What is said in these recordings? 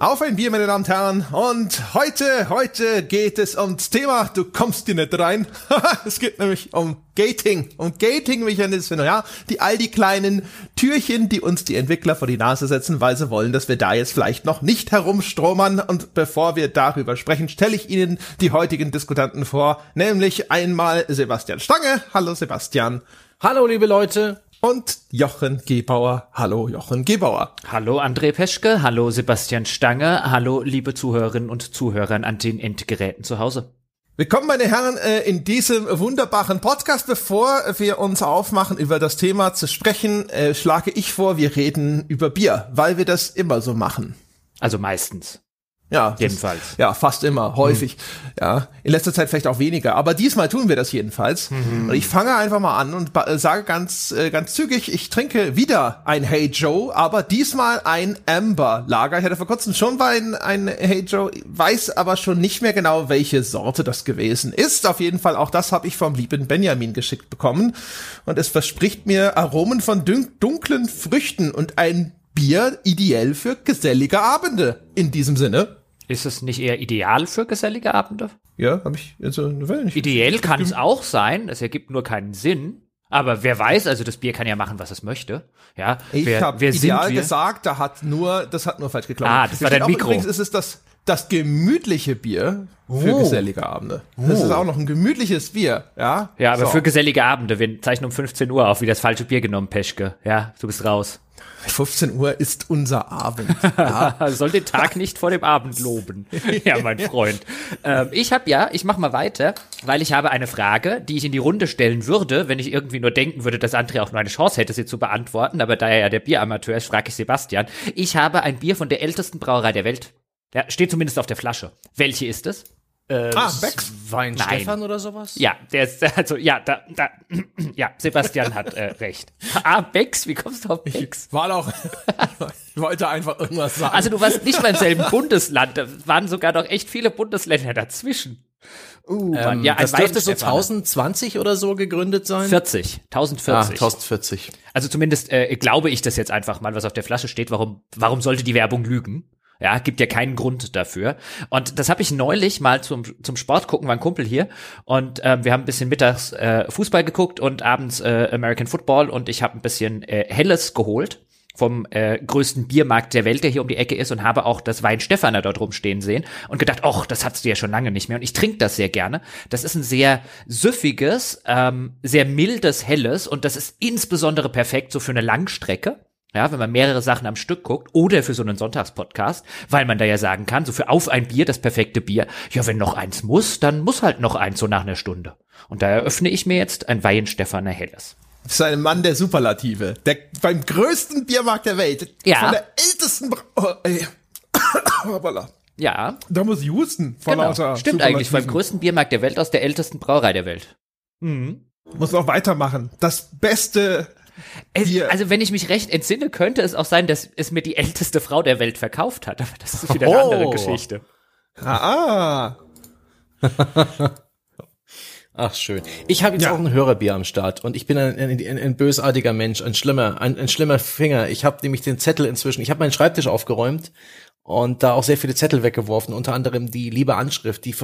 Auf ein Bier, meine Damen und Herren. Und heute, heute geht es ums Thema, du kommst dir nicht rein. es geht nämlich um Gating, um Gating-Mechanismen, ja. Die all die kleinen Türchen, die uns die Entwickler vor die Nase setzen, weil sie wollen, dass wir da jetzt vielleicht noch nicht herumstromern. Und bevor wir darüber sprechen, stelle ich Ihnen die heutigen Diskutanten vor, nämlich einmal Sebastian Stange. Hallo Sebastian. Hallo liebe Leute und Jochen Gebauer. Hallo Jochen Gebauer. Hallo André Peschke, hallo Sebastian Stange, hallo liebe Zuhörerinnen und Zuhörer an den Endgeräten zu Hause. Willkommen, meine Herren, äh, in diesem wunderbaren Podcast. Bevor wir uns aufmachen, über das Thema zu sprechen, äh, schlage ich vor, wir reden über Bier, weil wir das immer so machen. Also meistens. Ja, jedenfalls. Das, ja, fast immer, häufig. Mhm. Ja, in letzter Zeit vielleicht auch weniger, aber diesmal tun wir das jedenfalls. Mhm. Und ich fange einfach mal an und sage ganz äh, ganz zügig, ich trinke wieder ein Hey Joe, aber diesmal ein Amber Lager. Ich hatte vor kurzem schon mal ein, ein Hey Joe, weiß aber schon nicht mehr genau, welche Sorte das gewesen ist. Auf jeden Fall auch das habe ich vom lieben Benjamin geschickt bekommen und es verspricht mir Aromen von dunklen Früchten und ein Bier ideell für gesellige Abende in diesem Sinne. Ist es nicht eher ideal für gesellige Abende? Ja, habe ich also nicht. Ideell kann es auch sein, es ergibt nur keinen Sinn. Aber wer weiß, also das Bier kann ja machen, was es möchte. Ja, ich habe ideal gesagt, da hat nur, das hat nur falsch geklappt. Ah, das war dein Mikro. Übrigens ist es das, das gemütliche Bier für oh. gesellige Abende. Das oh. ist auch noch ein gemütliches Bier, ja. Ja, aber so. für gesellige Abende. Wir zeichnen um 15 Uhr auf, wie das falsche Bier genommen, Peschke. Ja, du bist raus. 15 Uhr ist unser Abend. Ja. Soll den Tag nicht vor dem Abend loben. Ja, mein Freund. Ähm, ich habe ja, ich mache mal weiter, weil ich habe eine Frage, die ich in die Runde stellen würde, wenn ich irgendwie nur denken würde, dass André auch nur eine Chance hätte, sie zu beantworten. Aber da er ja der Bieramateur ist, frage ich Sebastian. Ich habe ein Bier von der ältesten Brauerei der Welt. Ja, steht zumindest auf der Flasche. Welche ist es? Äh, ah, Becks. Wein Stefan oder sowas? Ja, der ist, also, ja, da, da, ja, Sebastian hat äh, recht. Ah, Becks, wie kommst du auf Becks? Ich war doch, ich wollte einfach irgendwas sagen. Also du warst nicht mal im selben Bundesland, da waren sogar noch echt viele Bundesländer dazwischen. Uh, ähm, ja, das dürfte so 1020 oder so gegründet sein? 40, 1040. Ah, 1040. Also zumindest äh, glaube ich das jetzt einfach mal, was auf der Flasche steht. Warum, warum sollte die Werbung lügen? Ja, gibt ja keinen Grund dafür. Und das habe ich neulich mal zum, zum Sport gucken, war ein Kumpel hier. Und ähm, wir haben ein bisschen mittags äh, Fußball geguckt und abends äh, American Football und ich habe ein bisschen äh, Helles geholt vom äh, größten Biermarkt der Welt, der hier um die Ecke ist, und habe auch das Wein Stefaner dort rumstehen sehen und gedacht, ach, das hattest du ja schon lange nicht mehr. Und ich trinke das sehr gerne. Das ist ein sehr süffiges, ähm, sehr mildes Helles und das ist insbesondere perfekt so für eine Langstrecke. Ja, wenn man mehrere Sachen am Stück guckt oder für so einen Sonntagspodcast, weil man da ja sagen kann, so für auf ein Bier das perfekte Bier. Ja, wenn noch eins muss, dann muss halt noch eins so nach einer Stunde. Und da eröffne ich mir jetzt ein Weihenstefaner Helles. Das ist ein Mann der Superlative. Der beim größten Biermarkt der Welt. Ja. Von der ältesten Bra oh, ey. Ja. Da muss ich husten vor genau. lauter Stimmt eigentlich, beim größten Biermarkt der Welt aus der ältesten Brauerei der Welt. Mhm. Muss auch weitermachen. Das beste es, also wenn ich mich recht entsinne, könnte es auch sein, dass es mir die älteste Frau der Welt verkauft hat. Aber das ist wieder eine oh. andere Geschichte. Ah. Ach schön. Ich habe jetzt ja. auch ein Hörerbier am Start und ich bin ein, ein, ein, ein bösartiger Mensch, ein schlimmer, ein, ein schlimmer Finger. Ich habe nämlich den Zettel inzwischen. Ich habe meinen Schreibtisch aufgeräumt und da auch sehr viele Zettel weggeworfen, unter anderem die liebe Anschrift. Die,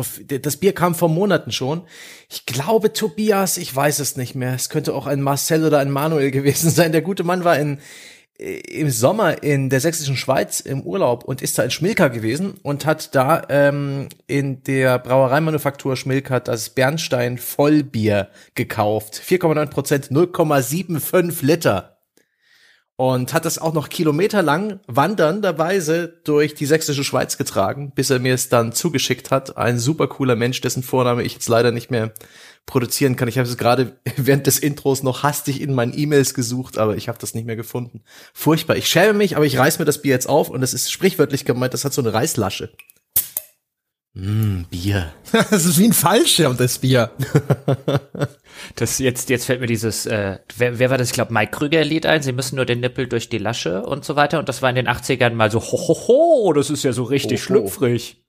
das Bier kam vor Monaten schon. Ich glaube Tobias, ich weiß es nicht mehr. Es könnte auch ein Marcel oder ein Manuel gewesen sein. Der gute Mann war in äh, im Sommer in der sächsischen Schweiz im Urlaub und ist da in Schmilka gewesen und hat da ähm, in der Brauereimanufaktur Schmilka das Bernstein Vollbier gekauft. 4,9 Prozent, 0,75 Liter und hat das auch noch kilometerlang wandernderweise durch die sächsische Schweiz getragen, bis er mir es dann zugeschickt hat. Ein super cooler Mensch, dessen Vorname ich jetzt leider nicht mehr produzieren kann. Ich habe es gerade während des Intros noch hastig in meinen E-Mails gesucht, aber ich habe das nicht mehr gefunden. Furchtbar. Ich schäme mich, aber ich reiß mir das Bier jetzt auf und es ist sprichwörtlich gemeint, das hat so eine Reißlasche. Mm, Bier. das ist wie ein Fallschirm, das Bier. das jetzt, jetzt fällt mir dieses, äh, wer, wer war das? Ich glaube, Mike Krüger-Lied ein. Sie müssen nur den Nippel durch die Lasche und so weiter. Und das war in den 80ern mal so, ho, ho, ho, das ist ja so richtig oh, schlüpfrig.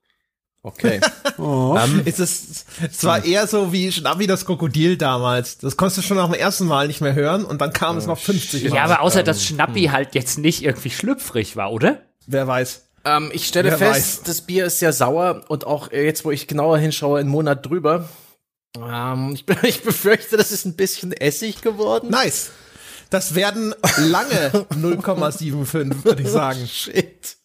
Okay. oh. Um, ist es, es war eher so wie Schnappi das Krokodil damals. Das konntest du schon nach dem ersten Mal nicht mehr hören und dann kam oh, es noch 50 Mal. Ja, aber außer, dass Schnappi hm. halt jetzt nicht irgendwie schlüpfrig war, oder? Wer weiß. Ähm, ich stelle Wer fest, weiß. das Bier ist sehr sauer und auch äh, jetzt, wo ich genauer hinschaue, einen Monat drüber. Ähm, ich, ich befürchte, das ist ein bisschen Essig geworden. Nice. Das werden lange 0,75, würde ich sagen. Shit.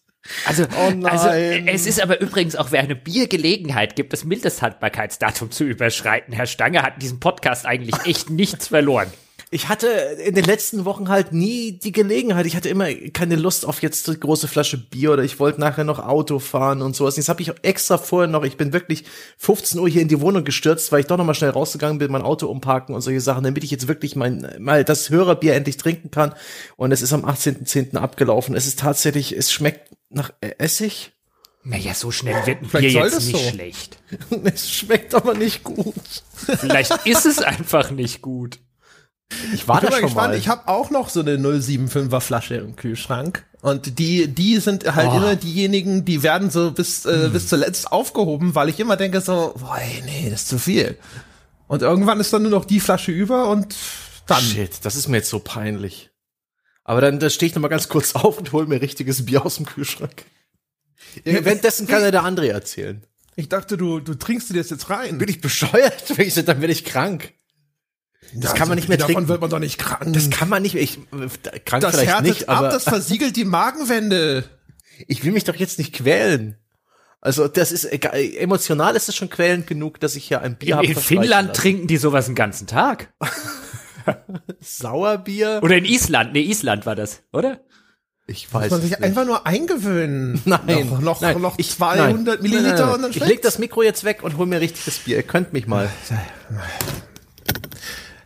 Also, Oh nein. also es ist aber übrigens auch, wer eine Biergelegenheit gibt, das Mindesthaltbarkeitsdatum zu überschreiten. Herr Stange hat in diesem Podcast eigentlich echt nichts verloren. Ich hatte in den letzten Wochen halt nie die Gelegenheit. Ich hatte immer keine Lust auf jetzt eine große Flasche Bier oder ich wollte nachher noch Auto fahren und sowas. Jetzt habe ich extra vorher noch, ich bin wirklich 15 Uhr hier in die Wohnung gestürzt, weil ich doch noch mal schnell rausgegangen bin, mein Auto umparken und solche Sachen, damit ich jetzt wirklich mein mal das Hörerbier endlich trinken kann. Und es ist am 18.10. abgelaufen. Es ist tatsächlich, es schmeckt nach Essig. Naja, so schnell wird ein Vielleicht Bier jetzt nicht so. schlecht. Es schmeckt aber nicht gut. Vielleicht ist es einfach nicht gut. Ich war Ich bin da mal schon gespannt. mal. Ich habe auch noch so eine 075er Flasche im Kühlschrank. Und die, die sind halt Oh. immer diejenigen, die werden so bis, äh, bis zuletzt aufgehoben, weil ich immer denke so, boah, nee, das ist zu viel. Und irgendwann ist dann nur noch die Flasche über und dann. Shit, das ist mir jetzt so peinlich. Aber dann, dann stehe ich noch mal ganz kurz auf und hole mir richtiges Bier aus dem Kühlschrank. Währenddessen kann ja der André erzählen. Ich dachte, du, du trinkst dir das jetzt rein. Bin ich bescheuert? Wenn ich so, dann werde ich krank. Das kann man nicht mehr Davon trinken. wird man doch nicht krank. Das kann man nicht mehr. Ich, äh, krank das vielleicht härtet nicht, ab, aber das versiegelt die Magenwände. ich will mich doch jetzt nicht quälen. Also das ist egal, emotional ist es schon quälend genug, dass ich hier ein Bier In, habe. in Finnland lassen. trinken die sowas den ganzen Tag. Sauerbier. Oder in Island. Nee, Island war das, oder? Ich Muss weiß man es sich nicht. einfach nur eingewöhnen. Nein, Noch, noch, nein, noch ich- 200 nein, Milliliter nein, nein, und dann Ich leg das Mikro jetzt weg und hol mir richtiges Bier. Ihr könnt mich mal.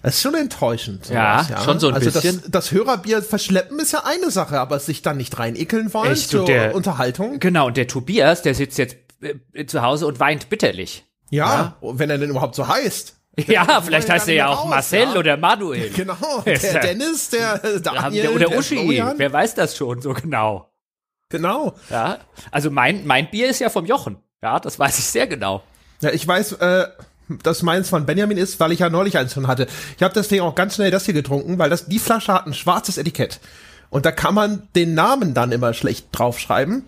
Das ist schon enttäuschend. Ja, sowas, schon so ein also bisschen. Das, das Hörerbier verschleppen ist ja eine Sache, aber sich dann nicht rein ekeln wollen Echt, zur der- Unterhaltung. Genau, und der Tobias, der sitzt jetzt äh, zu Hause und weint bitterlich. Ja, wenn er denn überhaupt so heißt. Ja, vielleicht wollen heißt ja er ja auch raus, Marcel ja. oder Manuel. Genau, der er- Dennis, der Daniel, oder der Uschi. Florian. Wer weiß das schon so genau? Genau. Ja, also mein, mein Bier ist ja vom Jochen. Ja, das weiß ich sehr genau. Ja, ich weiß, äh, dass meins von Benjamin ist, weil ich ja neulich eins schon hatte. Ich habe deswegen auch ganz schnell das hier getrunken, weil das die Flasche hat ein schwarzes Etikett. Und da kann man den Namen dann immer schlecht draufschreiben.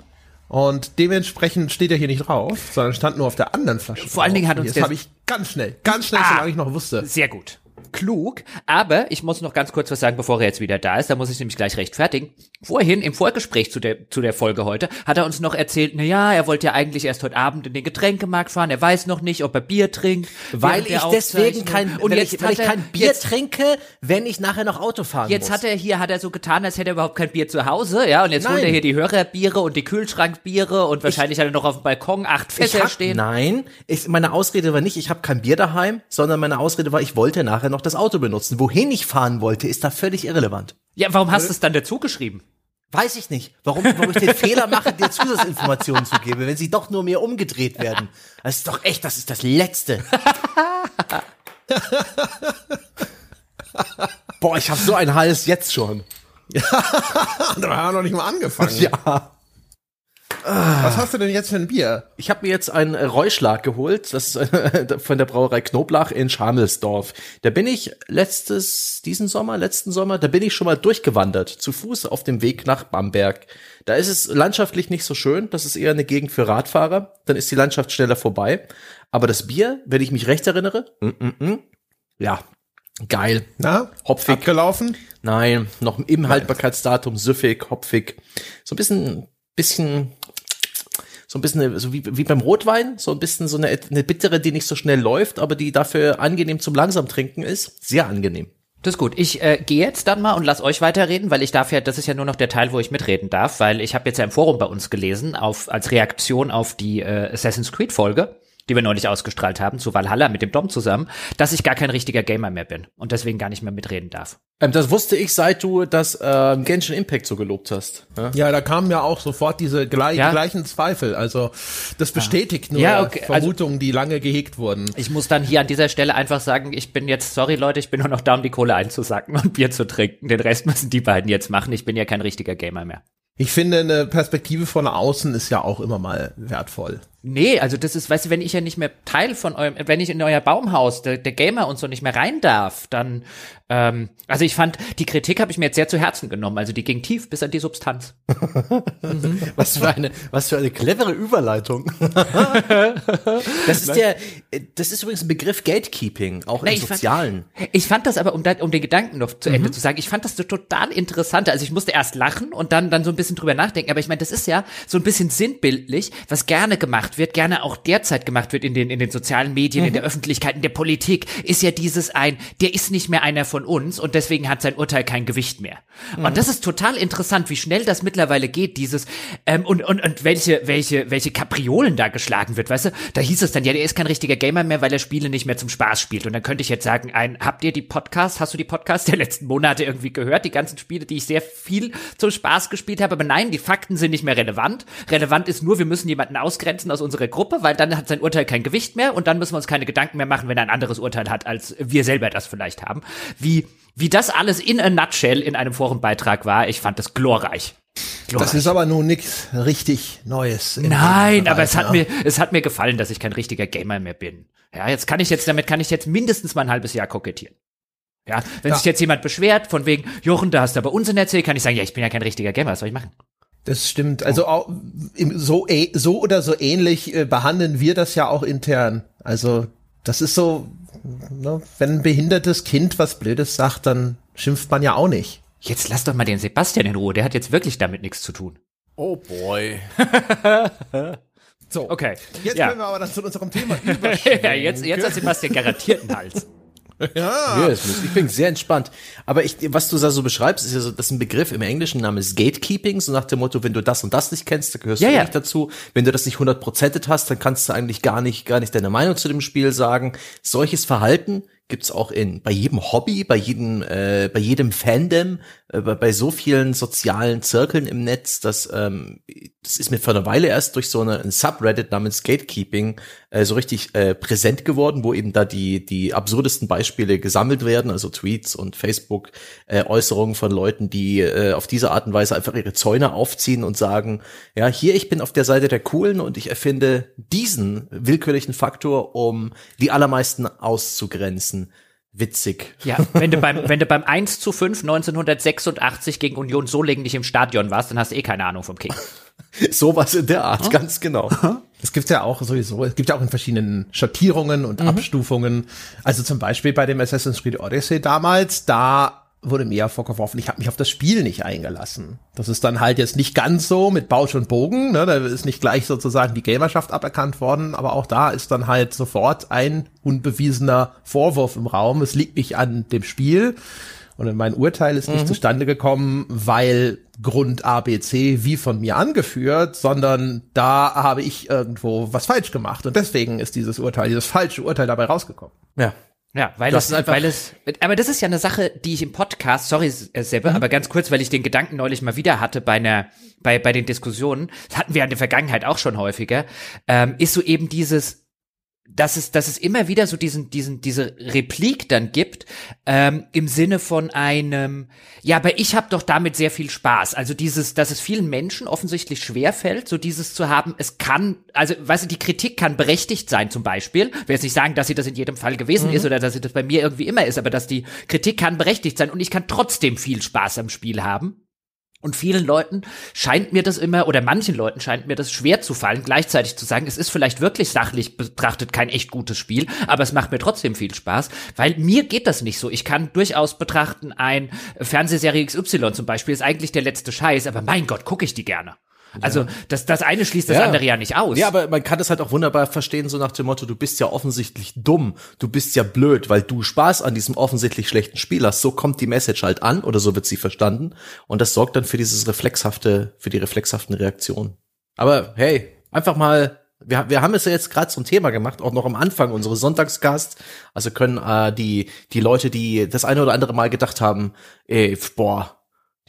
Und dementsprechend steht er hier nicht drauf, sondern stand nur auf der anderen Flasche. Vor allen Dingen hat uns das habe ich ganz schnell, ganz schnell, Ah. solange ich noch wusste. Sehr gut. Klug. Aber ich muss noch ganz kurz was sagen, bevor er jetzt wieder da ist. Da muss ich nämlich gleich rechtfertigen. Vorhin im Vorgespräch zu der, zu der Folge heute hat er uns noch erzählt, na ja, er wollte ja eigentlich erst heute Abend in den Getränkemarkt fahren. Er weiß noch nicht, ob er Bier trinkt. Weil ich deswegen kein, und weil jetzt ich, weil ich kein Bier jetzt, trinke, wenn ich nachher noch Auto fahren Jetzt muss. hat er hier, hat er so getan, als hätte er überhaupt kein Bier zu Hause, ja, und jetzt holt Nein. er hier die Hörerbiere und die Kühlschrankbiere und wahrscheinlich hat er noch auf dem Balkon acht Fässer ich hab, stehen. Nein, ich, meine Ausrede war nicht, ich habe kein Bier daheim, sondern meine Ausrede war, ich wollte nachher noch das Auto benutzen. Wohin ich fahren wollte, ist da völlig irrelevant. Ja, warum hast du es dann dazu geschrieben? Weiß ich nicht, warum, warum ich den Fehler mache, dir Zusatzinformationen zu geben, wenn sie doch nur mir umgedreht werden. Das ist doch echt, das ist das Letzte. Boah, ich habe so einen Hals jetzt schon. Da haben wir noch nicht mal angefangen. Ja. Was hast du denn jetzt für ein Bier? Ich habe mir jetzt einen äh, Reuschlag geholt, das ist äh, von der Brauerei Knoblach in Schamelsdorf. Da bin ich letztes, diesen Sommer, letzten Sommer, da bin ich schon mal durchgewandert, zu Fuß auf dem Weg nach Bamberg. Da ist es landschaftlich nicht so schön, das ist eher eine Gegend für Radfahrer, dann ist die Landschaft schneller vorbei. Aber das Bier, wenn ich mich recht erinnere, mm, mm, mm, ja, geil. Na, Hopfig. abgelaufen? Nein, noch im Haltbarkeitsdatum, süffig, hopfig. So ein bisschen, bisschen, so ein bisschen, so wie, wie beim Rotwein, so ein bisschen so eine, eine bittere, die nicht so schnell läuft, aber die dafür angenehm zum langsam trinken ist. Sehr angenehm. Das ist gut. Ich äh, gehe jetzt dann mal und lass euch weiterreden, weil ich darf ja, das ist ja nur noch der Teil, wo ich mitreden darf, weil ich habe jetzt ja im Forum bei uns gelesen, auf als Reaktion auf die äh, Assassin's Creed Folge, die wir neulich ausgestrahlt haben, zu Valhalla mit dem Dom zusammen, dass ich gar kein richtiger Gamer mehr bin und deswegen gar nicht mehr mitreden darf. Ähm, das wusste ich, seit du das ähm, Genshin Impact so gelobt hast. Ja? Ja, da kamen ja auch sofort diese gleich, Ja. gleichen Zweifel. Also das bestätigt nur Ja, okay, also- Vermutungen, die lange gehegt wurden. Ich muss dann hier an dieser Stelle einfach sagen, ich bin jetzt, sorry Leute, ich bin nur noch da, um die Kohle einzusacken und Bier zu trinken. Den Rest müssen die beiden jetzt machen. Ich bin ja kein richtiger Gamer mehr. Ich finde, eine Perspektive von außen ist ja auch immer mal wertvoll. Nee, also das ist, weißt du, wenn ich ja nicht mehr Teil von eurem, wenn ich in euer Baumhaus, der, der Gamer und so nicht mehr rein darf, dann, ähm, also ich fand, die Kritik habe ich mir jetzt sehr zu Herzen genommen. Also die ging tief bis an die Substanz. mhm. Was für eine, was für eine clevere Überleitung. das ist der, das ist übrigens ein Begriff Gatekeeping, auch nee, im Sozialen. Fand, ich fand das aber, um, da, um den Gedanken noch zu Ende mhm. zu sagen, ich fand das so total interessant. Also ich musste erst lachen und dann, dann so ein bisschen drüber nachdenken. Aber ich meine, das ist ja so ein bisschen sinnbildlich, was gerne gemacht wird, gerne auch derzeit gemacht wird in den, in den sozialen Medien, mhm. in der mhm. Öffentlichkeit, in der Politik, ist ja dieses ein, der ist nicht mehr einer von uns und deswegen hat sein Urteil kein Gewicht mehr. Mhm. Und das ist total interessant, wie schnell das mittlerweile geht, dieses, ähm, und, und, und welche, welche, welche Kapriolen da geschlagen wird, weißt du? Da hieß es dann, ja, der ist kein richtiger Gamer mehr, weil er Spiele nicht mehr zum Spaß spielt. Und dann könnte ich jetzt sagen, ein, habt ihr die Podcasts, hast du die Podcasts der letzten Monate irgendwie gehört? Die ganzen Spiele, die ich sehr viel zum Spaß gespielt habe, aber nein, die Fakten sind nicht mehr relevant. Relevant ist nur, wir müssen jemanden ausgrenzen aus unserer Gruppe, weil dann hat sein Urteil kein Gewicht mehr und dann müssen wir uns keine Gedanken mehr machen, wenn er ein anderes Urteil hat, als wir selber das vielleicht haben. Wie, wie das alles in a nutshell in einem Forenbeitrag war, ich fand das glorreich. glorreich. Das ist aber nun nichts richtig Neues. Nein, Bereich, aber es hat ja. mir, es hat mir gefallen, dass ich kein richtiger Gamer mehr bin. Ja, jetzt kann ich jetzt, damit kann ich jetzt mindestens mal ein halbes Jahr kokettieren. Ja, wenn ja. sich jetzt jemand beschwert, von wegen, Jochen, da hast du aber Unsinn erzählt, kann ich sagen, ja, ich bin ja kein richtiger Gamer, was soll ich machen? Das stimmt. Also auch, so, so oder so ähnlich äh, behandeln wir das ja auch intern. Also das ist so, ne, wenn ein behindertes Kind was Blödes sagt, dann schimpft man ja auch nicht. Jetzt lass doch mal den Sebastian in Ruhe, der hat jetzt wirklich damit nichts zu tun. Oh boy. so, okay. Jetzt ja. können wir aber dann zu unserem Thema überschreiten. ja, jetzt, jetzt hat Sebastian garantiert einen Hals. Ja. Ich bin sehr entspannt. Aber ich, was du da so beschreibst, ist ja so, das ist ein Begriff im Englischen namens Gatekeeping, so nach dem Motto, wenn du das und das nicht kennst, dann gehörst ja, du ja. nicht dazu. Wenn du das nicht hundertprozentet hast, dann kannst du eigentlich gar nicht, gar nicht deine Meinung zu dem Spiel sagen. Solches Verhalten gibt's auch in bei jedem Hobby, bei jedem äh, bei jedem Fandom, äh, bei, so vielen sozialen Zirkeln im Netz, dass ähm, das ist mir vor einer Weile erst durch so eine, ein Subreddit namens Gatekeeping äh, so richtig äh, präsent geworden, wo eben da die die absurdesten Beispiele gesammelt werden, also Tweets und Facebook äh, Äußerungen von Leuten, die äh, auf diese Art und Weise einfach ihre Zäune aufziehen und sagen, ja, hier ich bin auf der Seite der coolen und ich erfinde diesen willkürlichen Faktor, um die allermeisten auszugrenzen witzig. Ja, wenn du beim, wenn du beim 1 zu 5 1986 gegen Union Solingen nicht im Stadion warst, dann hast du eh keine Ahnung vom Kick. Sowas in der Art, oh. ganz genau. Es gibt ja auch sowieso, es gibt ja auch in verschiedenen Schattierungen und mhm. Abstufungen. Also zum Beispiel bei dem Assassin's Creed Odyssey damals, da wurde mir ja vorgeworfen, ich habe mich auf das Spiel nicht eingelassen. Das ist dann halt jetzt nicht ganz so mit Bausch und Bogen, ne? da ist nicht gleich sozusagen die Gamerschaft aberkannt worden, aber auch da ist dann halt sofort ein unbewiesener Vorwurf im Raum, es liegt nicht an dem Spiel. Und mein Urteil ist nicht mhm. zustande gekommen, weil Grund ABC wie von mir angeführt, sondern da habe ich irgendwo was falsch gemacht. Und deswegen ist dieses Urteil, dieses falsche Urteil dabei rausgekommen. Ja, ja, weil das es, weil es, aber das ist ja eine Sache, die ich im Podcast, sorry Sebbe, mhm. aber ganz kurz, weil ich den Gedanken neulich mal wieder hatte bei einer, bei, bei den Diskussionen, das hatten wir in der Vergangenheit auch schon häufiger, ähm, ist so eben dieses, dass es, dass es immer wieder so diesen, diesen, diese Replik dann gibt, ähm, im Sinne von einem, ja, aber ich habe doch damit sehr viel Spaß. Also dieses, dass es vielen Menschen offensichtlich schwerfällt, so dieses zu haben, es kann, also, weißt du, die Kritik kann berechtigt sein zum Beispiel. Ich will jetzt nicht sagen, dass sie das in jedem Fall gewesen mhm. ist oder dass sie das bei mir irgendwie immer ist, aber dass die Kritik kann berechtigt sein und ich kann trotzdem viel Spaß am Spiel haben. Und vielen Leuten scheint mir das immer, oder manchen Leuten scheint mir das schwer zu fallen, gleichzeitig zu sagen, es ist vielleicht wirklich sachlich betrachtet kein echt gutes Spiel, aber es macht mir trotzdem viel Spaß, weil mir geht das nicht so. Ich kann durchaus betrachten, ein Fernsehserie XY zum Beispiel ist eigentlich der letzte Scheiß, aber mein Gott, gucke ich die gerne. Also das, das eine schließt das ja. andere ja nicht aus. Ja, aber man kann das halt auch wunderbar verstehen, so nach dem Motto, du bist ja offensichtlich dumm, du bist ja blöd, weil du Spaß an diesem offensichtlich schlechten Spiel hast. So kommt die Message halt an oder so wird sie verstanden. Und das sorgt dann für dieses reflexhafte, für die reflexhaften Reaktionen. Aber hey, einfach mal wir, wir haben es ja jetzt gerade zum Thema gemacht, auch noch am Anfang unseres Sonntagsgast. Also können äh, die die Leute, die das eine oder andere Mal gedacht haben, ey, boah,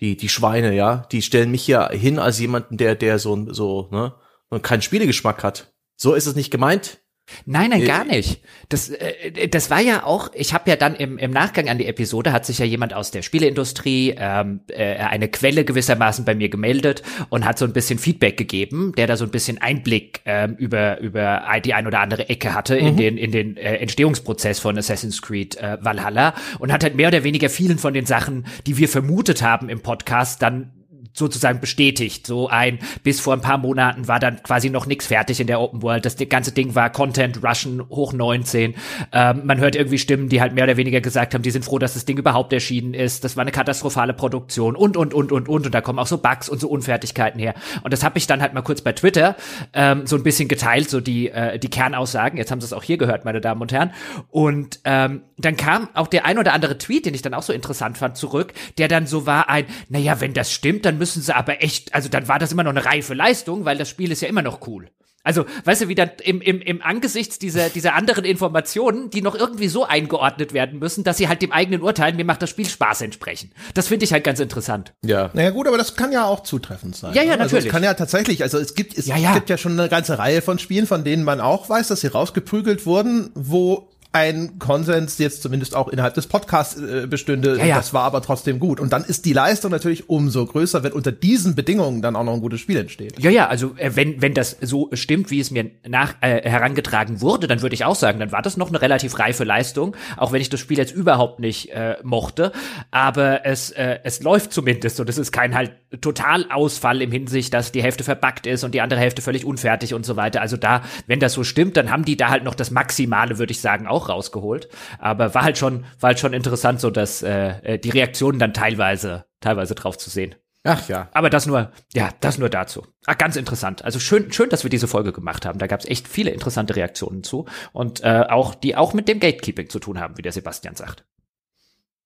die, die Schweine, ja, die stellen mich ja hin als jemanden, der, der so, so, ne, keinen Spielegeschmack hat. So ist es nicht gemeint. Nein, nein, gar nicht. Das, äh, das war ja auch, ich habe ja dann im, im Nachgang an die Episode, hat sich ja jemand aus der Spieleindustrie ähm, äh, eine Quelle gewissermaßen bei mir gemeldet und hat so ein bisschen Feedback gegeben, der da so ein bisschen Einblick ähm, über, über die ein oder andere Ecke hatte mhm. in den, in den äh, Entstehungsprozess von Assassin's Creed äh, Valhalla und hat halt mehr oder weniger vielen von den Sachen, die wir vermutet haben im Podcast, dann sozusagen bestätigt. So ein, bis vor ein paar Monaten war dann quasi noch nichts fertig in der Open World. Das ganze Ding war Content, Russian, hoch 19. Ähm, man hört irgendwie Stimmen, die halt mehr oder weniger gesagt haben, die sind froh, dass das Ding überhaupt erschienen ist. Das war eine katastrophale Produktion und, und, und, und, und. Und da kommen auch so Bugs und so Unfertigkeiten her. Und das habe ich dann halt mal kurz bei Twitter ähm, so ein bisschen geteilt, so die, äh, die Kernaussagen. Jetzt haben sie es auch hier gehört, meine Damen und Herren. Und ähm, dann kam auch der ein oder andere Tweet, den ich dann auch so interessant fand, zurück, der dann so war ein, naja, wenn das stimmt, dann müssen sie aber echt, also dann war das immer noch eine reife Leistung, weil das Spiel ist ja immer noch cool. Also, weißt du, wie dann im, im, im Angesichts dieser, dieser anderen Informationen, die noch irgendwie so eingeordnet werden müssen, dass sie halt dem eigenen Urteil, mir macht das Spiel Spaß entsprechen. Das finde ich halt ganz interessant. Ja. Naja, gut, aber das kann ja auch zutreffend sein. Ja, ja, natürlich. Ne? Also es kann ja tatsächlich, also es gibt, es ja, ja. gibt ja schon eine ganze Reihe von Spielen, von denen man auch weiß, dass sie rausgeprügelt wurden, wo ein Konsens jetzt zumindest auch innerhalb des Podcasts äh, bestünde. Ja, ja. Das war aber trotzdem gut. Und dann ist die Leistung natürlich umso größer, wenn unter diesen Bedingungen dann auch noch ein gutes Spiel entsteht. Ja, ja, also äh, wenn, wenn das so stimmt, wie es mir nach äh, herangetragen wurde, dann würde ich auch sagen, dann war das noch eine relativ reife Leistung, auch wenn ich das Spiel jetzt überhaupt nicht äh, mochte. Aber es, äh, es läuft zumindest und es ist kein halt Totalausfall im Hinsicht, dass die Hälfte verbuggt ist und die andere Hälfte völlig unfertig und so weiter. Also da, wenn das so stimmt, dann haben die da halt noch das Maximale, würde ich sagen, auch auch rausgeholt. Aber war halt schon, war halt schon interessant, so dass äh, äh, die Reaktionen dann teilweise, teilweise drauf zu sehen. Ach ja. Aber das nur, ja, das nur dazu. Ach, ganz interessant. Also schön, schön, dass wir diese Folge gemacht haben. Da gab es echt viele interessante Reaktionen zu und äh, auch die auch mit dem Gatekeeping zu tun haben, wie der Sebastian sagt.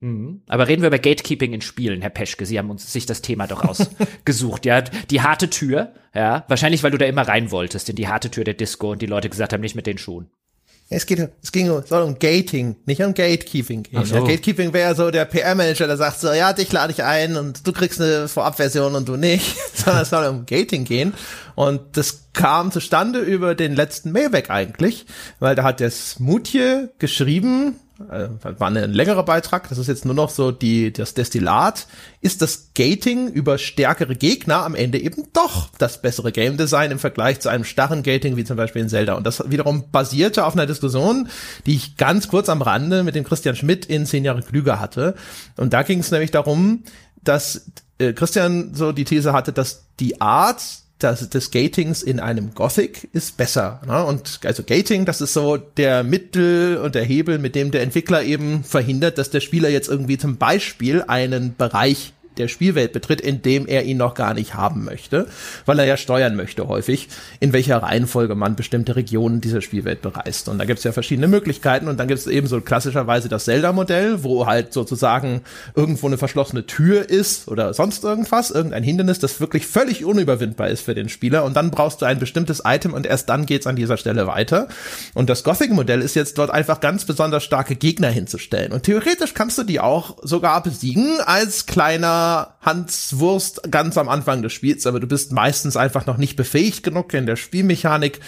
Mhm. Aber reden wir über Gatekeeping in Spielen, Herr Peschke. Sie haben uns sich das Thema doch ausgesucht. ja, die harte Tür. Ja, wahrscheinlich, weil du da immer rein wolltest in die harte Tür der Disco und die Leute gesagt haben, nicht mit den Schuhen. Es geht, es ging, soll um Gating, nicht um Gatekeeping gehen. So. Ja, Gatekeeping wäre so der PR-Manager, der sagt so, ja, dich lade ich ein und du kriegst eine Vorabversion und du nicht, sondern es soll um Gating gehen. Und das kam zustande über den letzten Mailback eigentlich, weil da hat der Smoothie geschrieben, äh, war ein längerer Beitrag, das ist jetzt nur noch so die, das Destillat, ist das Gating über stärkere Gegner am Ende eben doch das bessere Game Design im Vergleich zu einem starren Gating wie zum Beispiel in Zelda. Und das wiederum basierte auf einer Diskussion, die ich ganz kurz am Rande mit dem Christian Schmidt in zehn Jahre klüger hatte. Und da ging es nämlich darum, dass äh, Christian so die These hatte, dass die Art das, des Gatings in einem Gothic ist besser. Ne? Und also Gating, das ist so der Mittel und der Hebel, mit dem der Entwickler eben verhindert, dass der Spieler jetzt irgendwie zum Beispiel einen Bereich der Spielwelt betritt, in dem er ihn noch gar nicht haben möchte, weil er ja steuern möchte häufig, in welcher Reihenfolge man bestimmte Regionen dieser Spielwelt bereist. Und da gibt es ja verschiedene Möglichkeiten und dann gibt es eben so klassischerweise das Zelda-Modell, wo halt sozusagen irgendwo eine verschlossene Tür ist oder sonst irgendwas, irgendein Hindernis, das wirklich völlig unüberwindbar ist für den Spieler und dann brauchst du ein bestimmtes Item und erst dann geht's an dieser Stelle weiter. Und das Gothic-Modell ist jetzt dort einfach ganz besonders starke Gegner hinzustellen. Und theoretisch kannst du die auch sogar besiegen als kleiner Hans Wurst ganz am Anfang des Spiels, aber du bist meistens einfach noch nicht befähigt genug in der Spielmechanik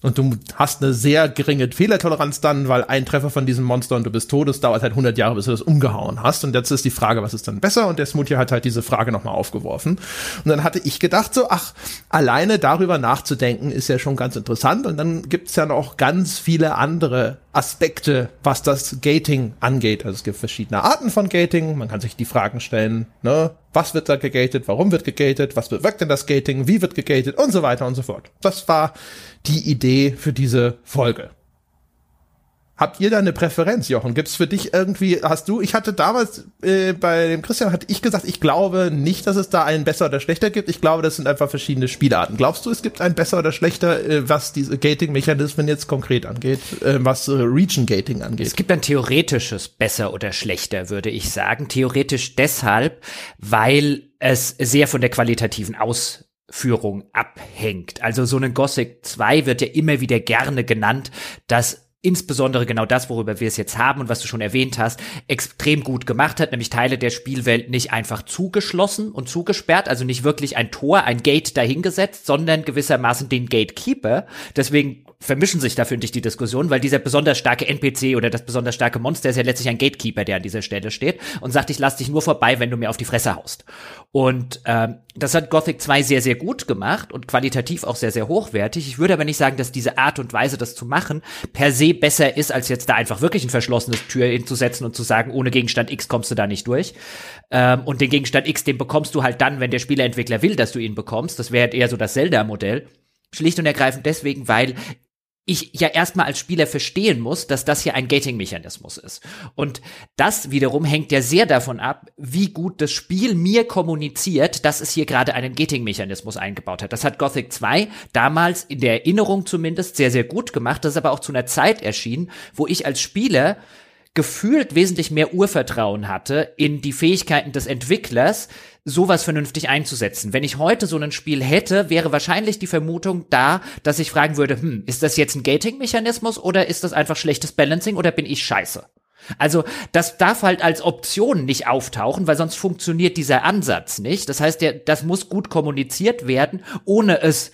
und du hast eine sehr geringe Fehlertoleranz dann, weil ein Treffer von diesem Monster und du bist tot, es dauert halt 100 Jahre, bis du das umgehauen hast. Und jetzt ist die Frage, was ist dann besser? Und der Smoothie hat halt diese Frage nochmal aufgeworfen. Und dann hatte ich gedacht so, ach, alleine darüber nachzudenken ist ja schon ganz interessant. Und dann gibt's ja noch ganz viele andere Aspekte, was das Gating angeht. Also es gibt verschiedene Arten von Gating. Man kann sich die Fragen stellen, ne? Was wird da gegatet? Warum wird gegatet? Was bewirkt denn das Gating? Wie wird gegatet? Und so weiter und so fort. Das war die Idee für diese Folge. Habt ihr da eine Präferenz, Jochen? Gibt's für dich irgendwie, hast du, ich hatte damals äh, bei dem Christian, hatte ich gesagt, ich glaube nicht, dass es da einen besser oder schlechter gibt. Ich glaube, das sind einfach verschiedene Spielarten. Glaubst du, es gibt einen besser oder schlechter, äh, was diese Gating-Mechanismen jetzt konkret angeht, äh, was äh, Region-Gating angeht? Es gibt ein theoretisches besser oder schlechter, würde ich sagen. Theoretisch deshalb, weil es sehr von der qualitativen Aus Führung abhängt. Also so ein Gothic 2 wird ja immer wieder gerne genannt, dass insbesondere genau das, worüber wir es jetzt haben und was du schon erwähnt hast, extrem gut gemacht hat, nämlich Teile der Spielwelt nicht einfach zugeschlossen und zugesperrt, also nicht wirklich ein Tor, ein Gate dahingesetzt, sondern gewissermaßen den Gatekeeper. Deswegen vermischen sich da, finde ich, die Diskussion, weil dieser besonders starke NPC oder das besonders starke Monster ist ja letztlich ein Gatekeeper, der an dieser Stelle steht und sagt, ich lass dich nur vorbei, wenn du mir auf die Fresse haust. Und ähm, das hat Gothic 2 sehr, sehr gut gemacht und qualitativ auch sehr, sehr hochwertig. Ich würde aber nicht sagen, dass diese Art und Weise, das zu machen, per se besser ist, als jetzt da einfach wirklich ein verschlossenes Tür hinzusetzen und zu sagen, ohne Gegenstand X kommst du da nicht durch. Ähm, und den Gegenstand X, den bekommst du halt dann, wenn der Spieleentwickler will, dass du ihn bekommst. Das wäre halt eher so das Zelda-Modell. Schlicht und ergreifend deswegen, weil ich ja erstmal als Spieler verstehen muss, dass das hier ein Gating-Mechanismus ist. Und das wiederum hängt ja sehr davon ab, wie gut das Spiel mir kommuniziert, dass es hier gerade einen Gating-Mechanismus eingebaut hat. Das hat Gothic 2 damals in der Erinnerung zumindest sehr, sehr gut gemacht. Das ist aber auch zu einer Zeit erschienen, wo ich als Spieler gefühlt wesentlich mehr Urvertrauen hatte in die Fähigkeiten des Entwicklers, sowas vernünftig einzusetzen. Wenn ich heute so ein Spiel hätte, wäre wahrscheinlich die Vermutung da, dass ich fragen würde, hm, ist das jetzt ein Gating-Mechanismus oder ist das einfach schlechtes Balancing oder bin ich scheiße? Also das darf halt als Option nicht auftauchen, weil sonst funktioniert dieser Ansatz nicht. Das heißt, der, das muss gut kommuniziert werden, ohne es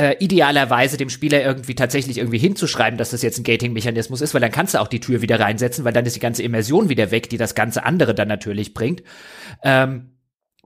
äh, idealerweise dem Spieler irgendwie tatsächlich irgendwie hinzuschreiben, dass das jetzt ein Gating-Mechanismus ist, weil dann kannst du auch die Tür wieder reinsetzen, weil dann ist die ganze Immersion wieder weg, die das ganze andere dann natürlich bringt. Ähm,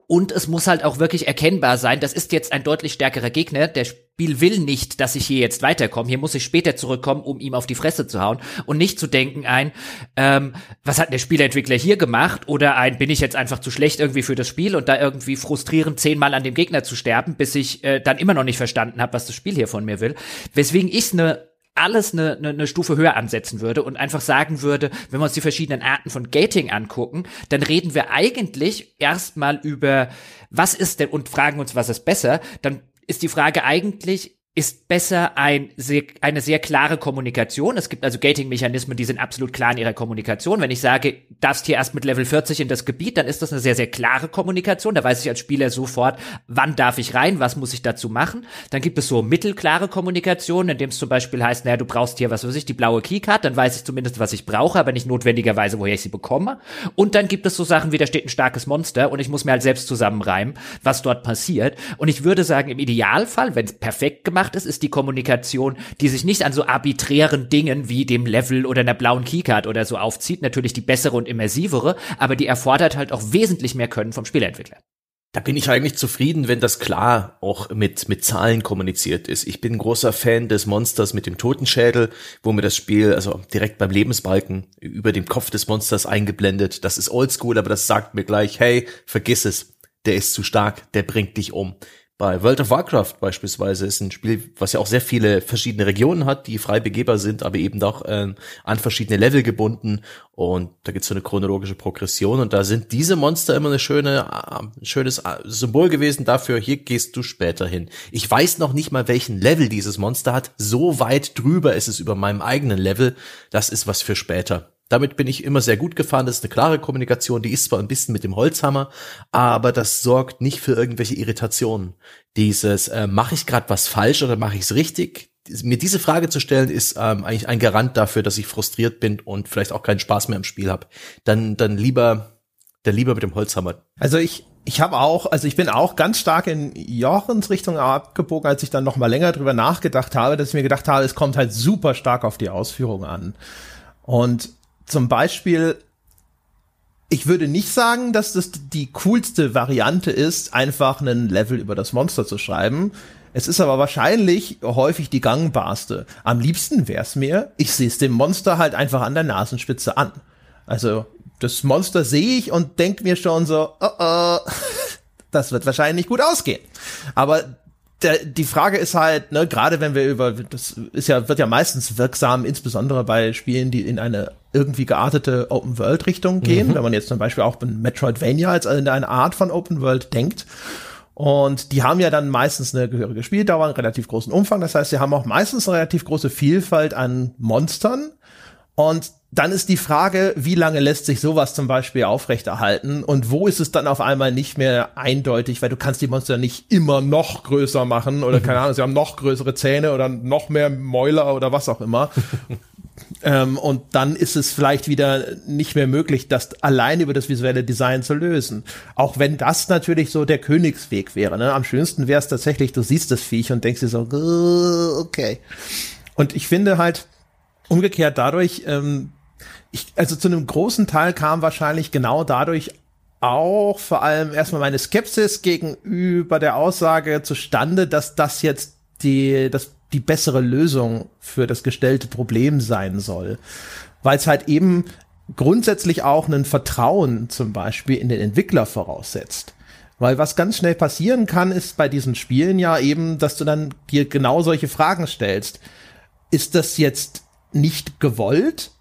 und es muss halt auch wirklich erkennbar sein, das ist jetzt ein deutlich stärkerer Gegner. Der Spiel will nicht, dass ich hier jetzt weiterkomme. Hier muss ich später zurückkommen, um ihm auf die Fresse zu hauen. Und nicht zu denken ein, ähm, was hat der Spielentwickler hier gemacht? Oder ein, bin ich jetzt einfach zu schlecht irgendwie für das Spiel und da irgendwie frustrierend zehnmal an dem Gegner zu sterben, bis ich äh, dann immer noch nicht verstanden habe, was das Spiel hier von mir will. Weswegen ich eine alles eine, eine, eine Stufe höher ansetzen würde und einfach sagen würde, wenn wir uns die verschiedenen Arten von Gating angucken, dann reden wir eigentlich erstmal über, was ist denn und fragen uns, was ist besser, dann ist die Frage eigentlich, ist besser ein sehr, eine sehr klare Kommunikation. Es gibt also Gating-Mechanismen, die sind absolut klar in ihrer Kommunikation. Wenn ich sage, darfst hier erst mit Level 40 in das Gebiet, dann ist das eine sehr, sehr klare Kommunikation. Da weiß ich als Spieler sofort, wann darf ich rein, was muss ich dazu machen. Dann gibt es so mittelklare Kommunikation, in dem es zum Beispiel heißt, naja, du brauchst hier, was weiß ich, die blaue Keycard, dann weiß ich zumindest, was ich brauche, aber nicht notwendigerweise, woher ich sie bekomme. Und dann gibt es so Sachen wie, da steht ein starkes Monster und ich muss mir halt selbst zusammenreimen, was dort passiert. Und ich würde sagen, im Idealfall, wenn es perfekt gemacht gemacht ist, ist die Kommunikation, die sich nicht an so arbiträren Dingen wie dem Level oder einer blauen Keycard oder so aufzieht, natürlich die bessere und immersivere, aber die erfordert halt auch wesentlich mehr Können vom Spieleentwickler. Da bin ich eigentlich zufrieden, wenn das klar auch mit, mit Zahlen kommuniziert ist. Ich bin ein großer Fan des Monsters mit dem Totenschädel, wo mir das Spiel, also direkt beim Lebensbalken über dem Kopf des Monsters eingeblendet. Das ist oldschool, aber das sagt mir gleich, hey, vergiss es. Der ist zu stark, der bringt dich um. Bei World of Warcraft beispielsweise ist ein Spiel, was ja auch sehr viele verschiedene Regionen hat, die frei begehbar sind, aber eben doch äh, an verschiedene Level gebunden. Und da gibt's so eine chronologische Progression. Und da sind diese Monster immer eine schöne, äh, ein schönes äh, Symbol gewesen dafür, hier gehst du später hin. Ich weiß noch nicht mal, welchen Level dieses Monster hat. So weit drüber ist es über meinem eigenen Level. Das ist was für später. Damit bin ich immer sehr gut gefahren. Das ist eine klare Kommunikation. Die ist zwar ein bisschen mit dem Holzhammer, aber das sorgt nicht für irgendwelche Irritationen. Dieses, äh, mache ich gerade was falsch oder mache ich es richtig? Mir diese Frage zu stellen, ist ähm, eigentlich ein Garant dafür, dass ich frustriert bin und vielleicht auch keinen Spaß mehr im Spiel habe. Dann, dann lieber, dann lieber mit dem Holzhammer. Also ich, ich habe auch, also ich bin auch ganz stark in Jochens Richtung abgebogen, als ich dann noch mal länger drüber nachgedacht habe, dass ich mir gedacht habe, es kommt halt super stark auf die Ausführung an. Und zum Beispiel, ich würde nicht sagen, dass das die coolste Variante ist, einfach einen Level über das Monster zu schreiben. Es ist aber wahrscheinlich häufig die gangbarste. Am liebsten wäre es mir, ich sehe es dem Monster halt einfach an der Nasenspitze an. Also das Monster sehe ich und denke mir schon so, oh, oh, das wird wahrscheinlich gut ausgehen. Aber der, die Frage ist halt, ne, gerade wenn wir über, das ist ja, wird ja meistens wirksam, insbesondere bei Spielen, die in eine irgendwie geartete Open-World-Richtung gehen, mhm. wenn man jetzt zum Beispiel auch in Metroidvania als in eine Art von Open-World denkt. Und die haben ja dann meistens eine gehörige Spieldauer, einen relativ großen Umfang. Das heißt, sie haben auch meistens eine relativ große Vielfalt an Monstern. Und dann ist die Frage, wie lange lässt sich sowas zum Beispiel aufrechterhalten und wo ist es dann auf einmal nicht mehr eindeutig, weil du kannst die Monster nicht immer noch größer machen oder keine Ahnung, sie haben noch größere Zähne oder noch mehr Mäuler oder was auch immer. ähm, und dann ist es vielleicht wieder nicht mehr möglich, das allein über das visuelle Design zu lösen. Auch wenn das natürlich so der Königsweg wäre. Ne? Am schönsten wäre es tatsächlich, du siehst das Viech und denkst dir so, okay. Und ich finde halt, umgekehrt dadurch, ähm, ich, also zu einem großen Teil kam wahrscheinlich genau dadurch auch vor allem erstmal meine Skepsis gegenüber der Aussage zustande, dass das jetzt die, das, die bessere Lösung für das gestellte Problem sein soll. Weil es halt eben grundsätzlich auch ein Vertrauen zum Beispiel in den Entwickler voraussetzt. Weil was ganz schnell passieren kann, ist bei diesen Spielen ja eben, dass du dann dir genau solche Fragen stellst. Ist das jetzt nicht gewollt?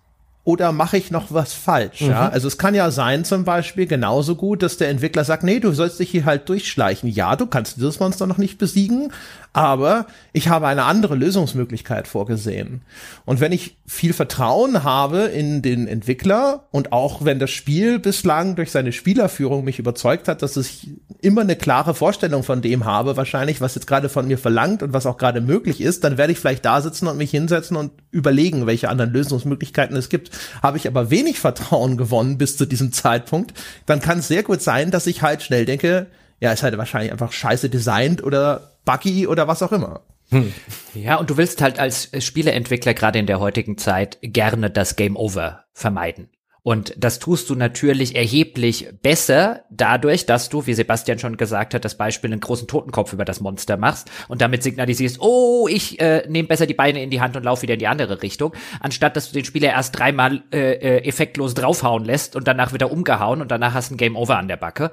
oder mache ich noch was falsch? Mhm. Ja, also es kann ja sein zum Beispiel genauso gut, dass der Entwickler sagt, nee, du sollst dich hier halt durchschleichen. Ja, du kannst dieses Monster noch nicht besiegen, aber ich habe eine andere Lösungsmöglichkeit vorgesehen. Und wenn ich viel Vertrauen habe in den Entwickler und auch wenn das Spiel bislang durch seine Spielerführung mich überzeugt hat, dass ich immer eine klare Vorstellung von dem habe, wahrscheinlich, was jetzt gerade von mir verlangt und was auch gerade möglich ist, dann werde ich vielleicht da sitzen und mich hinsetzen und überlegen, welche anderen Lösungsmöglichkeiten es gibt. Habe ich aber wenig Vertrauen gewonnen bis zu diesem Zeitpunkt, dann kann es sehr gut sein, dass ich halt schnell denke, ja, ist halt wahrscheinlich einfach scheiße designt oder buggy oder was auch immer. Hm. Ja, und du willst halt als Spieleentwickler gerade in der heutigen Zeit gerne das Game Over vermeiden. Und das tust du natürlich erheblich besser dadurch, dass du, wie Sebastian schon gesagt hat, das Beispiel einen großen Totenkopf über das Monster machst und damit signalisierst, oh, ich äh, nehme besser die Beine in die Hand und laufe wieder in die andere Richtung, anstatt dass du den Spieler erst dreimal äh, äh, effektlos draufhauen lässt und danach wieder umgehauen und danach hast du ein Game Over an der Backe.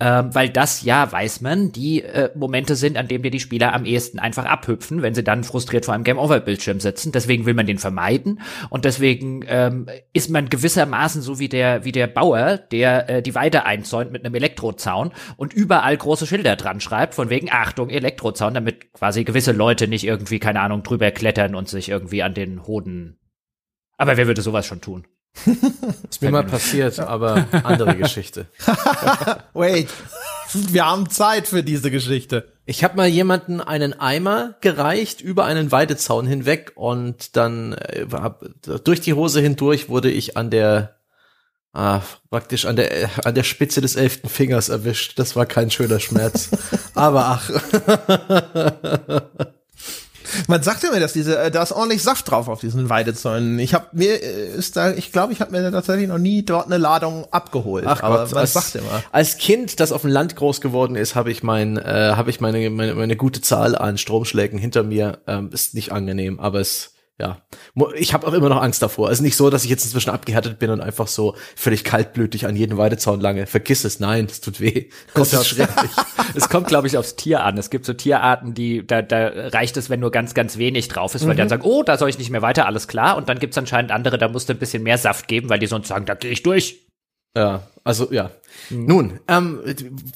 Ähm, weil das, ja, weiß man, die äh, Momente sind, an denen dir die Spieler am ehesten einfach abhüpfen, wenn sie dann frustriert vor einem Game Over-Bildschirm sitzen. Deswegen will man den vermeiden und deswegen ähm, ist man gewissermaßen gewissermaßen so wie der, wie der Bauer, der äh, die Weide einzäunt mit einem Elektrozaun und überall große Schilder dran schreibt, von wegen Achtung, Elektrozaun, damit quasi gewisse Leute nicht irgendwie, keine Ahnung, drüber klettern und sich irgendwie an den Hoden. Aber wer würde sowas schon tun? ist mir mal passiert, aber andere Geschichte. Wait, wir haben Zeit für diese Geschichte. Ich habe mal jemanden einen Eimer gereicht über einen Weidezaun hinweg und dann äh, durch die Hose hindurch wurde ich an der ah, praktisch an der, an der Spitze des elften Fingers erwischt. Das war kein schöner Schmerz. Aber ach. Man sagte mir, dass diese, äh, da ist ordentlich Saft drauf auf diesen Weidezäunen. Ich habe mir äh, ist da, ich glaube, ich habe mir tatsächlich noch nie dort eine Ladung abgeholt. Ach aber Gott, was sagt immer? Als Kind, das auf dem Land groß geworden ist, habe ich mein, äh, habe ich meine, meine meine gute Zahl an Stromschlägen hinter mir. Ähm, ist nicht angenehm, aber es ja, ich habe auch immer noch Angst davor. Es ist nicht so, dass ich jetzt inzwischen abgehärtet bin und einfach so völlig kaltblütig an jeden Weidezaun lange. Vergiss es, nein, es tut weh. Das ist schrecklich. es kommt, glaube ich, aufs Tier an. Es gibt so Tierarten, die da, da reicht es, wenn nur ganz, ganz wenig drauf ist, weil mhm. die dann sagen, oh, da soll ich nicht mehr weiter, alles klar. Und dann gibt's anscheinend andere, da musst du ein bisschen mehr Saft geben, weil die sonst sagen, da gehe ich durch. Ja, also ja. Mhm. Nun, ähm,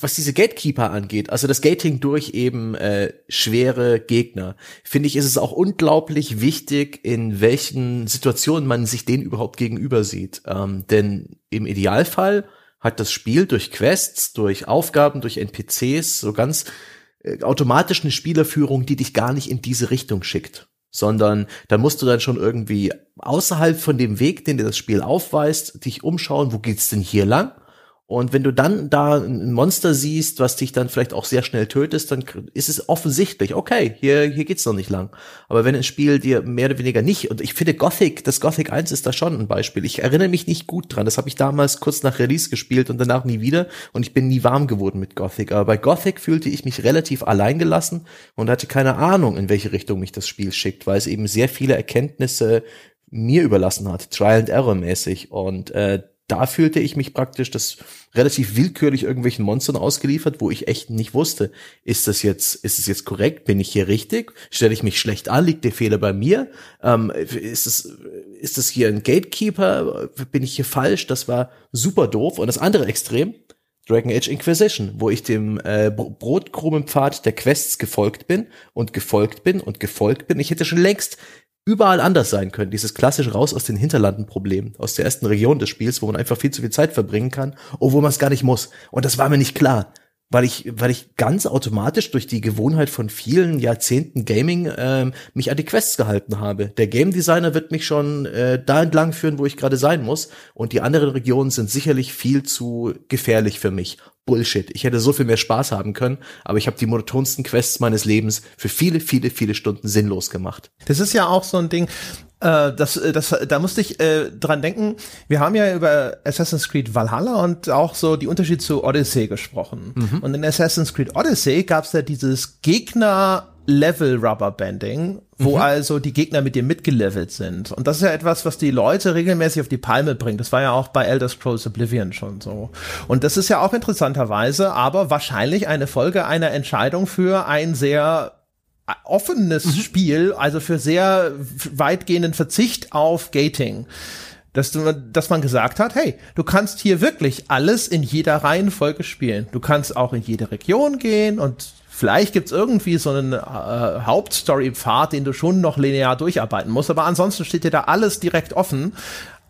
was diese Gatekeeper angeht, also das Gating durch eben äh, schwere Gegner, finde ich, ist es auch unglaublich wichtig, in welchen Situationen man sich denen überhaupt gegenüber sieht. Ähm, denn im Idealfall hat das Spiel durch Quests, durch Aufgaben, durch NPCs so ganz äh, automatisch eine Spielerführung, die dich gar nicht in diese Richtung schickt sondern da musst du dann schon irgendwie außerhalb von dem Weg, den dir das Spiel aufweist, dich umschauen, wo geht's denn hier lang? Und wenn du dann da ein Monster siehst, was dich dann vielleicht auch sehr schnell tötest, dann ist es offensichtlich, okay, hier, hier geht's noch nicht lang. Aber wenn ein Spiel dir mehr oder weniger nicht, und ich finde Gothic, das Gothic 1 ist da schon ein Beispiel. Ich erinnere mich nicht gut dran. Das habe ich damals kurz nach Release gespielt und danach nie wieder. Und ich bin nie warm geworden mit Gothic. Aber bei Gothic fühlte ich mich relativ alleingelassen und hatte keine Ahnung, in welche Richtung mich das Spiel schickt, weil es eben sehr viele Erkenntnisse mir überlassen hat, Trial and Error mäßig. Und äh, da fühlte ich mich praktisch das relativ willkürlich irgendwelchen Monstern ausgeliefert, wo ich echt nicht wusste, ist das jetzt, ist es jetzt korrekt? Bin ich hier richtig? Stelle ich mich schlecht an? Liegt der Fehler bei mir? Ähm, ist es, ist das hier ein Gatekeeper? Bin ich hier falsch? Das war super doof. Und das andere Extrem, Dragon Age Inquisition, wo ich dem äh, Brotkrumenpfad der Quests gefolgt bin und gefolgt bin und gefolgt bin. Ich hätte schon längst überall anders sein können. Dieses klassische raus aus den Hinterlanden-Problem, aus der ersten Region des Spiels, wo man einfach viel zu viel Zeit verbringen kann, obwohl man es gar nicht muss. Und das war mir nicht klar. Weil ich, weil ich ganz automatisch durch die Gewohnheit von vielen Jahrzehnten Gaming ähm, mich an die Quests gehalten habe. Der Game Designer wird mich schon äh, da entlang führen, wo ich gerade sein muss. Und die anderen Regionen sind sicherlich viel zu gefährlich für mich. Bullshit. Ich hätte so viel mehr Spaß haben können, aber ich habe die monotonsten Quests meines Lebens für viele, viele, viele Stunden sinnlos gemacht. Das ist ja auch so ein Ding, äh, das, äh, das, da musste ich äh, dran denken. Wir haben ja über Assassin's Creed Valhalla und auch so die Unterschied zu Odyssey gesprochen. Mhm. Und in Assassin's Creed Odyssey gab es ja dieses Gegner Level Rubber Banding, wo mhm. also die Gegner mit dir mitgelevelt sind. Und das ist ja etwas, was die Leute regelmäßig auf die Palme bringt. Das war ja auch bei Elder Scrolls Oblivion schon so. Und das ist ja auch interessanterweise, aber wahrscheinlich eine Folge einer Entscheidung für ein sehr offenes mhm. Spiel, also für sehr weitgehenden Verzicht auf Gating. Dass, du, dass man gesagt hat, hey, du kannst hier wirklich alles in jeder Reihenfolge spielen. Du kannst auch in jede Region gehen und Vielleicht gibt's irgendwie so einen äh, Hauptstory-Pfad, den du schon noch linear durcharbeiten musst, aber ansonsten steht dir da alles direkt offen.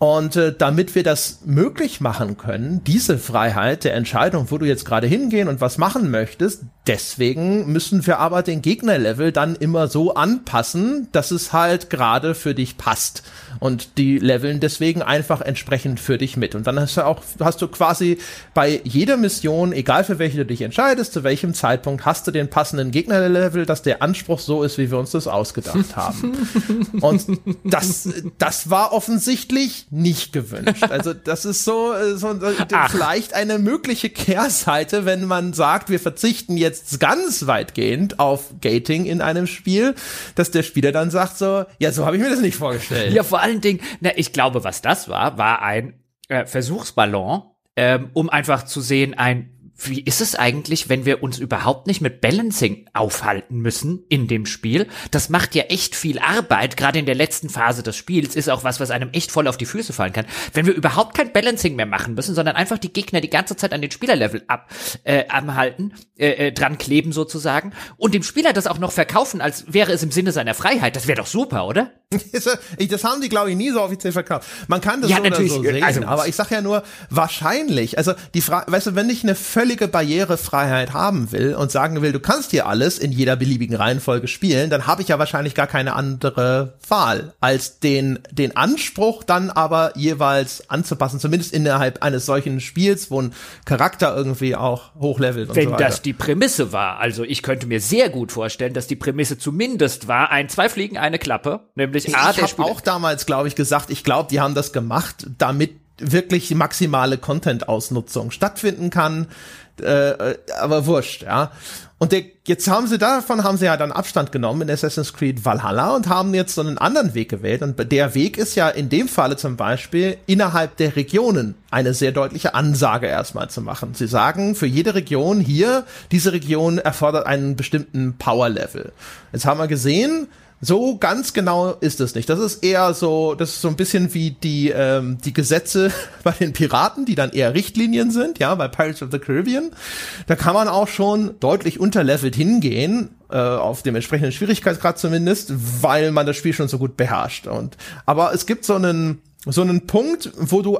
Und äh, damit wir das möglich machen können, diese Freiheit der Entscheidung, wo du jetzt gerade hingehen und was machen möchtest, deswegen müssen wir aber den Gegnerlevel dann immer so anpassen, dass es halt gerade für dich passt. Und die leveln deswegen einfach entsprechend für dich mit. Und dann hast du auch, hast du quasi bei jeder Mission, egal für welche du dich entscheidest, zu welchem Zeitpunkt, hast du den passenden Gegnerlevel, dass der Anspruch so ist, wie wir uns das ausgedacht haben. und das, das war offensichtlich nicht gewünscht. Also das ist so, äh, so Ach. vielleicht eine mögliche Kehrseite, wenn man sagt, wir verzichten jetzt ganz weitgehend auf Gating in einem Spiel, dass der Spieler dann sagt so, ja, so habe ich mir das nicht vorgestellt. Ja, vor allen Dingen, na, ich glaube, was das war, war ein äh, Versuchsballon, ähm, um einfach zu sehen, ein wie ist es eigentlich, wenn wir uns überhaupt nicht mit Balancing aufhalten müssen in dem Spiel? Das macht ja echt viel Arbeit, gerade in der letzten Phase des Spiels ist auch was, was einem echt voll auf die Füße fallen kann. Wenn wir überhaupt kein Balancing mehr machen müssen, sondern einfach die Gegner die ganze Zeit an den Spielerlevel ab äh, anhalten, äh, äh, dran kleben sozusagen und dem Spieler das auch noch verkaufen, als wäre es im Sinne seiner Freiheit, das wäre doch super, oder? Das haben die, glaube ich, nie so offiziell verkauft. Man kann das ja, so natürlich, so sehen, also, aber ich sag ja nur, wahrscheinlich, also die Frage, weißt du, wenn ich eine völlige Barrierefreiheit haben will und sagen will, du kannst hier alles in jeder beliebigen Reihenfolge spielen, dann habe ich ja wahrscheinlich gar keine andere Wahl, als den, den Anspruch dann aber jeweils anzupassen, zumindest innerhalb eines solchen Spiels, wo ein Charakter irgendwie auch hochlevelt und Wenn so weiter. das die Prämisse war, also ich könnte mir sehr gut vorstellen, dass die Prämisse zumindest war, ein zwei Fliegen, eine Klappe, nämlich ich, A, ich habe auch damals, glaube ich, gesagt, ich glaube, die haben das gemacht, damit wirklich maximale Content-Ausnutzung stattfinden kann. Äh, aber wurscht, ja. Und der, jetzt haben sie davon haben sie ja dann Abstand genommen in Assassin's Creed Valhalla und haben jetzt so einen anderen Weg gewählt. Und der Weg ist ja in dem Falle zum Beispiel innerhalb der Regionen eine sehr deutliche Ansage erstmal zu machen. Sie sagen für jede Region hier, diese Region erfordert einen bestimmten Power Level. Jetzt haben wir gesehen, so ganz genau ist es nicht. Das ist eher so, das ist so ein bisschen wie die, ähm, die Gesetze bei den Piraten, die dann eher Richtlinien sind, ja, bei Pirates of the Caribbean. Da kann man auch schon deutlich unterlevelt hingehen, äh, auf dem entsprechenden Schwierigkeitsgrad zumindest, weil man das Spiel schon so gut beherrscht. Und aber es gibt so einen so einen Punkt, wo du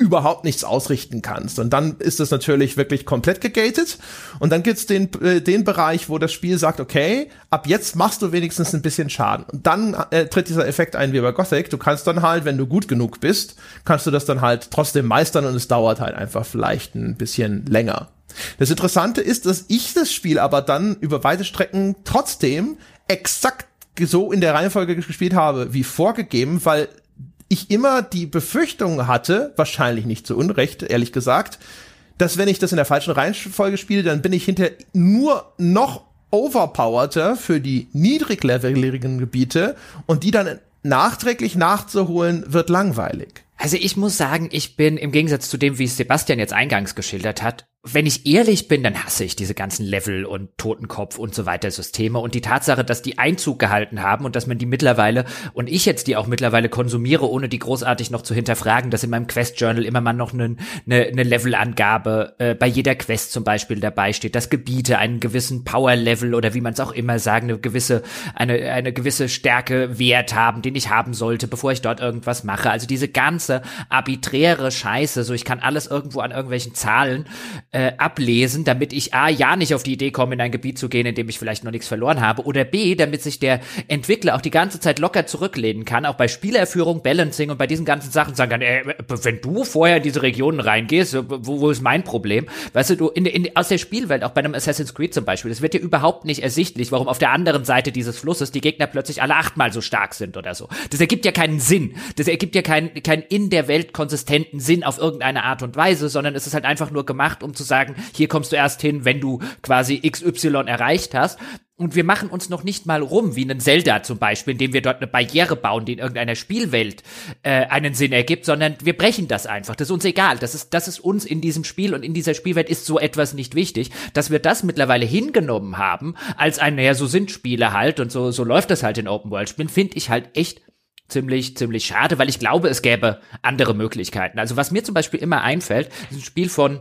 überhaupt nichts ausrichten kannst. Und dann ist es natürlich wirklich komplett gegated. Und dann gibt's den, äh, den Bereich, wo das Spiel sagt, okay, ab jetzt machst du wenigstens ein bisschen Schaden. Und dann äh, tritt dieser Effekt ein wie bei Gothic. Du kannst dann halt, wenn du gut genug bist, kannst du das dann halt trotzdem meistern und es dauert halt einfach vielleicht ein bisschen länger. Das Interessante ist, dass ich das Spiel aber dann über weite Strecken trotzdem exakt so in der Reihenfolge gespielt habe, wie vorgegeben, weil ich immer die Befürchtung hatte, wahrscheinlich nicht zu Unrecht, ehrlich gesagt, dass wenn ich das in der falschen Reihenfolge spiele, dann bin ich hinter nur noch overpowerter für die niedrigleveligen Gebiete und die dann nachträglich nachzuholen wird langweilig. Also ich muss sagen, ich bin im Gegensatz zu dem, wie es Sebastian jetzt eingangs geschildert hat, wenn ich ehrlich bin, dann hasse ich diese ganzen Level und Totenkopf und so weiter Systeme und die Tatsache, dass die Einzug gehalten haben und dass man die mittlerweile und ich jetzt die auch mittlerweile konsumiere, ohne die großartig noch zu hinterfragen, dass in meinem Quest Journal immer mal noch eine, eine, eine Levelangabe äh, bei jeder Quest zum Beispiel dabei steht, dass Gebiete einen gewissen Power Level oder wie man es auch immer sagen, eine gewisse eine eine gewisse Stärke Wert haben, den ich haben sollte, bevor ich dort irgendwas mache. Also diese ganze arbiträre Scheiße, so ich kann alles irgendwo an irgendwelchen Zahlen äh, ablesen, damit ich A, ja nicht auf die Idee komme, in ein Gebiet zu gehen, in dem ich vielleicht noch nichts verloren habe, oder B, damit sich der Entwickler auch die ganze Zeit locker zurücklehnen kann, auch bei Spielerführung, Balancing und bei diesen ganzen Sachen sagen kann, ey, wenn du vorher in diese Regionen reingehst, wo, wo ist mein Problem? Weißt du, du in, in, aus der Spielwelt, auch bei einem Assassin's Creed zum Beispiel, es wird dir überhaupt nicht ersichtlich, warum auf der anderen Seite dieses Flusses die Gegner plötzlich alle achtmal so stark sind oder so. Das ergibt ja keinen Sinn. Das ergibt ja keinen, keinen in der Welt konsistenten Sinn auf irgendeine Art und Weise, sondern es ist halt einfach nur gemacht, um zu sagen, hier kommst du erst hin, wenn du quasi XY erreicht hast. Und wir machen uns noch nicht mal rum, wie einen Zelda zum Beispiel, indem wir dort eine Barriere bauen, die in irgendeiner Spielwelt äh, einen Sinn ergibt, sondern wir brechen das einfach. Das ist uns egal. Das ist, das ist uns in diesem Spiel und in dieser Spielwelt ist so etwas nicht wichtig. Dass wir das mittlerweile hingenommen haben, als ein, naja, so sind Spiele halt und so, so läuft das halt in Open-World-Spielen, finde ich halt echt ziemlich, ziemlich schade, weil ich glaube, es gäbe andere Möglichkeiten. Also was mir zum Beispiel immer einfällt, ist ein Spiel von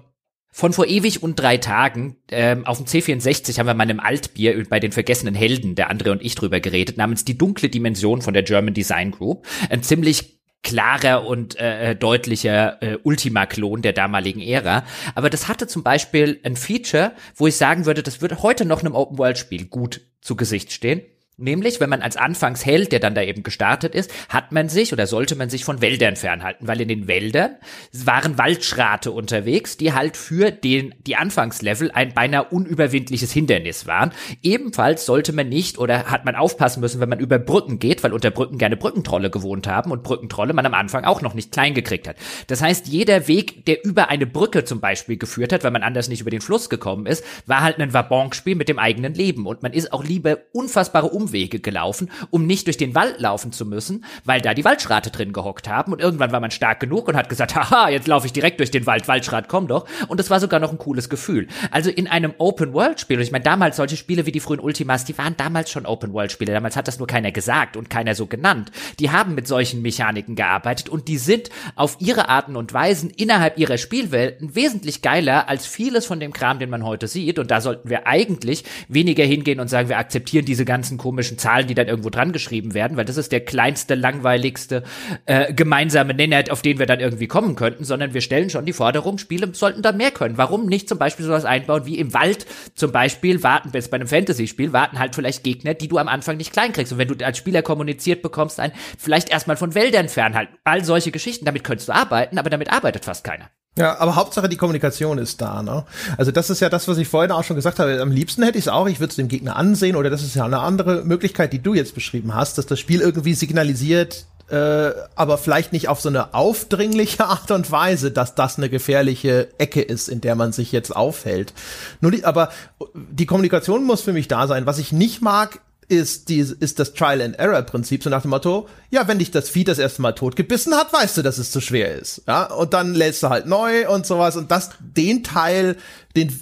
von vor ewig und drei Tagen, ähm, auf dem C64 haben wir mal in einem Altbier bei den vergessenen Helden, der andere und ich drüber geredet, namens Die dunkle Dimension von der German Design Group. Ein ziemlich klarer und äh, deutlicher äh, Ultima-Klon der damaligen Ära. Aber das hatte zum Beispiel ein Feature, wo ich sagen würde, das würde heute noch einem Open-World-Spiel gut zu Gesicht stehen. Nämlich, wenn man als Anfangsheld, der dann da eben gestartet ist, hat man sich oder sollte man sich von Wäldern fernhalten, weil in den Wäldern waren Waldschrate unterwegs, die halt für den, die Anfangslevel ein beinahe unüberwindliches Hindernis waren. Ebenfalls sollte man nicht oder hat man aufpassen müssen, wenn man über Brücken geht, weil unter Brücken gerne Brückentrolle gewohnt haben und Brückentrolle man am Anfang auch noch nicht klein gekriegt hat. Das heißt, jeder Weg, der über eine Brücke zum Beispiel geführt hat, weil man anders nicht über den Fluss gekommen ist, war halt ein Wabonk-Spiel mit dem eigenen Leben und man ist auch lieber unfassbare Umwege Umwege gelaufen, um nicht durch den Wald laufen zu müssen, weil da die Waldschrate drin gehockt haben. Und irgendwann war man stark genug und hat gesagt, haha, jetzt laufe ich direkt durch den Wald, Waldschrat, komm doch. Und das war sogar noch ein cooles Gefühl. Also in einem Open-World-Spiel, und ich meine, damals solche Spiele wie die frühen Ultimas, die waren damals schon Open-World-Spiele. Damals hat das nur keiner gesagt und keiner so genannt. Die haben mit solchen Mechaniken gearbeitet und die sind auf ihre Arten und Weisen innerhalb ihrer Spielwelten wesentlich geiler als vieles von dem Kram, den man heute sieht. Und da sollten wir eigentlich weniger hingehen und sagen, wir akzeptieren diese ganzen komischen komischen Zahlen, die dann irgendwo dran geschrieben werden, weil das ist der kleinste, langweiligste äh, gemeinsame Nenner, auf den wir dann irgendwie kommen könnten, sondern wir stellen schon die Forderung, Spiele sollten da mehr können. Warum nicht zum Beispiel sowas einbauen wie im Wald zum Beispiel warten, jetzt bei einem Fantasy-Spiel, warten halt vielleicht Gegner, die du am Anfang nicht klein kriegst. Und wenn du als Spieler kommuniziert bekommst, ein vielleicht erstmal von Wäldern fernhalten. All solche Geschichten, damit könntest du arbeiten, aber damit arbeitet fast keiner. Ja, aber Hauptsache die Kommunikation ist da, ne? Also das ist ja das, was ich vorhin auch schon gesagt habe. Am liebsten hätte ich es auch, ich würde es dem Gegner ansehen, oder das ist ja eine andere Möglichkeit, die du jetzt beschrieben hast, dass das Spiel irgendwie signalisiert, äh, aber vielleicht nicht auf so eine aufdringliche Art und Weise, dass das eine gefährliche Ecke ist, in der man sich jetzt aufhält. Nur die, aber die Kommunikation muss für mich da sein. Was ich nicht mag, ist, die, ist das Trial and Error Prinzip, so nach dem Motto, ja, wenn dich das Vieh das erste Mal tot gebissen hat, weißt du, dass es zu schwer ist. Ja, und dann lädst du halt neu und sowas und das, den Teil, den,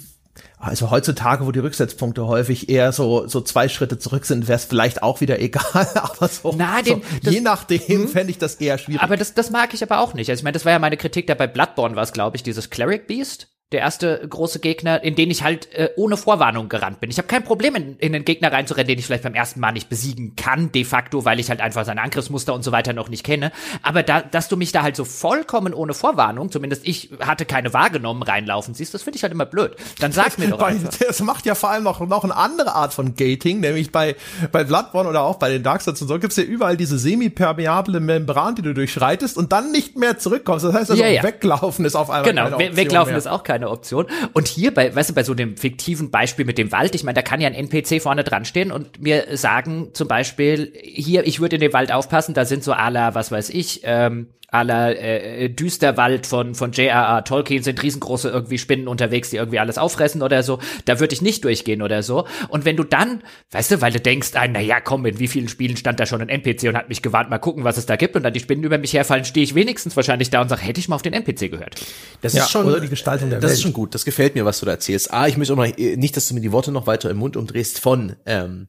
also heutzutage, wo die Rücksetzpunkte häufig eher so, so zwei Schritte zurück sind, wäre es vielleicht auch wieder egal, aber so, Na, den, so das, je nachdem hm? fände ich das eher schwierig. Aber das, das mag ich aber auch nicht. Also ich meine, das war ja meine Kritik da bei Bloodborne war es, glaube ich, dieses Cleric Beast der erste große Gegner, in den ich halt äh, ohne Vorwarnung gerannt bin. Ich habe kein Problem, in, in den Gegner reinzurennen, den ich vielleicht beim ersten Mal nicht besiegen kann, de facto, weil ich halt einfach seine Angriffsmuster und so weiter noch nicht kenne. Aber da, dass du mich da halt so vollkommen ohne Vorwarnung, zumindest ich hatte keine wahrgenommen, reinlaufen siehst, das finde ich halt immer blöd. Dann sag mir doch einfach. Das macht ja vor allem noch, noch eine andere Art von Gating, nämlich bei, bei Bloodborne oder auch bei den Darkstalls und so gibt's ja überall diese semi-permeable Membran, die du durchschreitest und dann nicht mehr zurückkommst. Das heißt also, ja, ja. weglaufen ist auf einmal Genau, weglaufen mehr. ist auch kein keine Option. Und hier bei, weißt du, bei so dem fiktiven Beispiel mit dem Wald, ich meine, da kann ja ein NPC vorne dran stehen und mir sagen zum Beispiel, hier, ich würde in den Wald aufpassen, da sind so aller, was weiß ich, ähm, aller äh, Düsterwald von von J.R.R. Tolkien sind riesengroße irgendwie Spinnen unterwegs, die irgendwie alles auffressen oder so. Da würde ich nicht durchgehen oder so. Und wenn du dann, weißt du, weil du denkst, ah, na ja, komm, in wie vielen Spielen stand da schon ein NPC und hat mich gewarnt, mal gucken, was es da gibt und dann die Spinnen über mich herfallen, stehe ich wenigstens wahrscheinlich da und sage, hätte ich mal auf den NPC gehört. Das ja, ist schon oder die Gestaltung der Das Welt. ist schon gut. Das gefällt mir, was du da erzählst. Ah, ich möchte auch noch nicht, dass du mir die Worte noch weiter im Mund umdrehst von ähm,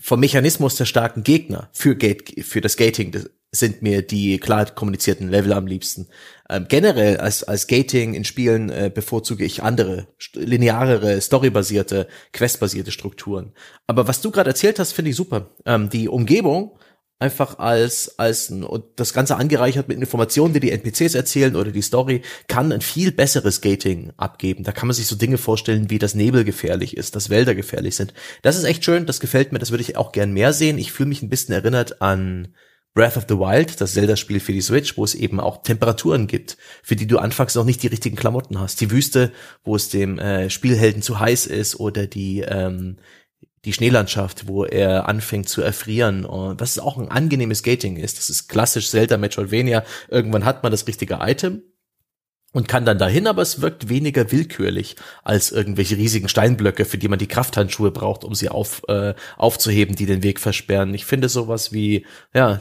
vom Mechanismus der starken Gegner für Gate, für das Gating sind mir die klar kommunizierten Level am liebsten. Ähm, generell als, als Gating in Spielen äh, bevorzuge ich andere, linearere, storybasierte, questbasierte Strukturen. Aber was du gerade erzählt hast, finde ich super. Ähm, die Umgebung einfach als als und das ganze angereichert mit Informationen, die die NPCs erzählen oder die Story kann ein viel besseres Gating abgeben. Da kann man sich so Dinge vorstellen, wie das Nebel gefährlich ist, dass Wälder gefährlich sind. Das ist echt schön, das gefällt mir, das würde ich auch gern mehr sehen. Ich fühle mich ein bisschen erinnert an Breath of the Wild, das Zelda-Spiel für die Switch, wo es eben auch Temperaturen gibt, für die du anfangs noch nicht die richtigen Klamotten hast. Die Wüste, wo es dem äh, Spielhelden zu heiß ist oder die ähm, die Schneelandschaft, wo er anfängt zu erfrieren und was auch ein angenehmes Gating ist. Das ist klassisch Zelda Metroidvania. Irgendwann hat man das richtige Item und kann dann dahin, aber es wirkt weniger willkürlich als irgendwelche riesigen Steinblöcke, für die man die Krafthandschuhe braucht, um sie auf, äh, aufzuheben, die den Weg versperren. Ich finde sowas wie, ja,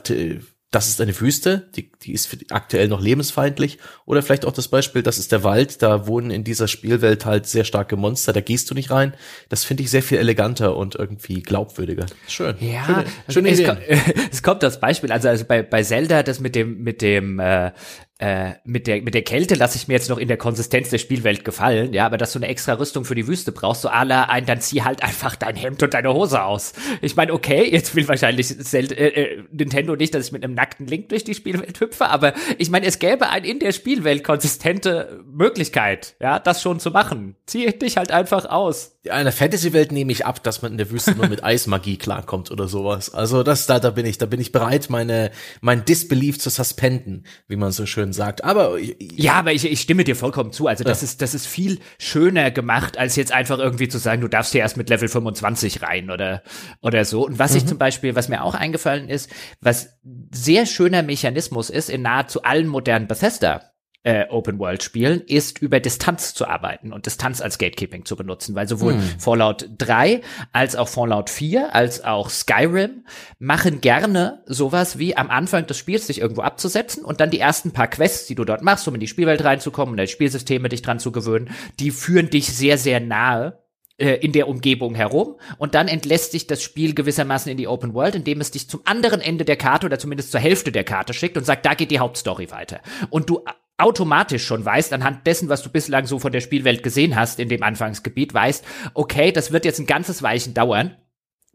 das ist eine Wüste, die, die ist für, aktuell noch lebensfeindlich. Oder vielleicht auch das Beispiel, das ist der Wald, da wohnen in dieser Spielwelt halt sehr starke Monster, da gehst du nicht rein. Das finde ich sehr viel eleganter und irgendwie glaubwürdiger. Schön. Ja, schöne, schöne es, kommt, es kommt das Beispiel, also, also bei, bei Zelda, das mit dem, mit dem äh, äh, mit der mit der Kälte lasse ich mir jetzt noch in der Konsistenz der Spielwelt gefallen, ja, aber dass du eine extra Rüstung für die Wüste brauchst, so alle ein, dann zieh halt einfach dein Hemd und deine Hose aus. Ich meine, okay, jetzt will wahrscheinlich Zelt, äh, äh, Nintendo nicht, dass ich mit einem nackten Link durch die Spielwelt hüpfe, aber ich meine, es gäbe ein in der Spielwelt konsistente Möglichkeit, ja, das schon zu machen. Zieh dich halt einfach aus. In einer Fantasy-Welt nehme ich ab, dass man in der Wüste nur mit Eismagie klarkommt oder sowas. Also das da da bin ich, da bin ich bereit, meine mein Disbelief zu suspenden, wie man so schön schön sagt. Aber ja, aber ich, ich stimme dir vollkommen zu. Also das ja. ist das ist viel schöner gemacht, als jetzt einfach irgendwie zu sagen, du darfst hier erst mit Level 25 rein oder oder so. Und was mhm. ich zum Beispiel, was mir auch eingefallen ist, was sehr schöner Mechanismus ist in nahezu allen modernen Bethesda äh, Open-World-Spielen ist, über Distanz zu arbeiten und Distanz als Gatekeeping zu benutzen, weil sowohl hm. Fallout 3 als auch Fallout 4 als auch Skyrim machen gerne sowas wie am Anfang des Spiels sich irgendwo abzusetzen und dann die ersten paar Quests, die du dort machst, um in die Spielwelt reinzukommen und die Spielsysteme dich dran zu gewöhnen, die führen dich sehr, sehr nahe äh, in der Umgebung herum und dann entlässt sich das Spiel gewissermaßen in die Open World, indem es dich zum anderen Ende der Karte oder zumindest zur Hälfte der Karte schickt und sagt, da geht die Hauptstory weiter. Und du automatisch schon weißt, anhand dessen, was du bislang so von der Spielwelt gesehen hast in dem Anfangsgebiet, weißt, okay, das wird jetzt ein ganzes Weichen dauern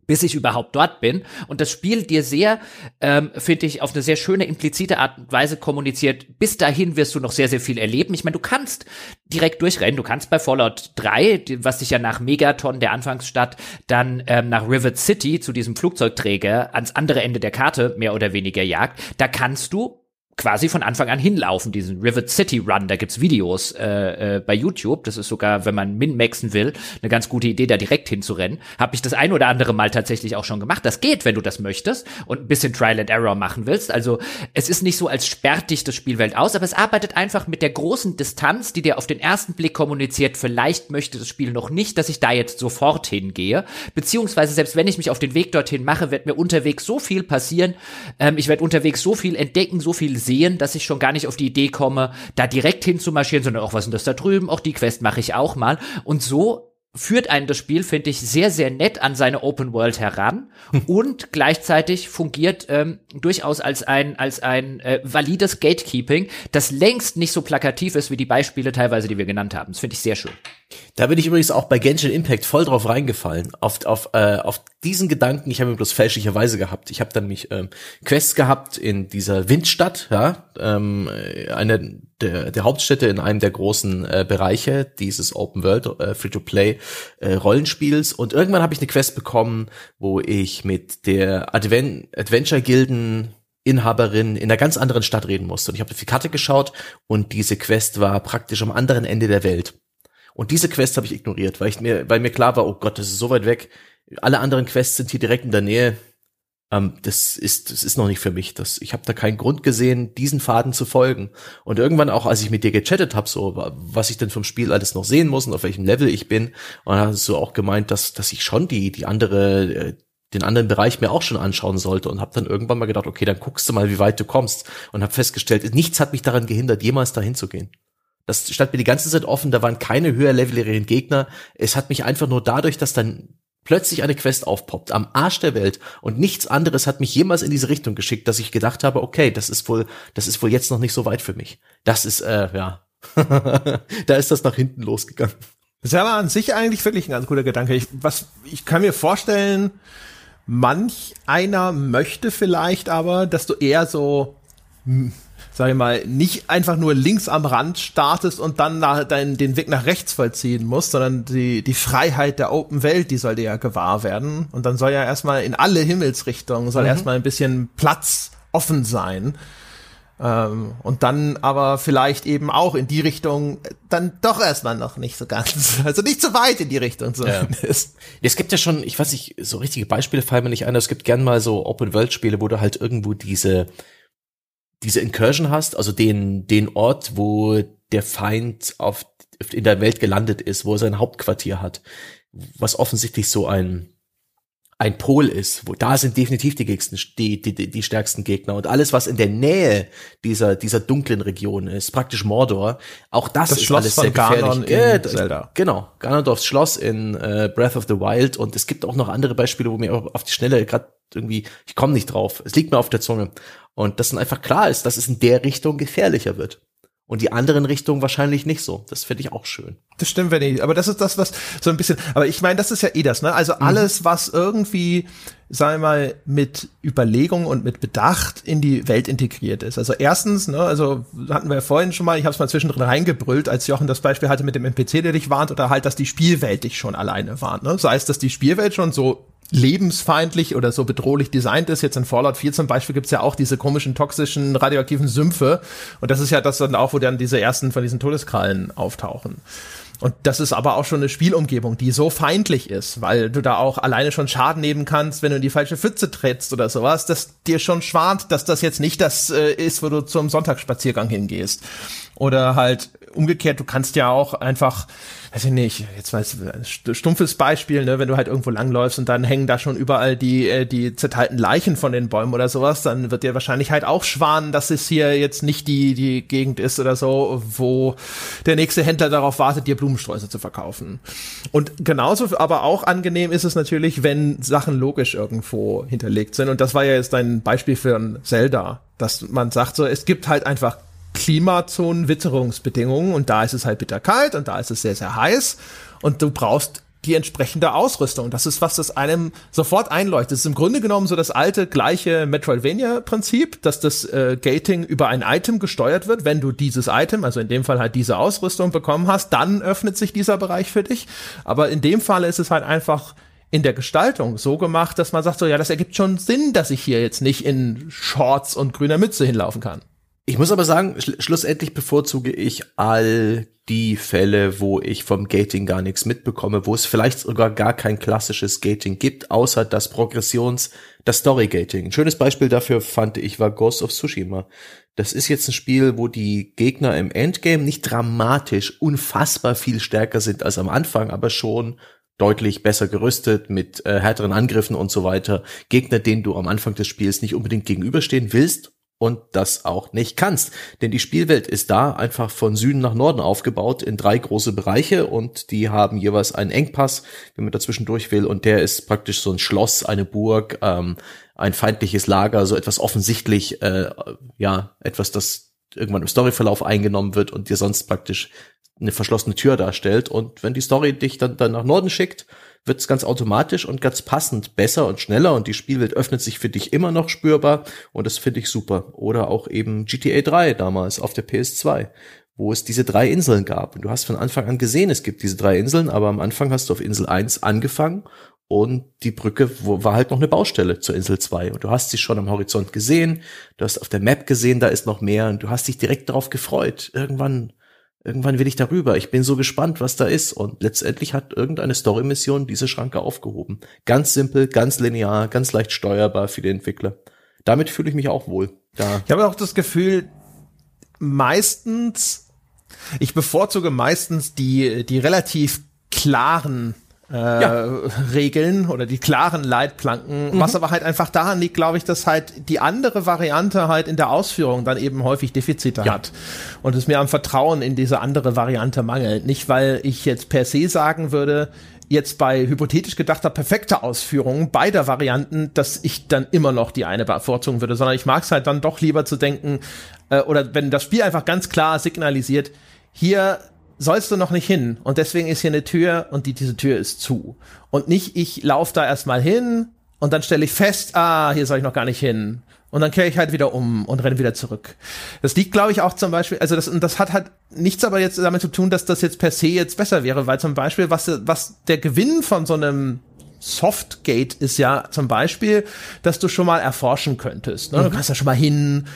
bis ich überhaupt dort bin. Und das Spiel dir sehr, ähm, finde ich, auf eine sehr schöne, implizite Art und Weise kommuniziert. Bis dahin wirst du noch sehr, sehr viel erleben. Ich meine, du kannst direkt durchrennen. Du kannst bei Fallout 3, was sich ja nach Megaton, der Anfangsstadt, dann ähm, nach Rivet City zu diesem Flugzeugträger ans andere Ende der Karte mehr oder weniger jagt. Da kannst du quasi von Anfang an hinlaufen, diesen Rivet City Run. Da gibt's Videos äh, äh, bei YouTube. Das ist sogar, wenn man min-maxen will, eine ganz gute Idee, da direkt hinzurennen. Habe ich das ein oder andere Mal tatsächlich auch schon gemacht. Das geht, wenn du das möchtest und ein bisschen Trial and Error machen willst. Also es ist nicht so, als sperrt dich das Spielwelt aus, aber es arbeitet einfach mit der großen Distanz, die dir auf den ersten Blick kommuniziert, vielleicht möchte das Spiel noch nicht, dass ich da jetzt sofort hingehe. Beziehungsweise selbst wenn ich mich auf den Weg dorthin mache, wird mir unterwegs so viel passieren. Ähm, ich werde unterwegs so viel entdecken, so viel sehen, dass ich schon gar nicht auf die Idee komme, da direkt hinzumarschieren, sondern auch, was ist das da drüben? Auch die Quest mache ich auch mal. Und so führt einen das Spiel, finde ich, sehr, sehr nett an seine Open World heran und gleichzeitig fungiert ähm, durchaus als ein, als ein äh, valides Gatekeeping, das längst nicht so plakativ ist wie die Beispiele teilweise, die wir genannt haben. Das finde ich sehr schön. Da bin ich übrigens auch bei Genshin Impact voll drauf reingefallen. Auf, auf, äh, auf diesen Gedanken, ich habe ihn bloß fälschlicherweise gehabt. Ich habe dann mich ähm, Quests gehabt in dieser Windstadt, ja, ähm, eine der, der Hauptstädte in einem der großen äh, Bereiche dieses Open World äh, Free-to-Play äh, Rollenspiels. Und irgendwann habe ich eine Quest bekommen, wo ich mit der Adven Adventure Gilden Inhaberin in einer ganz anderen Stadt reden musste. Und ich habe auf die Karte geschaut und diese Quest war praktisch am anderen Ende der Welt. Und diese Quest habe ich ignoriert, weil ich mir, weil mir klar war, oh Gott, das ist so weit weg. Alle anderen Quests sind hier direkt in der Nähe. Ähm, das ist, das ist noch nicht für mich. Das, ich habe da keinen Grund gesehen, diesen Faden zu folgen. Und irgendwann auch, als ich mit dir gechattet habe, so was ich denn vom Spiel alles noch sehen muss und auf welchem Level ich bin, und dann hast du auch gemeint, dass, dass ich schon die, die andere, äh, den anderen Bereich mir auch schon anschauen sollte und habe dann irgendwann mal gedacht, okay, dann guckst du mal, wie weit du kommst und habe festgestellt, nichts hat mich daran gehindert, jemals dahin zu gehen. Das stand mir die ganze Zeit offen, da waren keine höherleveligen Gegner. Es hat mich einfach nur dadurch, dass dann plötzlich eine Quest aufpoppt am Arsch der Welt und nichts anderes hat mich jemals in diese Richtung geschickt, dass ich gedacht habe, okay, das ist wohl, das ist wohl jetzt noch nicht so weit für mich. Das ist, äh, ja, da ist das nach hinten losgegangen. Das ist aber an sich eigentlich wirklich ein ganz guter Gedanke. Ich, was, ich kann mir vorstellen, manch einer möchte vielleicht aber, dass du eher so hm, sag ich mal, nicht einfach nur links am Rand startest und dann nach, dein, den Weg nach rechts vollziehen musst, sondern die, die Freiheit der Open Welt, die soll dir ja gewahr werden. Und dann soll ja erstmal in alle Himmelsrichtungen, soll mhm. erstmal ein bisschen Platz offen sein. Ähm, und dann aber vielleicht eben auch in die Richtung dann doch erstmal noch nicht so ganz, also nicht so weit in die Richtung zumindest. Ja. Es gibt ja schon, ich weiß nicht, so richtige Beispiele fallen mir nicht ein, es gibt gern mal so Open-World-Spiele, wo du halt irgendwo diese diese Incursion hast, also den, den Ort, wo der Feind auf, in der Welt gelandet ist, wo er sein Hauptquartier hat, was offensichtlich so ein, ein Pol ist, wo da sind definitiv die, Gegsten, die, die, die stärksten Gegner und alles, was in der Nähe dieser, dieser dunklen Region ist, praktisch Mordor, auch das, das ist Schloss alles sehr gefährlich. Äh, Zelda. Genau, Ganondorfs Schloss in äh, Breath of the Wild und es gibt auch noch andere Beispiele, wo mir auf die Schnelle gerade irgendwie, ich komme nicht drauf, es liegt mir auf der Zunge. Und dass dann einfach klar ist, dass es in der Richtung gefährlicher wird. Und die anderen Richtungen wahrscheinlich nicht so. Das finde ich auch schön. Das stimmt, wenn ich, aber das ist das, was so ein bisschen, aber ich meine, das ist ja eh das, ne? Also mhm. alles, was irgendwie, sagen wir mal, mit Überlegung und mit Bedacht in die Welt integriert ist. Also erstens, ne, also hatten wir ja vorhin schon mal, ich habe es mal zwischendrin reingebrüllt, als Jochen das Beispiel hatte mit dem NPC, der dich warnt, oder halt, dass die Spielwelt dich schon alleine warnt. Ne? Sei es, dass die Spielwelt schon so lebensfeindlich oder so bedrohlich designt ist. Jetzt in Fallout 4 zum Beispiel gibt's ja auch diese komischen, toxischen, radioaktiven Sümpfe. Und das ist ja das dann auch, wo dann diese ersten von diesen Todeskrallen auftauchen. Und das ist aber auch schon eine Spielumgebung, die so feindlich ist, weil du da auch alleine schon Schaden nehmen kannst, wenn du in die falsche Pfütze trittst oder sowas, dass dir schon schwant, dass das jetzt nicht das äh, ist, wo du zum Sonntagsspaziergang hingehst. Oder halt umgekehrt, du kannst ja auch einfach weiß ich nicht, jetzt ich, stumpfes Beispiel, ne, wenn du halt irgendwo langläufst und dann hängen da schon überall die, äh, die zerteilten Leichen von den Bäumen oder sowas, dann wird dir wahrscheinlich halt auch schwanen, dass es hier jetzt nicht die, die Gegend ist oder so, wo der nächste Händler darauf wartet, dir Blumensträuße zu verkaufen. Und genauso, aber auch angenehm ist es natürlich, wenn Sachen logisch irgendwo hinterlegt sind. Und das war ja jetzt dein Beispiel für ein Zelda, dass man sagt so, es gibt halt einfach Klimazonen, Witterungsbedingungen und da ist es halt bitterkalt und da ist es sehr, sehr heiß und du brauchst die entsprechende Ausrüstung. Das ist was, das einem sofort einleuchtet. Das ist im Grunde genommen so das alte, gleiche Metroidvania-Prinzip, dass das äh, Gating über ein Item gesteuert wird. Wenn du dieses Item, also in dem Fall halt diese Ausrüstung bekommen hast, dann öffnet sich dieser Bereich für dich. Aber in dem Fall ist es halt einfach in der Gestaltung so gemacht, dass man sagt so, ja, das ergibt schon Sinn, dass ich hier jetzt nicht in Shorts und grüner Mütze hinlaufen kann. Ich muss aber sagen, schl schlussendlich bevorzuge ich all die Fälle, wo ich vom Gating gar nichts mitbekomme, wo es vielleicht sogar gar kein klassisches Gating gibt, außer das Progressions, das Story Gating. Ein schönes Beispiel dafür fand ich war Ghost of Tsushima. Das ist jetzt ein Spiel, wo die Gegner im Endgame nicht dramatisch unfassbar viel stärker sind als am Anfang, aber schon deutlich besser gerüstet mit äh, härteren Angriffen und so weiter. Gegner, denen du am Anfang des Spiels nicht unbedingt gegenüberstehen willst und das auch nicht kannst. Denn die Spielwelt ist da einfach von Süden nach Norden aufgebaut in drei große Bereiche und die haben jeweils einen Engpass, wenn man dazwischen durch will. Und der ist praktisch so ein Schloss, eine Burg, ähm, ein feindliches Lager, so etwas offensichtlich, äh, ja, etwas, das irgendwann im Storyverlauf eingenommen wird und dir sonst praktisch eine verschlossene Tür darstellt. Und wenn die Story dich dann, dann nach Norden schickt, wird es ganz automatisch und ganz passend besser und schneller und die Spielwelt öffnet sich für dich immer noch spürbar und das finde ich super. Oder auch eben GTA 3 damals auf der PS2 wo es diese drei Inseln gab. Und du hast von Anfang an gesehen, es gibt diese drei Inseln, aber am Anfang hast du auf Insel 1 angefangen und die Brücke war halt noch eine Baustelle zur Insel 2. Und du hast sie schon am Horizont gesehen, du hast auf der Map gesehen, da ist noch mehr und du hast dich direkt darauf gefreut. Irgendwann irgendwann will ich darüber. Ich bin so gespannt, was da ist. Und letztendlich hat irgendeine Story-Mission diese Schranke aufgehoben. Ganz simpel, ganz linear, ganz leicht steuerbar für die Entwickler. Damit fühle ich mich auch wohl. Da. Ich habe auch das Gefühl, meistens, ich bevorzuge meistens die, die relativ klaren äh, ja. Regeln oder die klaren Leitplanken, mhm. was aber halt einfach daran liegt, glaube ich, dass halt die andere Variante halt in der Ausführung dann eben häufig Defizite ja. hat und es mir am Vertrauen in diese andere Variante mangelt. Nicht, weil ich jetzt per se sagen würde, jetzt bei hypothetisch gedachter perfekter Ausführung beider Varianten, dass ich dann immer noch die eine bevorzugen würde, sondern ich mag es halt dann doch lieber zu denken, äh, oder wenn das Spiel einfach ganz klar signalisiert, hier sollst du noch nicht hin. Und deswegen ist hier eine Tür und die, diese Tür ist zu. Und nicht, ich laufe da erstmal hin und dann stelle ich fest, ah, hier soll ich noch gar nicht hin. Und dann kehre ich halt wieder um und renne wieder zurück. Das liegt, glaube ich, auch zum Beispiel, also das, und das hat halt nichts aber jetzt damit zu tun, dass das jetzt per se jetzt besser wäre, weil zum Beispiel, was, was der Gewinn von so einem Softgate ist ja zum Beispiel, dass du schon mal erforschen könntest. Ne? Mhm. Du kannst ja schon mal hin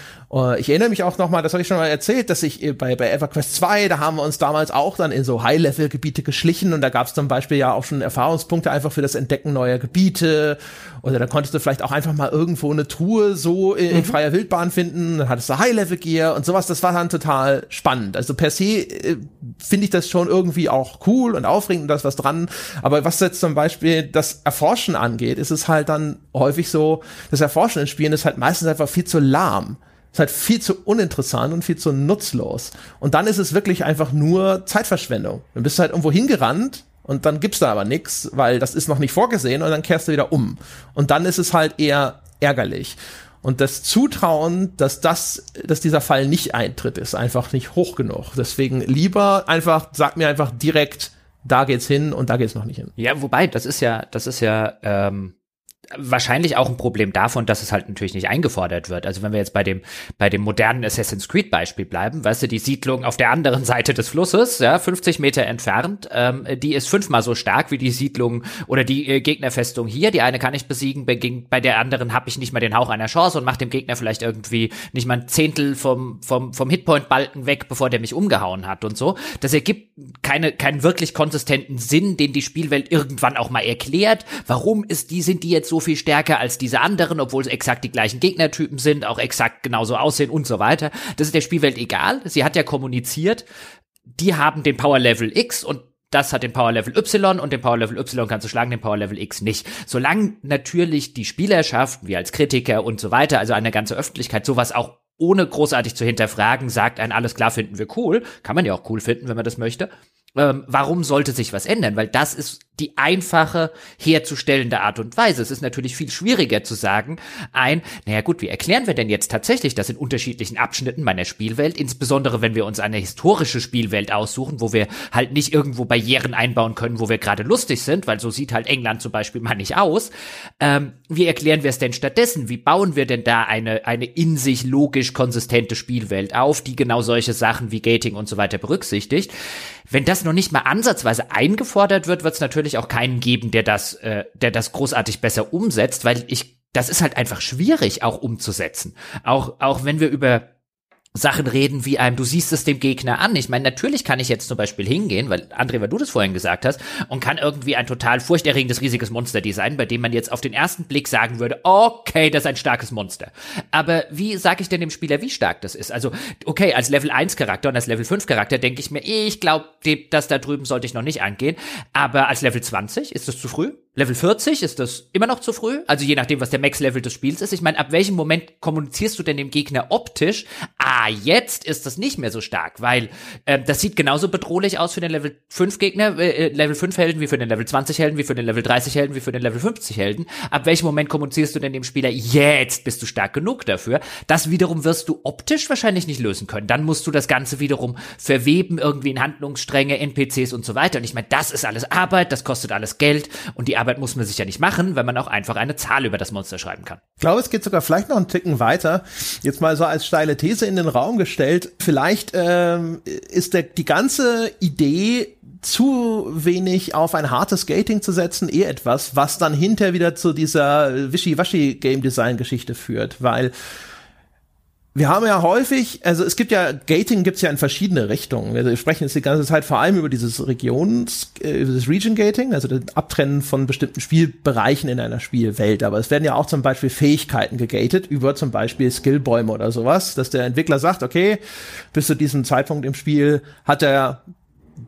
ich erinnere mich auch noch mal, das habe ich schon mal erzählt, dass ich äh, bei, bei EverQuest 2, da haben wir uns damals auch dann in so High-Level-Gebiete geschlichen und da gab es zum Beispiel ja auch schon Erfahrungspunkte einfach für das Entdecken neuer Gebiete oder da konntest du vielleicht auch einfach mal irgendwo eine Truhe so in, in mhm. freier Wildbahn finden, dann hattest du High-Level-Gear und sowas, das war dann total spannend. Also per se äh, finde ich das schon irgendwie auch cool und aufregend und da ist was dran, aber was jetzt zum Beispiel das Erforschen angeht, ist es halt dann häufig so, das Erforschen in Spielen ist halt meistens einfach viel zu lahm. Ist halt viel zu uninteressant und viel zu nutzlos. Und dann ist es wirklich einfach nur Zeitverschwendung. Dann bist du halt irgendwo hingerannt und dann gibt's da aber nichts, weil das ist noch nicht vorgesehen und dann kehrst du wieder um. Und dann ist es halt eher ärgerlich. Und das Zutrauen, dass das, dass dieser Fall nicht eintritt, ist einfach nicht hoch genug. Deswegen lieber einfach, sag mir einfach direkt, da geht's hin und da geht's noch nicht hin. Ja, wobei, das ist ja, das ist ja, ähm, wahrscheinlich auch ein Problem davon, dass es halt natürlich nicht eingefordert wird. Also wenn wir jetzt bei dem bei dem modernen Assassin's Creed Beispiel bleiben, weißt du, die Siedlung auf der anderen Seite des Flusses, ja, 50 Meter entfernt, ähm, die ist fünfmal so stark wie die Siedlung oder die äh, Gegnerfestung hier. Die eine kann ich besiegen, bei, der anderen habe ich nicht mal den Hauch einer Chance und mache dem Gegner vielleicht irgendwie nicht mal ein Zehntel vom vom vom Hitpoint Balken weg, bevor der mich umgehauen hat und so. Das ergibt keine keinen wirklich konsistenten Sinn, den die Spielwelt irgendwann auch mal erklärt. Warum ist die sind die jetzt so so viel stärker als diese anderen, obwohl es exakt die gleichen Gegnertypen sind, auch exakt genauso aussehen und so weiter. Das ist der Spielwelt egal. Sie hat ja kommuniziert, die haben den Power Level X und das hat den Power Level Y und den Power Level Y kannst du schlagen, den Power Level X nicht. Solange natürlich die Spielerschaft, wir als Kritiker und so weiter, also eine ganze Öffentlichkeit sowas auch ohne großartig zu hinterfragen, sagt ein alles klar finden wir cool, kann man ja auch cool finden, wenn man das möchte. Ähm, warum sollte sich was ändern? Weil das ist die einfache herzustellende Art und Weise. Es ist natürlich viel schwieriger zu sagen, ein, naja gut, wie erklären wir denn jetzt tatsächlich das in unterschiedlichen Abschnitten meiner Spielwelt, insbesondere wenn wir uns eine historische Spielwelt aussuchen, wo wir halt nicht irgendwo Barrieren einbauen können, wo wir gerade lustig sind, weil so sieht halt England zum Beispiel mal nicht aus. Ähm, wie erklären wir es denn stattdessen? Wie bauen wir denn da eine, eine in sich logisch konsistente Spielwelt auf, die genau solche Sachen wie Gating und so weiter berücksichtigt? Wenn das noch nicht mal ansatzweise eingefordert wird, wird es natürlich auch keinen geben, der das, äh, der das großartig besser umsetzt, weil ich, das ist halt einfach schwierig auch umzusetzen. Auch, auch wenn wir über Sachen reden wie einem, du siehst es dem Gegner an. Ich meine, natürlich kann ich jetzt zum Beispiel hingehen, weil André, weil du das vorhin gesagt hast, und kann irgendwie ein total furchterregendes, riesiges Monster designen, bei dem man jetzt auf den ersten Blick sagen würde, okay, das ist ein starkes Monster. Aber wie sage ich denn dem Spieler, wie stark das ist? Also, okay, als Level 1 Charakter und als Level 5 Charakter denke ich mir, ich glaube, das da drüben sollte ich noch nicht angehen. Aber als Level 20 ist das zu früh? Level 40 ist das immer noch zu früh? Also je nachdem, was der Max-Level des Spiels ist. Ich meine, ab welchem Moment kommunizierst du denn dem Gegner optisch? Ah, jetzt ist das nicht mehr so stark, weil äh, das sieht genauso bedrohlich aus für den Level 5 Gegner, äh, äh, Level 5 Helden, wie für den Level 20 Helden, wie für den Level 30 Helden, wie für den Level 50 Helden. Ab welchem Moment kommunizierst du denn dem Spieler, jetzt bist du stark genug dafür? Das wiederum wirst du optisch wahrscheinlich nicht lösen können. Dann musst du das Ganze wiederum verweben, irgendwie in Handlungsstränge, NPCs und so weiter. Und ich meine, das ist alles Arbeit, das kostet alles Geld und die Arbeit muss man sich ja nicht machen, wenn man auch einfach eine Zahl über das Monster schreiben kann. Ich glaube, es geht sogar vielleicht noch einen Ticken weiter. Jetzt mal so als steile These in den Raum gestellt. Vielleicht ähm, ist der, die ganze Idee zu wenig auf ein hartes Skating zu setzen, eh etwas, was dann hinter wieder zu dieser Wischi-Waschi Game Design Geschichte führt, weil wir haben ja häufig, also es gibt ja, Gating gibt's ja in verschiedene Richtungen. Wir sprechen jetzt die ganze Zeit vor allem über dieses Regions, äh, das Region Gating, also das Abtrennen von bestimmten Spielbereichen in einer Spielwelt. Aber es werden ja auch zum Beispiel Fähigkeiten gegatet über zum Beispiel Skillbäume oder sowas, dass der Entwickler sagt, okay, bis zu diesem Zeitpunkt im Spiel hat er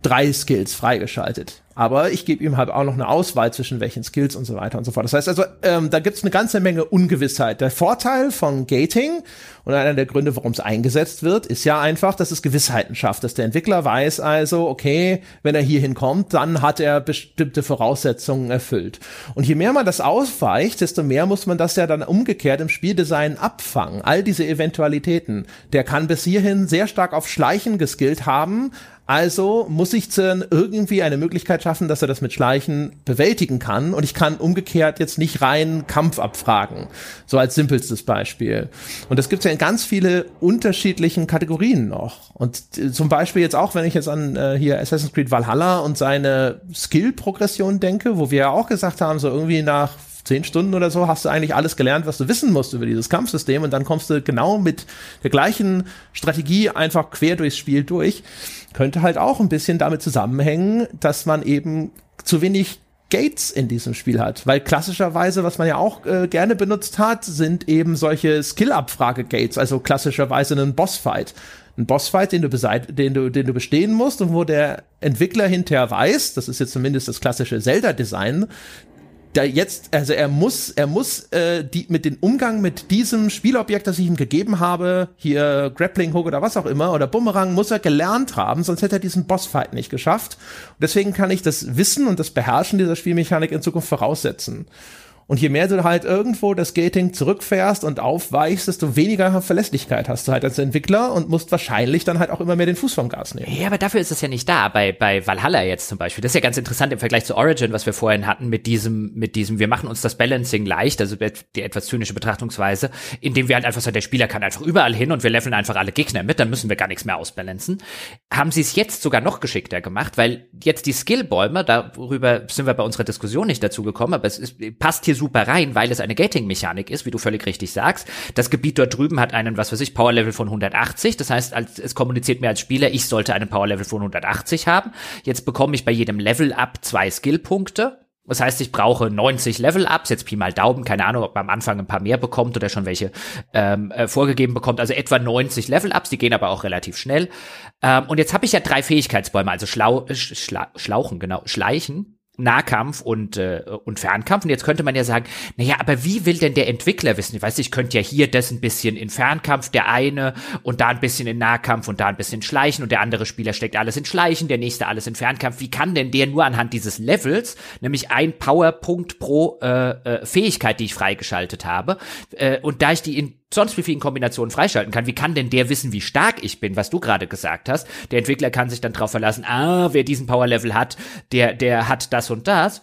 drei Skills freigeschaltet. Aber ich gebe ihm halt auch noch eine Auswahl zwischen welchen Skills und so weiter und so fort. Das heißt also, ähm, da gibt's eine ganze Menge Ungewissheit. Der Vorteil von Gating und einer der Gründe, warum es eingesetzt wird, ist ja einfach, dass es Gewissheiten schafft, dass der Entwickler weiß also, okay, wenn er hier hinkommt, dann hat er bestimmte Voraussetzungen erfüllt. Und je mehr man das ausweicht, desto mehr muss man das ja dann umgekehrt im Spieldesign abfangen. All diese Eventualitäten. Der kann bis hierhin sehr stark auf Schleichen geskillt haben, Also muss ich dann irgendwie eine Möglichkeit schaffen, dass er das mit Schleichen bewältigen kann. Und ich kann umgekehrt jetzt nicht rein Kampf abfragen. So als simpelstes Beispiel. Und das gibt es ja in ganz viele unterschiedlichen Kategorien noch. Und äh, zum Beispiel jetzt auch, wenn ich jetzt an äh, hier Assassin's Creed Valhalla und seine Skill-Progression denke, wo wir ja auch gesagt haben, so irgendwie nach zehn Stunden oder so hast du eigentlich alles gelernt, was du wissen musst über dieses Kampfsystem und dann kommst du genau mit der gleichen Strategie einfach quer durchs Spiel durch. Könnte halt auch ein bisschen damit zusammenhängen, dass man eben zu wenig Gates in diesem Spiel hat, weil klassischerweise, was man ja auch äh, gerne benutzt hat, sind eben solche Skill-Abfrage-Gates, also klassischerweise einen Bossfight. Ein Bossfight, den du, den, du, den du bestehen musst und wo der Entwickler hinterher weiß, das ist jetzt zumindest das klassische Zelda-Design, da jetzt, also er muss, er muss äh, die mit dem Umgang mit diesem Spielobjekt, das ich ihm gegeben habe, hier Grappling Hook oder was auch immer oder Bumerang, muss er gelernt haben, sonst hätte er diesen Bossfight nicht geschafft. Und deswegen kann ich das Wissen und das Beherrschen dieser Spielmechanik in Zukunft voraussetzen. Und je mehr du halt irgendwo das Gating zurückfährst und aufweichst, desto weniger Verlässlichkeit hast du halt als Entwickler und musst wahrscheinlich dann halt auch immer mehr den Fuß vom Gas nehmen. Ja, aber dafür ist es ja nicht da. Bei, bei Valhalla jetzt zum Beispiel. Das ist ja ganz interessant im Vergleich zu Origin, was wir vorhin hatten, mit diesem, mit diesem, wir machen uns das Balancing leicht, also die etwas zynische Betrachtungsweise, indem wir halt einfach sagen, der Spieler kann einfach überall hin und wir leveln einfach alle Gegner mit, dann müssen wir gar nichts mehr ausbalancen. Haben sie es jetzt sogar noch geschickter gemacht, weil jetzt die Skillbäume, darüber sind wir bei unserer Diskussion nicht dazu gekommen, aber es ist, passt hier super rein, weil es eine Gating-Mechanik ist, wie du völlig richtig sagst. Das Gebiet dort drüben hat einen, was weiß ich, Power-Level von 180. Das heißt, als, es kommuniziert mir als Spieler, ich sollte einen Power-Level von 180 haben. Jetzt bekomme ich bei jedem Level-Up zwei Skill-Punkte. Das heißt, ich brauche 90 Level-Ups, jetzt Pi mal Daumen, keine Ahnung, ob man am Anfang ein paar mehr bekommt oder schon welche ähm, äh, vorgegeben bekommt. Also etwa 90 Level-Ups, die gehen aber auch relativ schnell. Ähm, und jetzt habe ich ja drei Fähigkeitsbäume, also Schlau, Schla, Schlauchen, genau, Schleichen, Nahkampf und, äh, und Fernkampf. Und jetzt könnte man ja sagen, naja, aber wie will denn der Entwickler wissen? Ich weiß, ich könnte ja hier das ein bisschen in Fernkampf, der eine und da ein bisschen in Nahkampf und da ein bisschen Schleichen und der andere Spieler steckt alles in Schleichen, der nächste alles in Fernkampf. Wie kann denn der nur anhand dieses Levels, nämlich ein Powerpunkt pro äh, äh, Fähigkeit, die ich freigeschaltet habe, äh, und da ich die in sonst wie vielen Kombinationen freischalten kann. Wie kann denn der wissen, wie stark ich bin, was du gerade gesagt hast? Der Entwickler kann sich dann darauf verlassen, ah, wer diesen Power Level hat, der, der hat das und das.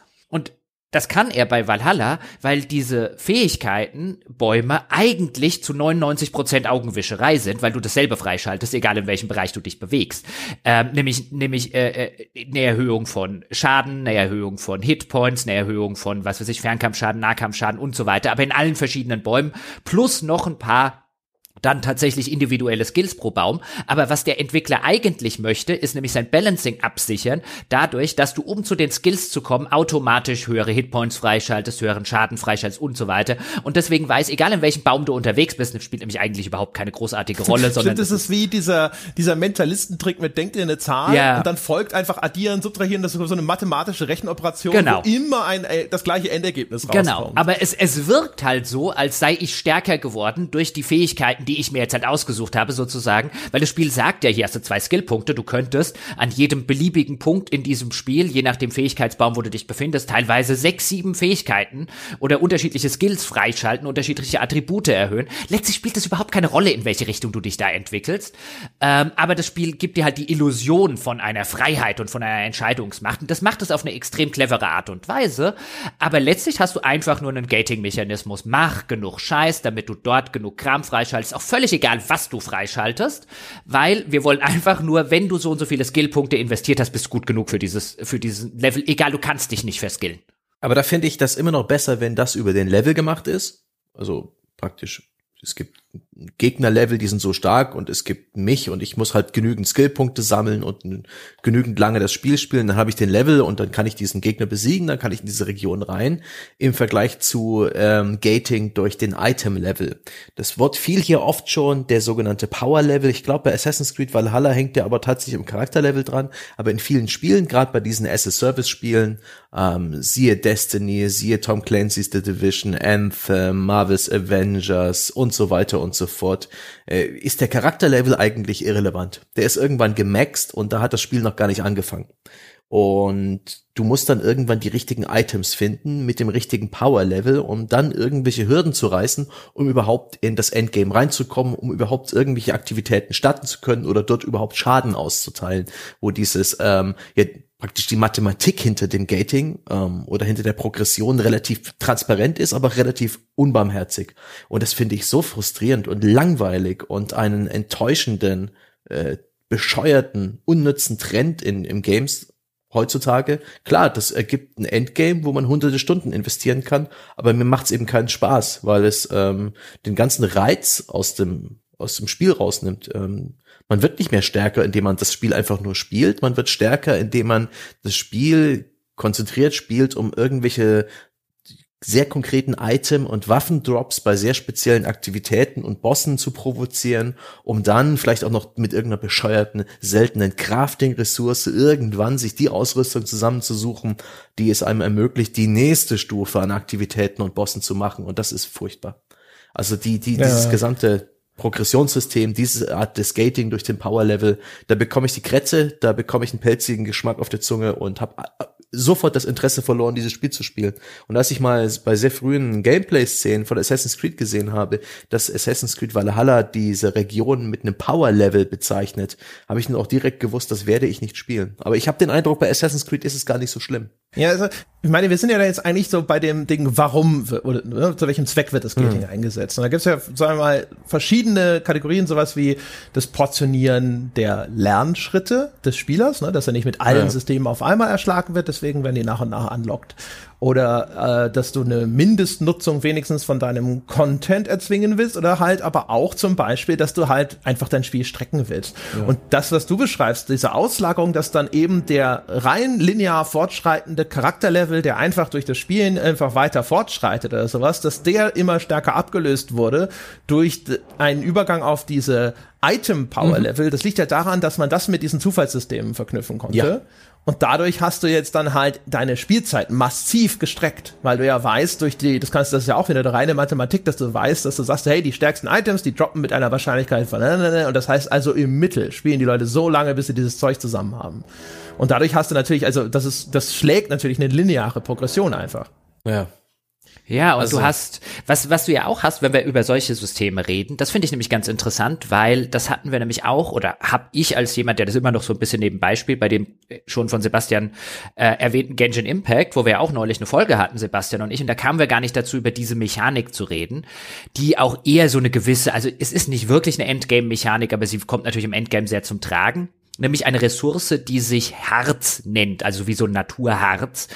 Das kann er bei Valhalla, weil diese Fähigkeiten, Bäume, eigentlich zu 99% Augenwischerei sind, weil du dasselbe freischaltest, egal in welchem Bereich du dich bewegst. Ähm, nämlich nämlich äh, äh, eine Erhöhung von Schaden, eine Erhöhung von Hitpoints, eine Erhöhung von, was weiß ich, Fernkampfschaden, Nahkampfschaden und so weiter, aber in allen verschiedenen Bäumen, plus noch ein paar dann tatsächlich individuelle Skills pro Baum. Aber was der Entwickler eigentlich möchte, ist nämlich sein Balancing absichern, dadurch, dass du, um zu den Skills zu kommen, automatisch höhere Hitpoints freischaltest, höheren Schaden freischaltest und so weiter. Und deswegen weiß, egal in welchem Baum du unterwegs bist, spielt nämlich eigentlich überhaupt keine großartige Rolle, sondern. Stimmt, das ist wie dieser, dieser Mentalistentrick mit denkt dir eine Zahl ja. und dann folgt einfach addieren, subtrahieren, das ist so eine mathematische Rechenoperation, genau. wo immer ein, äh, das gleiche Endergebnis genau. rauskommt. Genau. Aber es, es wirkt halt so, als sei ich stärker geworden durch die Fähigkeiten, die ich mir jetzt halt ausgesucht habe, sozusagen, weil das Spiel sagt ja, hier hast du zwei Skillpunkte, du könntest an jedem beliebigen Punkt in diesem Spiel, je nach dem Fähigkeitsbaum, wo du dich befindest, teilweise sechs, sieben Fähigkeiten oder unterschiedliche Skills freischalten, unterschiedliche Attribute erhöhen. Letztlich spielt das überhaupt keine Rolle, in welche Richtung du dich da entwickelst. Ähm, aber das Spiel gibt dir halt die Illusion von einer Freiheit und von einer Entscheidungsmacht. Und das macht es auf eine extrem clevere Art und Weise. Aber letztlich hast du einfach nur einen Gating-Mechanismus. Mach genug Scheiß, damit du dort genug Kram freischaltest auch völlig egal, was du freischaltest, weil wir wollen einfach nur, wenn du so und so viele Skillpunkte investiert hast, bist du gut genug für dieses, für diesen Level. Egal, du kannst dich nicht verskillen. Aber da finde ich das immer noch besser, wenn das über den Level gemacht ist. Also praktisch, es gibt Gegnerlevel, die sind so stark und es gibt mich und ich muss halt genügend Skillpunkte sammeln und genügend lange das Spiel spielen, dann habe ich den Level und dann kann ich diesen Gegner besiegen, dann kann ich in diese Region rein, im Vergleich zu ähm, Gating durch den Item-Level. Das Wort fiel hier oft schon, der sogenannte Power-Level. Ich glaube, bei Assassin's Creed Valhalla hängt der aber tatsächlich im Charakterlevel dran, aber in vielen Spielen, gerade bei diesen as-a-Service-Spielen, ähm, siehe Destiny, siehe Tom Clancy's The Division, Anthem, Marvel's Avengers und so weiter und so fort, äh, ist der Charakterlevel eigentlich irrelevant. Der ist irgendwann gemaxt und da hat das Spiel noch gar nicht angefangen. Und du musst dann irgendwann die richtigen Items finden mit dem richtigen Power Level, um dann irgendwelche Hürden zu reißen, um überhaupt in das Endgame reinzukommen, um überhaupt irgendwelche Aktivitäten starten zu können oder dort überhaupt Schaden auszuteilen, wo dieses ähm, ja, praktisch die Mathematik hinter dem Gating ähm, oder hinter der Progression relativ transparent ist, aber relativ unbarmherzig. Und das finde ich so frustrierend und langweilig und einen enttäuschenden, äh, bescheuerten, unnützen Trend in, im Games heutzutage. Klar, das ergibt ein Endgame, wo man hunderte Stunden investieren kann, aber mir macht es eben keinen Spaß, weil es ähm, den ganzen Reiz aus dem aus dem Spiel rausnimmt. Ähm, man wird nicht mehr stärker, indem man das Spiel einfach nur spielt. Man wird stärker, indem man das Spiel konzentriert spielt, um irgendwelche sehr konkreten Item- und Waffendrops bei sehr speziellen Aktivitäten und Bossen zu provozieren, um dann vielleicht auch noch mit irgendeiner bescheuerten, seltenen Crafting-Ressource irgendwann sich die Ausrüstung zusammenzusuchen, die es einem ermöglicht, die nächste Stufe an Aktivitäten und Bossen zu machen. Und das ist furchtbar. Also die, die, ja. dieses gesamte Progressionssystem, diese Art des Skating durch den Power Level, da bekomme ich die Krätze, da bekomme ich einen pelzigen Geschmack auf der Zunge und habe sofort das Interesse verloren, dieses Spiel zu spielen. Und als ich mal bei sehr frühen Gameplay-Szenen von Assassin's Creed gesehen habe, dass Assassin's Creed Valhalla diese Region mit einem Power-Level bezeichnet, habe ich dann auch direkt gewusst, das werde ich nicht spielen. Aber ich habe den Eindruck, bei Assassin's Creed ist es gar nicht so schlimm. Ja, also ich meine, wir sind ja da jetzt eigentlich so bei dem Ding, warum oder ne, zu welchem Zweck wird das Gating mhm. eingesetzt? Und da gibt's ja, sagen wir mal, verschiedene Kategorien, sowas wie das Portionieren der Lernschritte des Spielers, ne, dass er nicht mit allen ja. Systemen auf einmal erschlagen wird, deswegen werden die nach und nach unlocked oder äh, dass du eine Mindestnutzung wenigstens von deinem Content erzwingen willst oder halt aber auch zum Beispiel, dass du halt einfach dein Spiel strecken willst. Ja. Und das, was du beschreibst, diese Auslagerung, dass dann eben der rein linear fortschreitende Charakterlevel, der einfach durch das Spielen einfach weiter fortschreitet oder sowas, dass der immer stärker abgelöst wurde durch einen Übergang auf diese Item Power Level. Mhm. Das liegt ja daran, dass man das mit diesen Zufallssystemen verknüpfen konnte. Ja. Und dadurch hast du jetzt dann halt deine Spielzeit massiv gestreckt, weil du ja weißt, durch die, das kannst, das ist ja auch wieder eine reine Mathematik, dass du weißt, dass du sagst, hey, die stärksten Items, die droppen mit einer Wahrscheinlichkeit von, und das heißt also im Mittel spielen die Leute so lange, bis sie dieses Zeug zusammen haben. Und dadurch hast du natürlich, also das ist, das schlägt natürlich eine lineare Progression einfach. Ja. Ja, und also, du hast, was, was du ja auch hast, wenn wir über solche Systeme reden, das finde ich nämlich ganz interessant, weil das hatten wir nämlich auch, oder hab ich als jemand, der das immer noch so ein bisschen nebenbei spielt, bei dem äh, schon von Sebastian äh, erwähnten Genshin Impact, wo wir ja auch neulich eine Folge hatten, Sebastian und ich, und da kamen wir gar nicht dazu, über diese Mechanik zu reden, die auch eher so eine gewisse, also es ist nicht wirklich eine Endgame-Mechanik, aber sie kommt natürlich im Endgame sehr zum Tragen nämlich eine Ressource, die sich Harz nennt, also wie so ein Naturharz,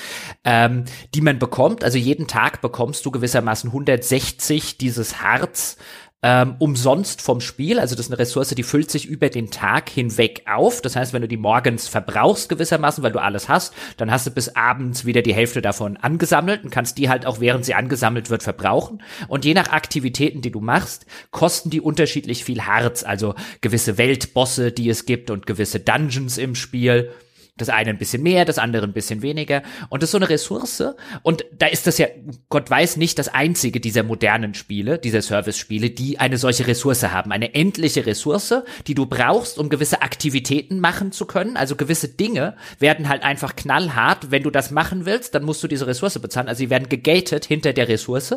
ähm, die man bekommt. Also jeden Tag bekommst du gewissermaßen 160 dieses Harz ähm, umsonst vom Spiel. Also das ist eine Ressource, die füllt sich über den Tag hinweg auf. Das heißt, wenn du die morgens verbrauchst gewissermaßen, weil du alles hast, dann hast du bis abends wieder die Hälfte davon angesammelt und kannst die halt auch während sie angesammelt wird verbrauchen. Und je nach Aktivitäten, die du machst, kosten die unterschiedlich viel Harz. Also gewisse Weltbosse, die es gibt und gewisse Dungeons im Spiel. Das eine ein bisschen mehr, das andere ein bisschen weniger. Und das ist so eine Ressource. Und da ist das ja, Gott weiß nicht, das einzige dieser modernen Spiele, dieser Service-Spiele, die eine solche Ressource haben. Eine endliche Ressource, die du brauchst, um gewisse Aktivitäten machen zu können. Also gewisse Dinge werden halt einfach knallhart. Wenn du das machen willst, dann musst du diese Ressource bezahlen. Also sie werden gegated hinter der Ressource.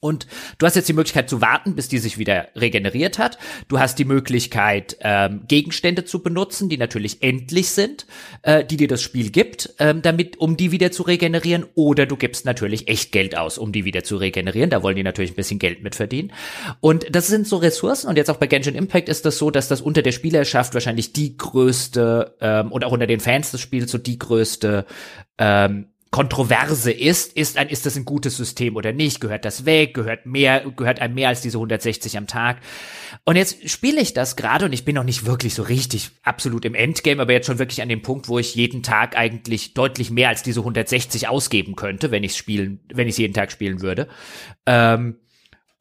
Und du hast jetzt die Möglichkeit zu warten, bis die sich wieder regeneriert hat. Du hast die Möglichkeit, ähm, Gegenstände zu benutzen, die natürlich endlich sind, äh, die dir das Spiel gibt, ähm, damit, um die wieder zu regenerieren. Oder du gibst natürlich echt Geld aus, um die wieder zu regenerieren. Da wollen die natürlich ein bisschen Geld mit verdienen. Und das sind so Ressourcen. Und jetzt auch bei Genshin Impact ist das so, dass das unter der Spielerschaft wahrscheinlich die größte ähm, und auch unter den Fans des Spiels so die größte ähm, Kontroverse ist, ist ein, ist das ein gutes System oder nicht? Gehört das weg? Gehört mehr, gehört einem mehr als diese 160 am Tag? Und jetzt spiele ich das gerade und ich bin noch nicht wirklich so richtig absolut im Endgame, aber jetzt schon wirklich an dem Punkt, wo ich jeden Tag eigentlich deutlich mehr als diese 160 ausgeben könnte, wenn ich spielen, wenn ich jeden Tag spielen würde. Ähm,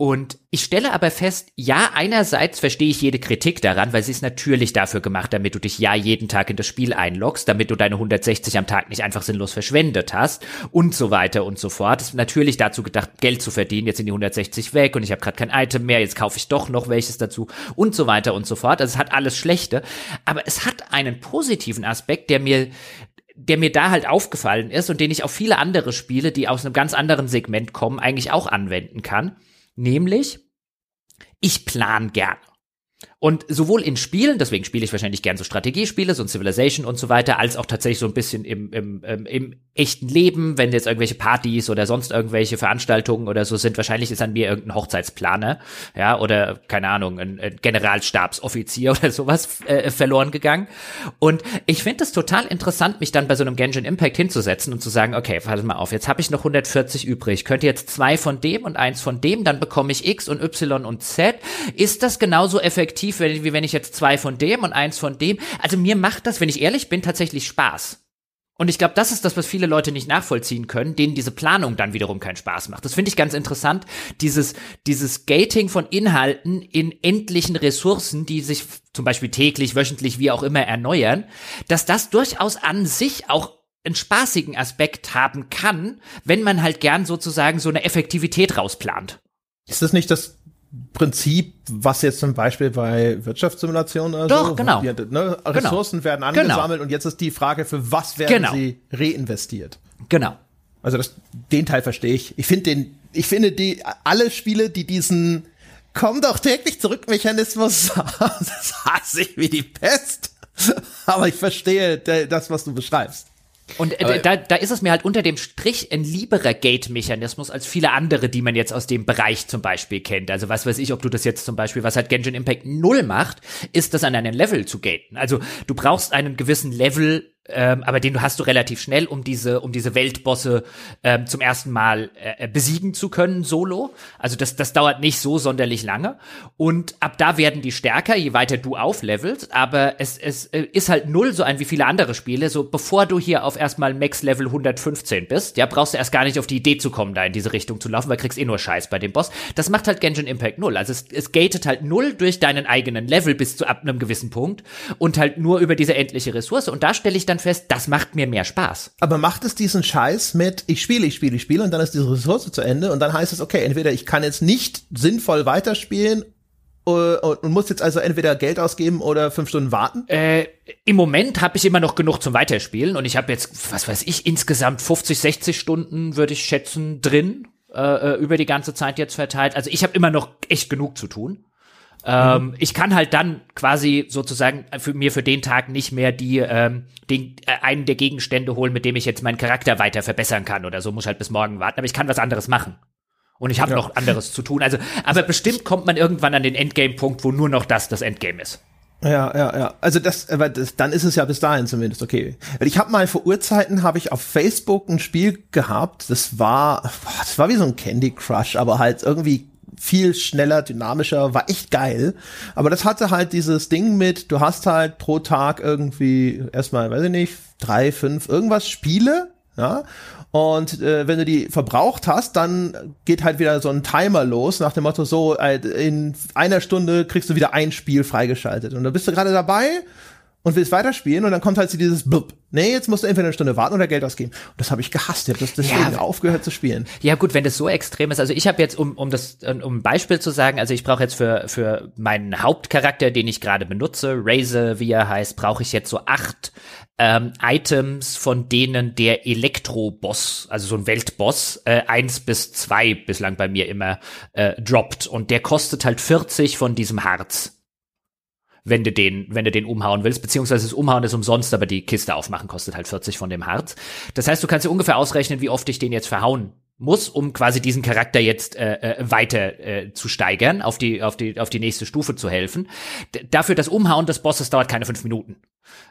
und ich stelle aber fest, ja, einerseits verstehe ich jede Kritik daran, weil sie ist natürlich dafür gemacht, damit du dich ja jeden Tag in das Spiel einloggst, damit du deine 160 am Tag nicht einfach sinnlos verschwendet hast und so weiter und so fort. Es ist natürlich dazu gedacht, Geld zu verdienen. Jetzt sind die 160 weg und ich habe gerade kein Item mehr, jetzt kaufe ich doch noch welches dazu und so weiter und so fort. Also es hat alles Schlechte, aber es hat einen positiven Aspekt, der mir der mir da halt aufgefallen ist und den ich auf viele andere Spiele, die aus einem ganz anderen Segment kommen, eigentlich auch anwenden kann. Nämlich, ich plan gerne. Und sowohl in Spielen, deswegen spiele ich wahrscheinlich gern so Strategiespiele, so ein Civilization und so weiter, als auch tatsächlich so ein bisschen im, im, im, im echten Leben, wenn jetzt irgendwelche Partys oder sonst irgendwelche Veranstaltungen oder so sind, wahrscheinlich ist an mir irgendein Hochzeitsplaner, ja, oder keine Ahnung, ein, ein Generalstabsoffizier oder sowas äh, verloren gegangen. Und ich finde es total interessant, mich dann bei so einem Genshin Impact hinzusetzen und zu sagen, okay, warte mal auf, jetzt habe ich noch 140 übrig, könnte jetzt zwei von dem und eins von dem, dann bekomme ich X und Y und Z. Ist das genauso effektiv? Effektiv, wie wenn ich jetzt zwei von dem und eins von dem. Also mir macht das, wenn ich ehrlich bin, tatsächlich Spaß. Und ich glaube, das ist das, was viele Leute nicht nachvollziehen können, denen diese Planung dann wiederum keinen Spaß macht. Das finde ich ganz interessant, dieses, dieses Gating von Inhalten in endlichen Ressourcen, die sich zum Beispiel täglich, wöchentlich, wie auch immer erneuern, dass das durchaus an sich auch einen spaßigen Aspekt haben kann, wenn man halt gern sozusagen so eine Effektivität rausplant. Ist das nicht das Prinzip, was jetzt zum Beispiel bei Wirtschaftssimulationen oder Doch, so, genau. Die, ne, genau. Ressourcen genau. werden angesammelt genau. und jetzt ist die Frage, für was werden genau. sie reinvestiert? Genau. Also das, den Teil verstehe ich. Ich finde den, ich finde die, alle Spiele, die diesen komm doch täglich zurück Mechanismus, das hasse ich wie die Pest. Aber ich verstehe das, was du beschreibst. Und äh, da, da ist es mir halt unter dem Strich ein lieberer Gate-Mechanismus als viele andere, die man jetzt aus dem Bereich zum Beispiel kennt. Also was weiß ich, ob du das jetzt zum Beispiel, was halt Genshin Impact null macht, ist das an einem Level zu gaten. Also du brauchst einen gewissen Level ähm, aber den hast du relativ schnell, um diese, um diese Weltbosse ähm, zum ersten Mal äh, besiegen zu können, solo. Also das, das dauert nicht so sonderlich lange. Und ab da werden die stärker, je weiter du auflevelst. Aber es, es äh, ist halt null so ein wie viele andere Spiele. So bevor du hier auf erstmal Max Level 115 bist, ja, brauchst du erst gar nicht auf die Idee zu kommen, da in diese Richtung zu laufen, weil kriegst eh nur Scheiß bei dem Boss. Das macht halt Genshin Impact null. Also es, es gatet halt null durch deinen eigenen Level bis zu ab einem gewissen Punkt und halt nur über diese endliche Ressource. Und da stelle ich dann fest, das macht mir mehr Spaß. Aber macht es diesen Scheiß mit, ich spiele, ich spiele, ich spiele und dann ist diese Ressource zu Ende und dann heißt es, okay, entweder ich kann jetzt nicht sinnvoll weiterspielen äh, und muss jetzt also entweder Geld ausgeben oder fünf Stunden warten? Äh, Im Moment habe ich immer noch genug zum Weiterspielen und ich habe jetzt, was weiß ich, insgesamt 50, 60 Stunden, würde ich schätzen, drin äh, äh, über die ganze Zeit jetzt verteilt. Also ich habe immer noch echt genug zu tun. Ähm, mhm. Ich kann halt dann quasi sozusagen für mir für den Tag nicht mehr die ähm, den, äh, einen der Gegenstände holen, mit dem ich jetzt meinen Charakter weiter verbessern kann oder so. Muss halt bis morgen warten, aber ich kann was anderes machen. Und ich habe ja. noch anderes zu tun. Also, aber bestimmt kommt man irgendwann an den Endgame-Punkt, wo nur noch das das Endgame ist. Ja, ja, ja. Also das, aber das, dann ist es ja bis dahin zumindest okay. Weil ich habe mal vor Urzeiten habe ich auf Facebook ein Spiel gehabt. Das war, boah, das war wie so ein Candy Crush, aber halt irgendwie viel schneller, dynamischer, war echt geil. Aber das hatte halt dieses Ding mit, du hast halt pro Tag irgendwie erstmal, weiß ich nicht, drei, fünf, irgendwas Spiele, ja. Und äh, wenn du die verbraucht hast, dann geht halt wieder so ein Timer los nach dem Motto so, äh, in einer Stunde kriegst du wieder ein Spiel freigeschaltet. Und da bist du gerade dabei und willst weiterspielen und dann kommt halt so dieses Blub. Nee, jetzt musst du entweder eine Stunde warten oder Geld ausgeben. Und das habe ich gehasst. Ich habe das deswegen ja. aufgehört zu spielen. Ja gut, wenn das so extrem ist. Also ich habe jetzt, um, um das, um ein Beispiel zu sagen, also ich brauche jetzt für, für meinen Hauptcharakter, den ich gerade benutze, Razor, wie er heißt, brauche ich jetzt so acht ähm, Items, von denen der Elektro-Boss, also so ein Weltboss, äh, eins bis zwei bislang bei mir immer äh, droppt. Und der kostet halt 40 von diesem Harz wenn du den, wenn du den umhauen willst, beziehungsweise das Umhauen ist umsonst, aber die Kiste aufmachen kostet halt 40 von dem Harz. Das heißt, du kannst dir ungefähr ausrechnen, wie oft ich den jetzt verhauen muss, um quasi diesen Charakter jetzt äh, äh, weiter äh, zu steigern, auf die, auf die, auf die nächste Stufe zu helfen. D dafür das Umhauen des Bosses dauert keine fünf Minuten.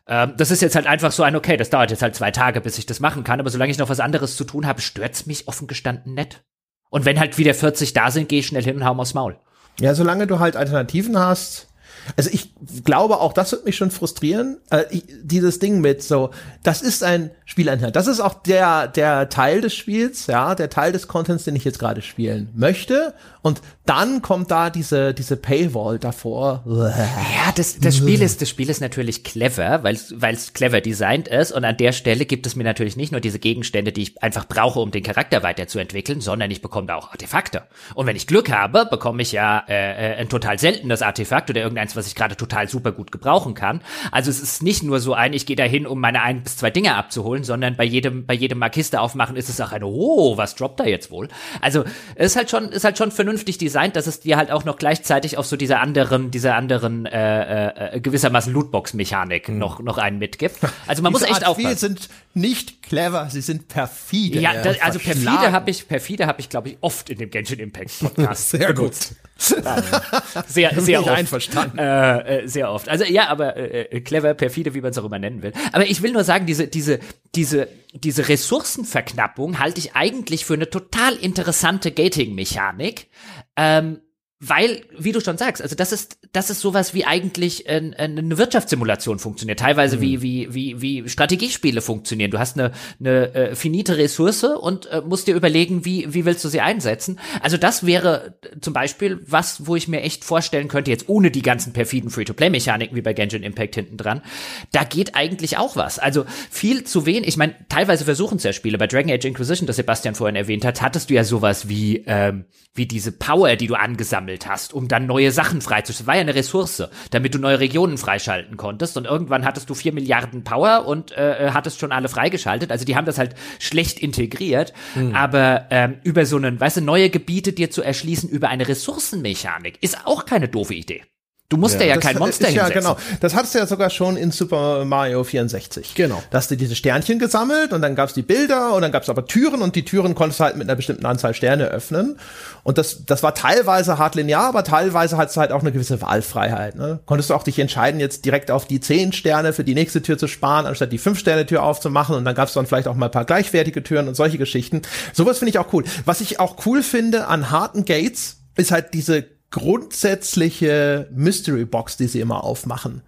Ähm, das ist jetzt halt einfach so ein, okay, das dauert jetzt halt zwei Tage, bis ich das machen kann, aber solange ich noch was anderes zu tun habe, stört's mich offen gestanden nett. Und wenn halt wieder 40 da sind, gehe ich schnell hin und hau aufs Maul. Ja, solange du halt Alternativen hast, also ich glaube auch, das wird mich schon frustrieren. Äh, ich, dieses Ding mit so, das ist ein Spieleinheit. Das ist auch der der Teil des Spiels, ja, der Teil des Contents, den ich jetzt gerade spielen möchte. Und dann kommt da diese diese Paywall davor. Ja, das das Spiel ist das Spiel ist natürlich clever, weil es clever designt ist. Und an der Stelle gibt es mir natürlich nicht nur diese Gegenstände, die ich einfach brauche, um den Charakter weiterzuentwickeln, sondern ich bekomme da auch Artefakte. Und wenn ich Glück habe, bekomme ich ja äh, äh ein total seltenes Artefakt oder irgendeins was ich gerade total super gut gebrauchen kann. Also es ist nicht nur so ein, ich gehe dahin, um meine ein bis zwei Dinge abzuholen, sondern bei jedem, bei jedem Mal Kiste aufmachen ist es auch eine, oh, was droppt da jetzt wohl? Also es ist halt schon, ist halt schon vernünftig designt, dass es dir halt auch noch gleichzeitig auf so dieser anderen, dieser anderen äh, äh, gewissermaßen Lootbox-Mechanik hm. noch, noch einen mitgibt. Also man muss echt Art aufpassen. sind nicht clever, sie sind perfide. Ja, da, also perfide habe ich, perfide habe ich, glaube ich, oft in dem Genshin Impact Podcast. Sehr gut. Sehr, sehr oft. Einverstanden. Äh, äh, sehr oft. Also ja, aber äh, äh, clever, perfide, wie man es auch immer nennen will. Aber ich will nur sagen, diese, diese, diese, diese Ressourcenverknappung halte ich eigentlich für eine total interessante Gating-Mechanik. Ähm, weil, wie du schon sagst, also das ist, das ist sowas wie eigentlich äh, eine Wirtschaftssimulation funktioniert, teilweise mhm. wie, wie, wie, wie Strategiespiele funktionieren. Du hast eine, eine äh, finite Ressource und äh, musst dir überlegen, wie, wie willst du sie einsetzen. Also das wäre zum Beispiel was, wo ich mir echt vorstellen könnte, jetzt ohne die ganzen perfiden Free-to-Play-Mechaniken wie bei Genshin Impact hinten dran, da geht eigentlich auch was. Also viel zu wenig, ich meine, teilweise versuchen es ja Spiele. Bei Dragon Age Inquisition, das Sebastian vorhin erwähnt hat, hattest du ja sowas wie, ähm, wie diese Power, die du angesammelt gesammelt hast, um dann neue Sachen freizuschalten. War ja eine Ressource, damit du neue Regionen freischalten konntest. Und irgendwann hattest du vier Milliarden Power und äh, äh, hattest schon alle freigeschaltet. Also die haben das halt schlecht integriert. Mhm. Aber ähm, über so einen, weißt du, neue Gebiete dir zu erschließen über eine Ressourcenmechanik ist auch keine doofe Idee. Du musst ja, ja, kein Monster ist, Ja, genau. Das hattest du ja sogar schon in Super Mario 64. Genau. Da hast du diese Sternchen gesammelt und dann gab's die Bilder und dann gab's aber Türen und die Türen konntest du halt mit einer bestimmten Anzahl Sterne öffnen. Und das, das war teilweise hart linear, aber teilweise hattest du halt auch eine gewisse Wahlfreiheit. Ne? Konntest du auch dich entscheiden, jetzt direkt auf die zehn Sterne für die nächste Tür zu sparen, anstatt die fünf Sterne Tür aufzumachen. Und dann gab's dann vielleicht auch mal ein paar gleichwertige Türen und solche Geschichten. Sowas finde ich auch cool. Was ich auch cool finde an harten Gates, ist halt diese grundsätzliche Mystery Box, die sie immer aufmachen.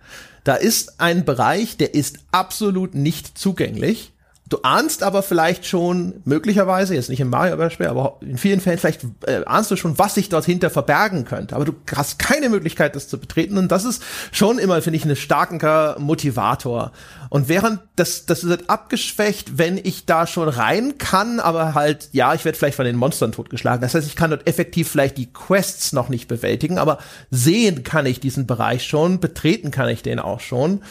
Da ist ein Bereich, der ist absolut nicht zugänglich. Du ahnst aber vielleicht schon, möglicherweise, jetzt nicht im Mario-Beispiel, aber in vielen Fällen, vielleicht äh, ahnst du schon, was sich dort hinter verbergen könnte. Aber du hast keine Möglichkeit, das zu betreten. Und das ist schon immer, finde ich, ein starker Motivator. Und während das, das wird abgeschwächt, wenn ich da schon rein kann, aber halt, ja, ich werde vielleicht von den Monstern totgeschlagen. Das heißt, ich kann dort effektiv vielleicht die Quests noch nicht bewältigen, aber sehen kann ich diesen Bereich schon, betreten kann ich den auch schon.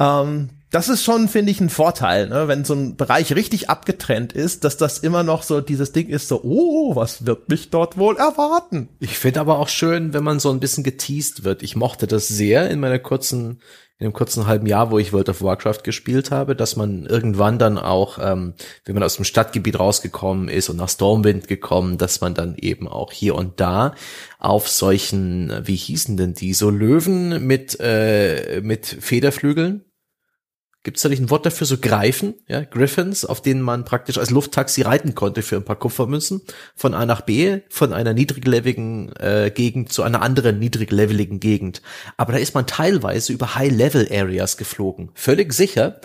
Ähm, das ist schon, finde ich, ein Vorteil, ne? wenn so ein Bereich richtig abgetrennt ist, dass das immer noch so dieses Ding ist, so, oh, was wird mich dort wohl erwarten? Ich finde aber auch schön, wenn man so ein bisschen geteased wird. Ich mochte das sehr in meiner kurzen, in dem kurzen halben Jahr, wo ich World of Warcraft gespielt habe, dass man irgendwann dann auch, ähm, wenn man aus dem Stadtgebiet rausgekommen ist und nach Stormwind gekommen, dass man dann eben auch hier und da auf solchen, wie hießen denn die, so Löwen mit, äh, mit Federflügeln, Gibt es da nicht ein Wort dafür, so Greifen, ja, Griffins, auf denen man praktisch als Lufttaxi reiten konnte für ein paar Kupfermünzen, von A nach B, von einer niedrigleveligen äh, Gegend zu einer anderen niedrigleveligen Gegend. Aber da ist man teilweise über High-Level-Areas geflogen, völlig sicher.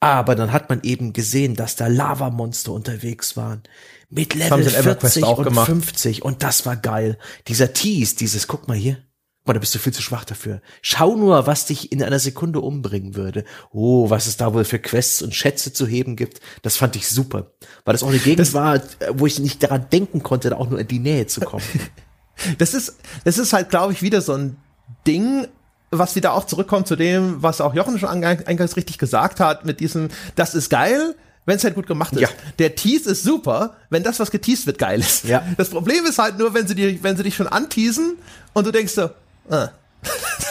Aber dann hat man eben gesehen, dass da Lavamonster unterwegs waren. Mit Level 40 und gemacht. 50 und das war geil. Dieser Tease, dieses, guck mal hier, Boah, da bist du viel zu schwach dafür. Schau nur, was dich in einer Sekunde umbringen würde. Oh, was es da wohl für Quests und Schätze zu heben gibt. Das fand ich super. Weil das auch eine Gegend das war, wo ich nicht daran denken konnte, da auch nur in die Nähe zu kommen. das ist, das ist halt, glaube ich, wieder so ein Ding, was wieder auch zurückkommt zu dem, was auch Jochen schon eingangs richtig gesagt hat, mit diesem, das ist geil, wenn es halt gut gemacht ist. Ja. Der Tease ist super, wenn das, was geteased wird, geil ist. Ja. Das Problem ist halt nur, wenn sie, dir, wenn sie dich schon anteasen und du denkst so, äh.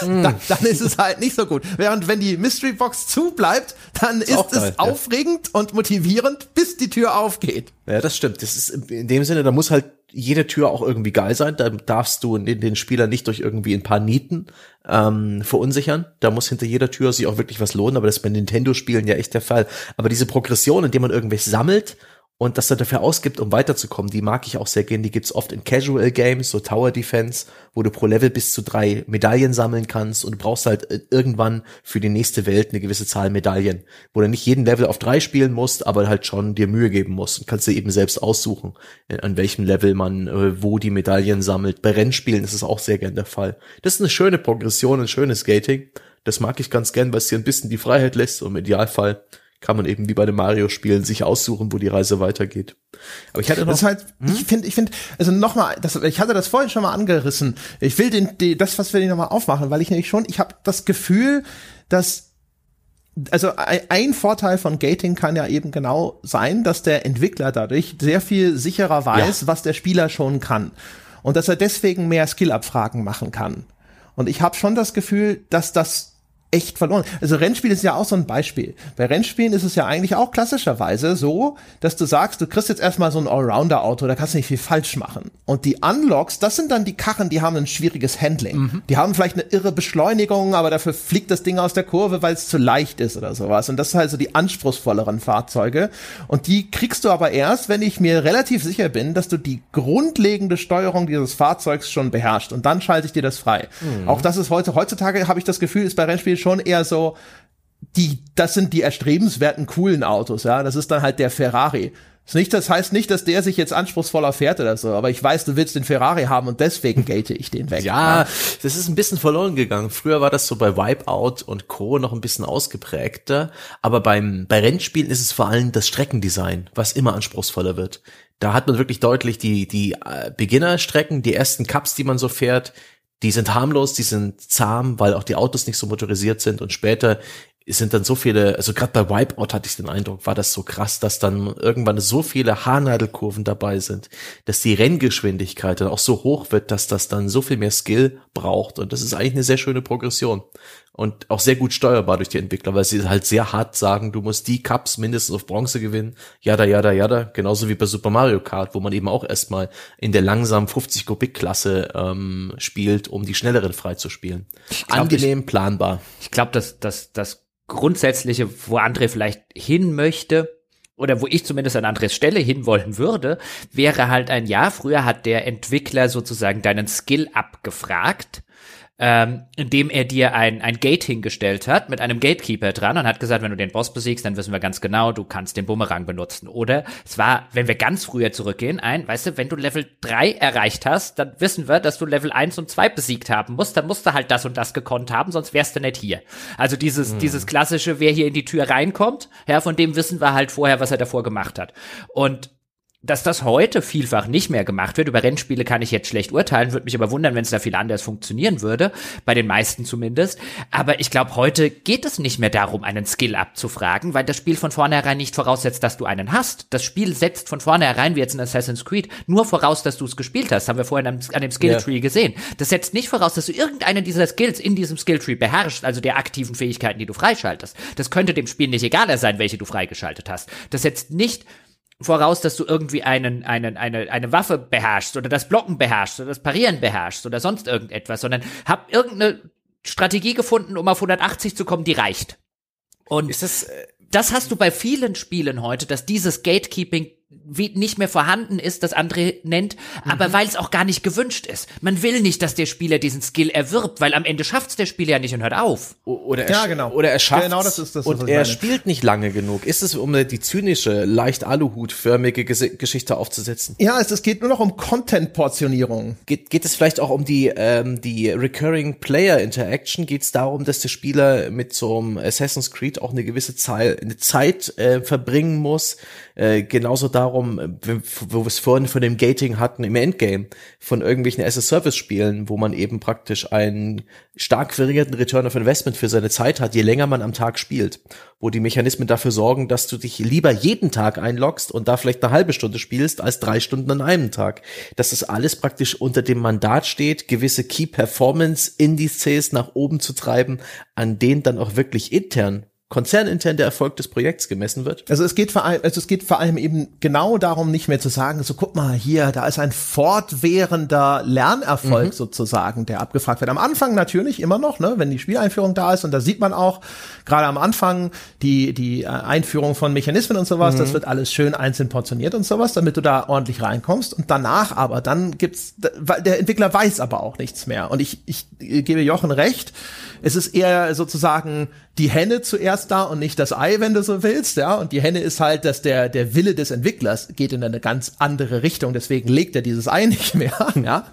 dann, dann ist es halt nicht so gut. Während wenn die Mystery Box zu bleibt, dann ist, ist es aufregend ja. und motivierend, bis die Tür aufgeht. Ja, das stimmt. Das ist in dem Sinne, da muss halt jede Tür auch irgendwie geil sein. Da darfst du den, den Spieler nicht durch irgendwie ein paar Nieten ähm, verunsichern. Da muss hinter jeder Tür sich auch wirklich was lohnen, aber das ist bei Nintendo-Spielen ja echt der Fall. Aber diese Progression, indem man irgendwelche sammelt und das er dafür ausgibt, um weiterzukommen, die mag ich auch sehr gern. Die gibt's oft in Casual Games, so Tower Defense, wo du pro Level bis zu drei Medaillen sammeln kannst und du brauchst halt äh, irgendwann für die nächste Welt eine gewisse Zahl Medaillen, wo du nicht jeden Level auf drei spielen musst, aber halt schon dir Mühe geben musst und kannst dir eben selbst aussuchen, äh, an welchem Level man äh, wo die Medaillen sammelt. Bei Rennspielen ist es auch sehr gern der Fall. Das ist eine schöne Progression, ein schönes Skating. Das mag ich ganz gern, weil es dir ein bisschen die Freiheit lässt und im Idealfall kann man eben wie bei den Mario-Spielen sich aussuchen, wo die Reise weitergeht. Aber ich hatte noch. Das ist halt, hm? ich finde, ich finde, also nochmal, ich hatte das vorhin schon mal angerissen. Ich will den, die, das, was wir nochmal aufmachen, weil ich nämlich schon, ich habe das Gefühl, dass also ein Vorteil von Gating kann ja eben genau sein, dass der Entwickler dadurch sehr viel sicherer weiß, ja. was der Spieler schon kann. Und dass er deswegen mehr Skill-Abfragen machen kann. Und ich habe schon das Gefühl, dass das echt verloren. Also Rennspiel ist ja auch so ein Beispiel. Bei Rennspielen ist es ja eigentlich auch klassischerweise so, dass du sagst, du kriegst jetzt erstmal so ein Allrounder-Auto, da kannst du nicht viel falsch machen. Und die Unlocks, das sind dann die Karren, die haben ein schwieriges Handling. Mhm. Die haben vielleicht eine irre Beschleunigung, aber dafür fliegt das Ding aus der Kurve, weil es zu leicht ist oder sowas. Und das sind halt so die anspruchsvolleren Fahrzeuge. Und die kriegst du aber erst, wenn ich mir relativ sicher bin, dass du die grundlegende Steuerung dieses Fahrzeugs schon beherrschst. Und dann schalte ich dir das frei. Mhm. Auch das ist heute, heutzutage habe ich das Gefühl, ist bei Rennspielen schon eher so, die, das sind die erstrebenswerten coolen Autos, ja. Das ist dann halt der Ferrari. Das, nicht, das heißt nicht, dass der sich jetzt anspruchsvoller fährt oder so, aber ich weiß, du willst den Ferrari haben und deswegen gate ich den weg. Ja, das ist ein bisschen verloren gegangen. Früher war das so bei Wipeout und Co. noch ein bisschen ausgeprägter, aber beim, bei Rennspielen ist es vor allem das Streckendesign, was immer anspruchsvoller wird. Da hat man wirklich deutlich die, die äh, Beginnerstrecken, die ersten Cups, die man so fährt, die sind harmlos, die sind zahm, weil auch die Autos nicht so motorisiert sind. Und später sind dann so viele, also gerade bei Wipeout hatte ich den Eindruck, war das so krass, dass dann irgendwann so viele Haarnadelkurven dabei sind, dass die Renngeschwindigkeit dann auch so hoch wird, dass das dann so viel mehr Skill braucht. Und das ist eigentlich eine sehr schöne Progression und auch sehr gut steuerbar durch die Entwickler, weil sie halt sehr hart sagen, du musst die Cups mindestens auf Bronze gewinnen, jada, jada, jada, genauso wie bei Super Mario Kart, wo man eben auch erstmal in der langsamen 50 Kubik Klasse ähm, spielt, um die schnelleren freizuspielen. Angenehm, ich, planbar. Ich glaube, dass, dass das Grundsätzliche, wo André vielleicht hin möchte, oder wo ich zumindest an Andres Stelle hinwollen würde, wäre halt ein Jahr. Früher hat der Entwickler sozusagen deinen Skill abgefragt ähm, indem er dir ein, ein Gate hingestellt hat mit einem Gatekeeper dran und hat gesagt, wenn du den Boss besiegst, dann wissen wir ganz genau, du kannst den Bumerang benutzen. Oder es war, wenn wir ganz früher zurückgehen, ein, weißt du, wenn du Level 3 erreicht hast, dann wissen wir, dass du Level 1 und 2 besiegt haben musst, dann musst du halt das und das gekonnt haben, sonst wärst du nicht hier. Also dieses, hm. dieses klassische, wer hier in die Tür reinkommt, ja, von dem wissen wir halt vorher, was er davor gemacht hat. Und dass das heute vielfach nicht mehr gemacht wird. Über Rennspiele kann ich jetzt schlecht urteilen, würde mich aber wundern, wenn es da viel anders funktionieren würde, bei den meisten zumindest. Aber ich glaube, heute geht es nicht mehr darum, einen Skill abzufragen, weil das Spiel von vornherein nicht voraussetzt, dass du einen hast. Das Spiel setzt von vornherein, wie jetzt in Assassin's Creed, nur voraus, dass du es gespielt hast. haben wir vorhin an, dem Skilltree ja. gesehen. Das setzt nicht voraus, dass du irgendeinen dieser Skills in diesem Skilltree beherrschst, also der aktiven Fähigkeiten, die du freischaltest. Das könnte dem Spiel nicht egaler sein, welche du freigeschaltet hast. Das setzt nicht voraus, dass du irgendwie einen, einen, eine, eine Waffe beherrschst oder das Blocken beherrschst oder das Parieren beherrschst oder sonst irgendetwas, sondern hab irgendeine Strategie gefunden, um auf 180 zu kommen, die reicht. Und das, äh, das hast du bei vielen Spielen heute, dass dieses Gatekeeping wie nicht mehr vorhanden ist, das André nennt, aber mhm. weil es auch gar nicht gewünscht ist. Man will nicht, dass der Spieler diesen Skill erwirbt, weil am Ende schafft's der Spieler ja nicht und hört auf. Oder er, ja, genau. Oder er schafft genau das ist das, und er meine. spielt nicht lange genug. Ist es, um die zynische, leicht Aluhutförmige Geschichte aufzusetzen? Ja, es, es geht nur noch um Content-Portionierung. Geht, geht es vielleicht auch um die, ähm, die Recurring Player Interaction? Geht es darum, dass der Spieler mit so einem Assassin's Creed auch eine gewisse Zeit, eine Zeit äh, verbringen muss, äh, genauso darum, äh, wo wir es vorhin von dem Gating hatten im Endgame, von irgendwelchen as-a-Service-Spielen, wo man eben praktisch einen stark variierten Return of Investment für seine Zeit hat, je länger man am Tag spielt, wo die Mechanismen dafür sorgen, dass du dich lieber jeden Tag einloggst und da vielleicht eine halbe Stunde spielst, als drei Stunden an einem Tag. Dass das alles praktisch unter dem Mandat steht, gewisse Key Performance Indizes nach oben zu treiben, an denen dann auch wirklich intern konzernintern der Erfolg des Projekts gemessen wird? Also es geht vor allem, also es geht vor allem eben genau darum, nicht mehr zu sagen, so guck mal hier, da ist ein fortwährender Lernerfolg mhm. sozusagen, der abgefragt wird. Am Anfang natürlich immer noch, ne, wenn die Spieleinführung da ist und da sieht man auch gerade am Anfang die die äh, Einführung von Mechanismen und sowas, mhm. das wird alles schön einzeln portioniert und sowas, damit du da ordentlich reinkommst und danach aber dann gibt's der Entwickler weiß aber auch nichts mehr und ich ich gebe Jochen recht, es ist eher sozusagen die Henne zuerst da und nicht das Ei, wenn du so willst, ja. Und die Henne ist halt, dass der, der Wille des Entwicklers geht in eine ganz andere Richtung, deswegen legt er dieses Ei nicht mehr, ja.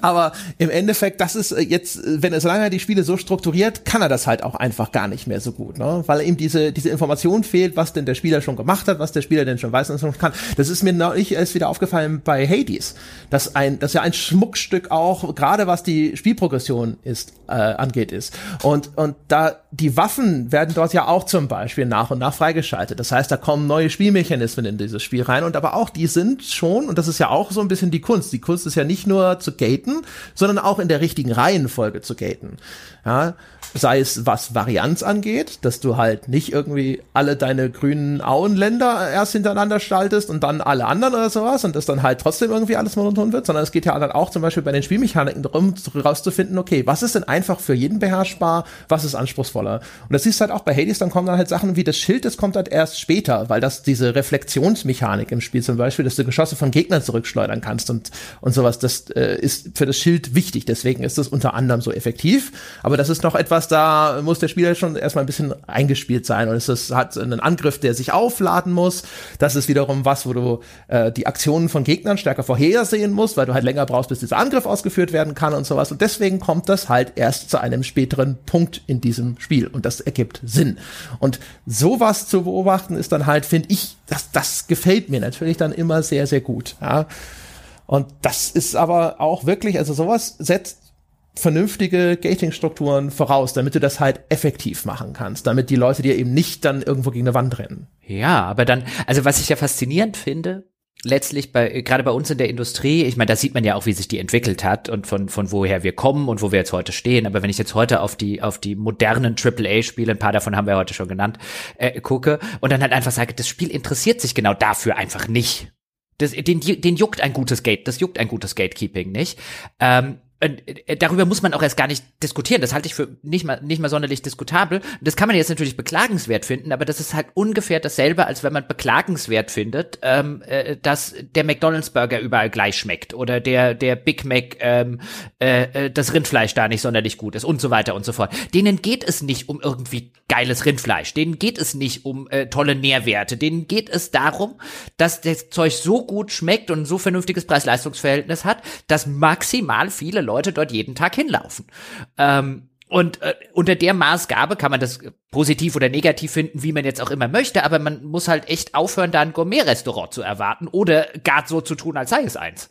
Aber im Endeffekt, das ist äh, jetzt, wenn er solange er die Spiele so strukturiert, kann er das halt auch einfach gar nicht mehr so gut, ne? Weil ihm diese, diese Information fehlt, was denn der Spieler schon gemacht hat, was der Spieler denn schon weiß und so kann. Das ist mir neulich erst wieder aufgefallen bei Hades, dass ein, dass ja ein Schmuckstück auch, gerade was die Spielprogression ist, äh, angeht, ist. Und, und da die Waffen Waffen werden dort ja auch zum Beispiel nach und nach freigeschaltet. Das heißt, da kommen neue Spielmechanismen in dieses Spiel rein und aber auch die sind schon, und das ist ja auch so ein bisschen die Kunst. Die Kunst ist ja nicht nur zu gaten, sondern auch in der richtigen Reihenfolge zu gaten. Ja, sei es was Varianz angeht, dass du halt nicht irgendwie alle deine grünen Auenländer erst hintereinander schaltest und dann alle anderen oder sowas und das dann halt trotzdem irgendwie alles monoton wird, sondern es geht ja dann auch zum Beispiel bei den Spielmechaniken darum, rauszufinden, okay, was ist denn einfach für jeden beherrschbar, was ist anspruchsvoller. Und das siehst du halt auch bei Hades, dann kommen dann halt Sachen wie das Schild, das kommt halt erst später, weil das diese Reflexionsmechanik im Spiel zum Beispiel, dass du Geschosse von Gegnern zurückschleudern kannst und, und sowas, das äh, ist für das Schild wichtig, deswegen ist das unter anderem so effektiv, aber das ist noch etwas, was da muss der Spieler schon erstmal ein bisschen eingespielt sein und es ist, hat einen Angriff, der sich aufladen muss. Das ist wiederum was, wo du äh, die Aktionen von Gegnern stärker vorhersehen musst, weil du halt länger brauchst, bis dieser Angriff ausgeführt werden kann und sowas. Und deswegen kommt das halt erst zu einem späteren Punkt in diesem Spiel und das ergibt Sinn. Und sowas zu beobachten ist dann halt, finde ich, das, das gefällt mir natürlich dann immer sehr, sehr gut. Ja. Und das ist aber auch wirklich, also sowas setzt vernünftige Gating-Strukturen voraus, damit du das halt effektiv machen kannst, damit die Leute dir eben nicht dann irgendwo gegen eine Wand rennen. Ja, aber dann, also was ich ja faszinierend finde, letztlich bei gerade bei uns in der Industrie, ich meine, da sieht man ja auch, wie sich die entwickelt hat und von von woher wir kommen und wo wir jetzt heute stehen. Aber wenn ich jetzt heute auf die auf die modernen AAA-Spiele, ein paar davon haben wir heute schon genannt, äh, gucke und dann halt einfach sage, das Spiel interessiert sich genau dafür einfach nicht. Das, den, den juckt ein gutes Gate, das juckt ein gutes Gatekeeping nicht. Ähm, äh, darüber muss man auch erst gar nicht diskutieren. Das halte ich für nicht mal, nicht mal sonderlich diskutabel. das kann man jetzt natürlich beklagenswert finden, aber das ist halt ungefähr dasselbe, als wenn man beklagenswert findet, ähm, äh, dass der McDonalds Burger überall gleich schmeckt oder der, der Big Mac, ähm, äh, äh, das Rindfleisch da nicht sonderlich gut ist und so weiter und so fort. Denen geht es nicht um irgendwie geiles Rindfleisch. Denen geht es nicht um äh, tolle Nährwerte. Denen geht es darum, dass das Zeug so gut schmeckt und so vernünftiges Preis-Leistungs-Verhältnis hat, dass maximal viele Leute dort jeden Tag hinlaufen. Ähm, und äh, unter der Maßgabe kann man das positiv oder negativ finden, wie man jetzt auch immer möchte, aber man muss halt echt aufhören, da ein Gourmet-Restaurant zu erwarten oder gar so zu tun, als sei es eins.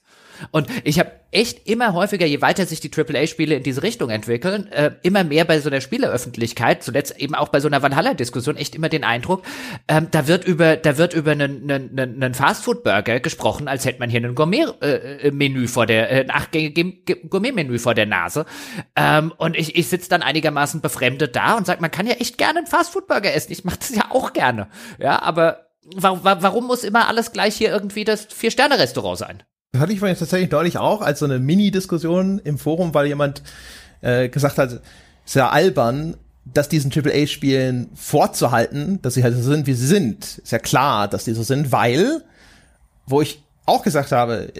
Und ich habe echt immer häufiger, je weiter sich die AAA-Spiele in diese Richtung entwickeln, äh, immer mehr bei so einer Spieleöffentlichkeit, zuletzt eben auch bei so einer Valhalla-Diskussion, echt immer den Eindruck, ähm, da wird über, da wird über einen, einen, einen Fastfood-Burger gesprochen, als hätte man hier ein Gourmet-Menü vor der, äh, ein achtgängige Gourmet-Menü vor der Nase. Ähm, und ich, ich sitze dann einigermaßen befremdet da und sage, man kann ja echt gerne einen Fastfood-Burger essen. Ich mache das ja auch gerne. Ja, aber warum, warum muss immer alles gleich hier irgendwie das Vier-Sterne-Restaurant sein? Das hatte ich jetzt tatsächlich neulich auch als so eine Mini-Diskussion im Forum, weil jemand äh, gesagt hat, ja albern, dass diesen AAA-Spielen vorzuhalten, dass sie halt so sind, wie sie sind. Ist ja klar, dass die so sind, weil, wo ich auch gesagt habe,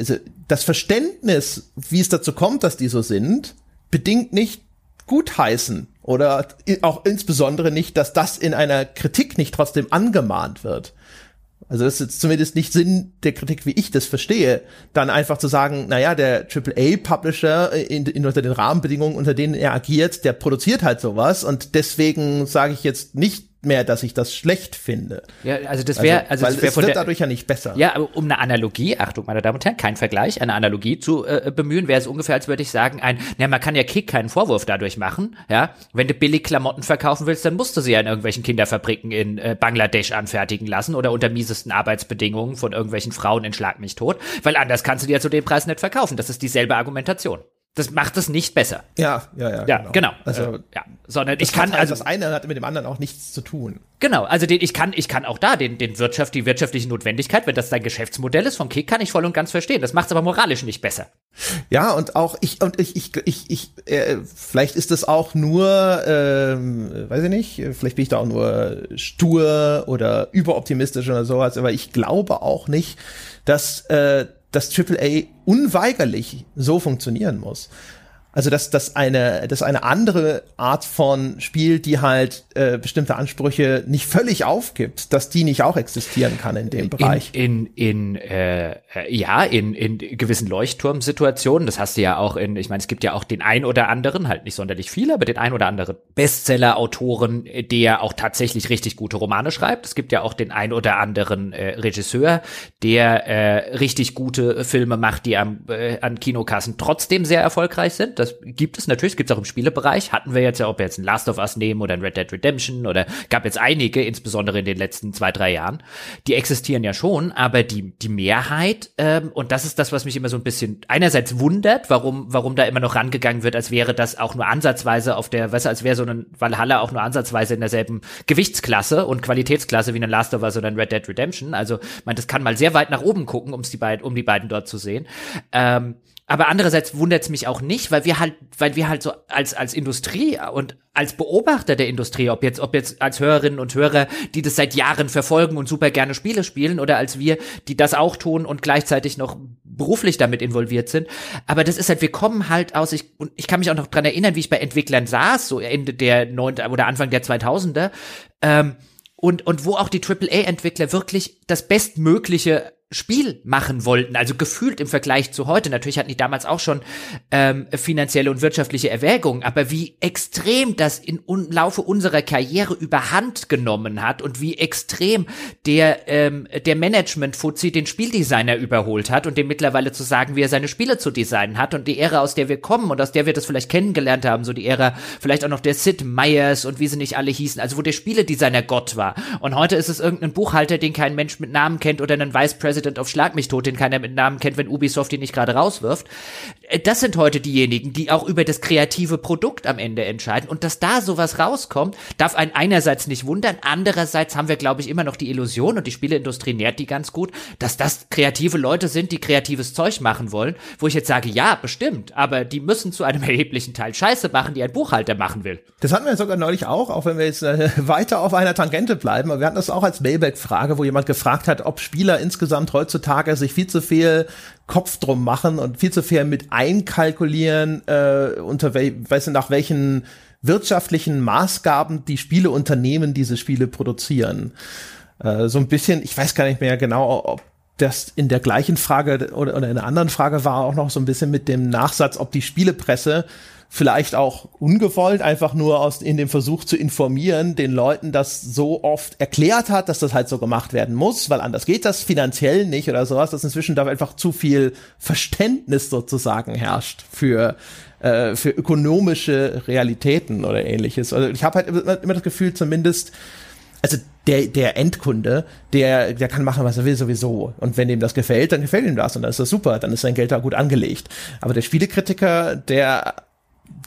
das Verständnis, wie es dazu kommt, dass die so sind, bedingt nicht gutheißen oder auch insbesondere nicht, dass das in einer Kritik nicht trotzdem angemahnt wird. Also das ist jetzt zumindest nicht Sinn der Kritik, wie ich das verstehe, dann einfach zu sagen, naja, der AAA-Publisher in, in, unter den Rahmenbedingungen, unter denen er agiert, der produziert halt sowas und deswegen sage ich jetzt nicht mehr, dass ich das schlecht finde. Ja, also das wäre, also, also das wär es wird der, dadurch ja nicht besser. Ja, aber um eine Analogie, Achtung, meine Damen und Herren, kein Vergleich, eine Analogie zu äh, bemühen, wäre es ungefähr, als würde ich sagen, ein, ja, man kann ja Kick keinen Vorwurf dadurch machen, ja, wenn du billig Klamotten verkaufen willst, dann musst du sie ja in irgendwelchen Kinderfabriken in äh, Bangladesch anfertigen lassen oder unter miesesten Arbeitsbedingungen von irgendwelchen Frauen in Schlag mich tot, weil anders kannst du die ja zu dem Preis nicht verkaufen. Das ist dieselbe Argumentation. Das macht es nicht besser. Ja, ja, ja. Ja, genau. genau. Also, äh, ja. Sondern ich kann, halt, also. Das eine hat mit dem anderen auch nichts zu tun. Genau. Also, den, ich kann, ich kann auch da den, den Wirtschaft, die wirtschaftliche Notwendigkeit, wenn das dein Geschäftsmodell ist vom Kick, kann ich voll und ganz verstehen. Das macht es aber moralisch nicht besser. Ja, und auch ich, und ich, ich, ich, ich äh, vielleicht ist das auch nur, ähm, weiß ich nicht, vielleicht bin ich da auch nur stur oder überoptimistisch oder sowas, aber ich glaube auch nicht, dass, äh, dass AAA unweigerlich so funktionieren muss. Also dass das eine, das eine andere Art von Spiel, die halt äh, bestimmte Ansprüche nicht völlig aufgibt, dass die nicht auch existieren kann in dem Bereich. In, in, in äh, ja, in, in gewissen Leuchtturmsituationen. Das hast du ja auch in, ich meine, es gibt ja auch den ein oder anderen, halt nicht sonderlich viele, aber den ein oder anderen Bestseller-Autoren, der auch tatsächlich richtig gute Romane schreibt. Es gibt ja auch den ein oder anderen äh, Regisseur, der äh, richtig gute Filme macht, die am, äh, an Kinokassen trotzdem sehr erfolgreich sind das gibt es natürlich, gibt es auch im Spielebereich. Hatten wir jetzt ja, ob wir jetzt ein Last of Us nehmen oder ein Red Dead Redemption oder gab jetzt einige, insbesondere in den letzten zwei, drei Jahren. Die existieren ja schon, aber die, die Mehrheit, ähm, und das ist das, was mich immer so ein bisschen einerseits wundert, warum, warum da immer noch rangegangen wird, als wäre das auch nur ansatzweise auf der, weißt du, als wäre so ein Valhalla auch nur ansatzweise in derselben Gewichtsklasse und Qualitätsklasse wie ein Last of Us oder ein Red Dead Redemption. Also, man, das kann mal sehr weit nach oben gucken, um's die beiden, um die beiden dort zu sehen. Ähm, aber andererseits wundert es mich auch nicht, weil wir halt, weil wir halt so als als Industrie und als Beobachter der Industrie, ob jetzt ob jetzt als Hörerinnen und Hörer, die das seit Jahren verfolgen und super gerne Spiele spielen, oder als wir, die das auch tun und gleichzeitig noch beruflich damit involviert sind. Aber das ist halt, wir kommen halt aus. Ich und ich kann mich auch noch dran erinnern, wie ich bei Entwicklern saß, so Ende der neunte oder Anfang der 2000er. Ähm, und, und wo auch die AAA-Entwickler wirklich das Bestmögliche Spiel machen wollten, also gefühlt im Vergleich zu heute. Natürlich hatten die damals auch schon ähm, finanzielle und wirtschaftliche Erwägungen, aber wie extrem das im un Laufe unserer Karriere überhand genommen hat und wie extrem der ähm, der Management-Fuzzi den Spieldesigner überholt hat und dem mittlerweile zu sagen, wie er seine Spiele zu designen hat und die Ära, aus der wir kommen und aus der wir das vielleicht kennengelernt haben, so die Ära vielleicht auch noch der Sid Meyers und wie sie nicht alle hießen, also wo der Spieledesigner Gott war. Und heute ist es irgendein Buchhalter, den kein Mensch mit Namen kennt oder einen Vice President President auf Schlag mich tot, den keiner mit Namen kennt, wenn Ubisoft ihn nicht gerade rauswirft. Äh, das sind heute diejenigen, die auch über das kreative Produkt am Ende entscheiden. Und dass da sowas rauskommt, darf einen einerseits nicht wundern, andererseits haben wir, glaube ich, immer noch die Illusion, und die Spieleindustrie nährt die ganz gut, dass das kreative Leute sind, die kreatives Zeug machen wollen, wo ich jetzt sage, ja, bestimmt, aber die müssen zu einem erheblichen Teil Scheiße machen, die ein Buchhalter machen will. Das hatten wir sogar neulich auch, auch wenn wir jetzt äh, weiter auf einer Tangente bleiben, aber wir hatten das auch als Mailback-Frage, wo jemand gefragt hat, ob Spieler insgesamt heutzutage sich viel zu viel Kopf drum machen und viel zu viel mit einkalkulieren, äh, unter wel weißt du, nach welchen wirtschaftlichen Maßgaben die Spieleunternehmen diese Spiele produzieren. Äh, so ein bisschen, ich weiß gar nicht mehr genau, ob das in der gleichen Frage oder, oder in einer anderen Frage war auch noch so ein bisschen mit dem Nachsatz, ob die Spielepresse vielleicht auch ungewollt, einfach nur aus, in dem Versuch zu informieren, den Leuten das so oft erklärt hat, dass das halt so gemacht werden muss, weil anders geht das finanziell nicht oder sowas, dass inzwischen da einfach zu viel Verständnis sozusagen herrscht für äh, für ökonomische Realitäten oder ähnliches. Also ich habe halt immer das Gefühl, zumindest also der, der Endkunde, der, der kann machen, was er will, sowieso. Und wenn ihm das gefällt, dann gefällt ihm das und dann ist das super, dann ist sein Geld da gut angelegt. Aber der Spielekritiker, der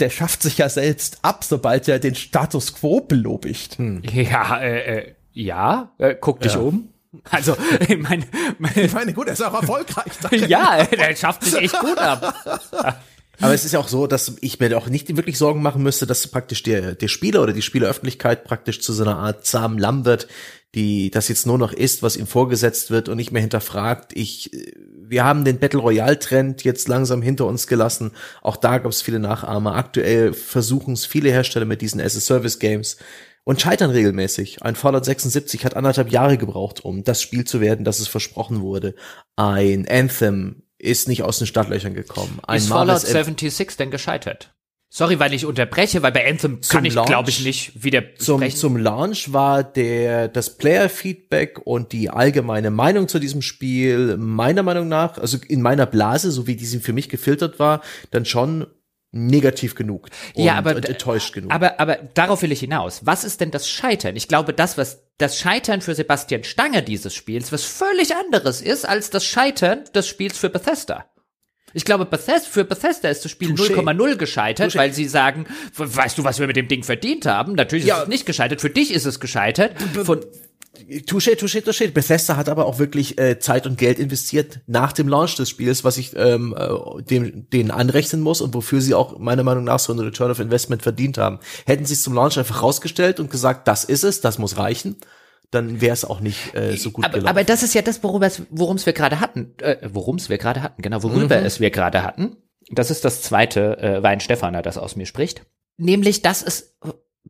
der schafft sich ja selbst ab, sobald er den Status quo belobigt. Hm. Ja, äh, äh, ja, äh, guck dich ja. um. Also, ich meine, ich meine, gut, er ist auch erfolgreich. ja, er schafft sich echt gut ab. Aber es ist ja auch so, dass ich mir auch nicht wirklich Sorgen machen müsste, dass praktisch der, der Spieler oder die Spieleröffentlichkeit praktisch zu so einer Art zahmen Lamm wird, die das jetzt nur noch ist, was ihm vorgesetzt wird und nicht mehr hinterfragt. Ich, wir haben den Battle Royale Trend jetzt langsam hinter uns gelassen. Auch da gab es viele Nachahmer. Aktuell versuchen es viele Hersteller mit diesen as a Service Games und scheitern regelmäßig. Ein Fallout 76 hat anderthalb Jahre gebraucht, um das Spiel zu werden, das es versprochen wurde. Ein Anthem ist nicht aus den Startlöchern gekommen. Ein ist Fallout 76 denn gescheitert? Sorry, weil ich unterbreche, weil bei Anthem kann ich, glaube ich, nicht wieder zum, sprechen. Zum Launch war der, das Player-Feedback und die allgemeine Meinung zu diesem Spiel meiner Meinung nach, also in meiner Blase, so wie die für mich gefiltert war, dann schon negativ genug ja, aber, und enttäuscht genug. Aber, aber darauf will ich hinaus. Was ist denn das Scheitern? Ich glaube, das, was das Scheitern für Sebastian Stange dieses Spiels, was völlig anderes ist als das Scheitern des Spiels für Bethesda. Ich glaube, Bethesda, für Bethesda ist das Spiel 0,0 gescheitert, Touché. weil sie sagen, weißt du, was wir mit dem Ding verdient haben? Natürlich ja. ist es nicht gescheitert. Für dich ist es gescheitert. Von Touché, touché, touché. Bethesda hat aber auch wirklich äh, Zeit und Geld investiert nach dem Launch des Spiels, was ich ähm, äh, dem, denen anrechnen muss und wofür sie auch meiner Meinung nach so ein Return of Investment verdient haben. Hätten sie es zum Launch einfach rausgestellt und gesagt, das ist es, das muss reichen, dann wäre es auch nicht äh, so gut aber, gelaufen. Aber das ist ja das, worum es wir gerade hatten, äh, worum es wir gerade hatten, genau, worüber mhm. es wir gerade hatten. das ist das zweite äh, Wein Stefaner, das aus mir spricht. Nämlich, dass es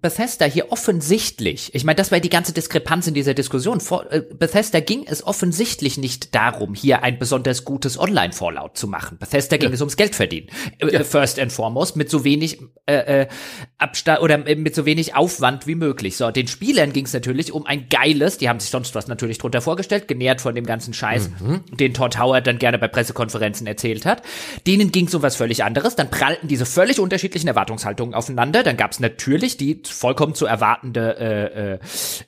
Bethesda hier offensichtlich, ich meine, das war die ganze Diskrepanz in dieser Diskussion. Vor, äh, Bethesda ging es offensichtlich nicht darum, hier ein besonders gutes Online-Fallout zu machen. Bethesda ging ja. es ums Geld verdienen. Äh, ja. First and foremost, mit so wenig äh, äh, Abstand oder mit so wenig Aufwand wie möglich. So, den Spielern ging es natürlich um ein geiles, die haben sich sonst was natürlich drunter vorgestellt, genährt von dem ganzen Scheiß, mhm. den Todd Howard dann gerne bei Pressekonferenzen erzählt hat. Denen ging es um was völlig anderes. Dann prallten diese völlig unterschiedlichen Erwartungshaltungen aufeinander. Dann gab es natürlich die vollkommen zu erwartende äh, äh,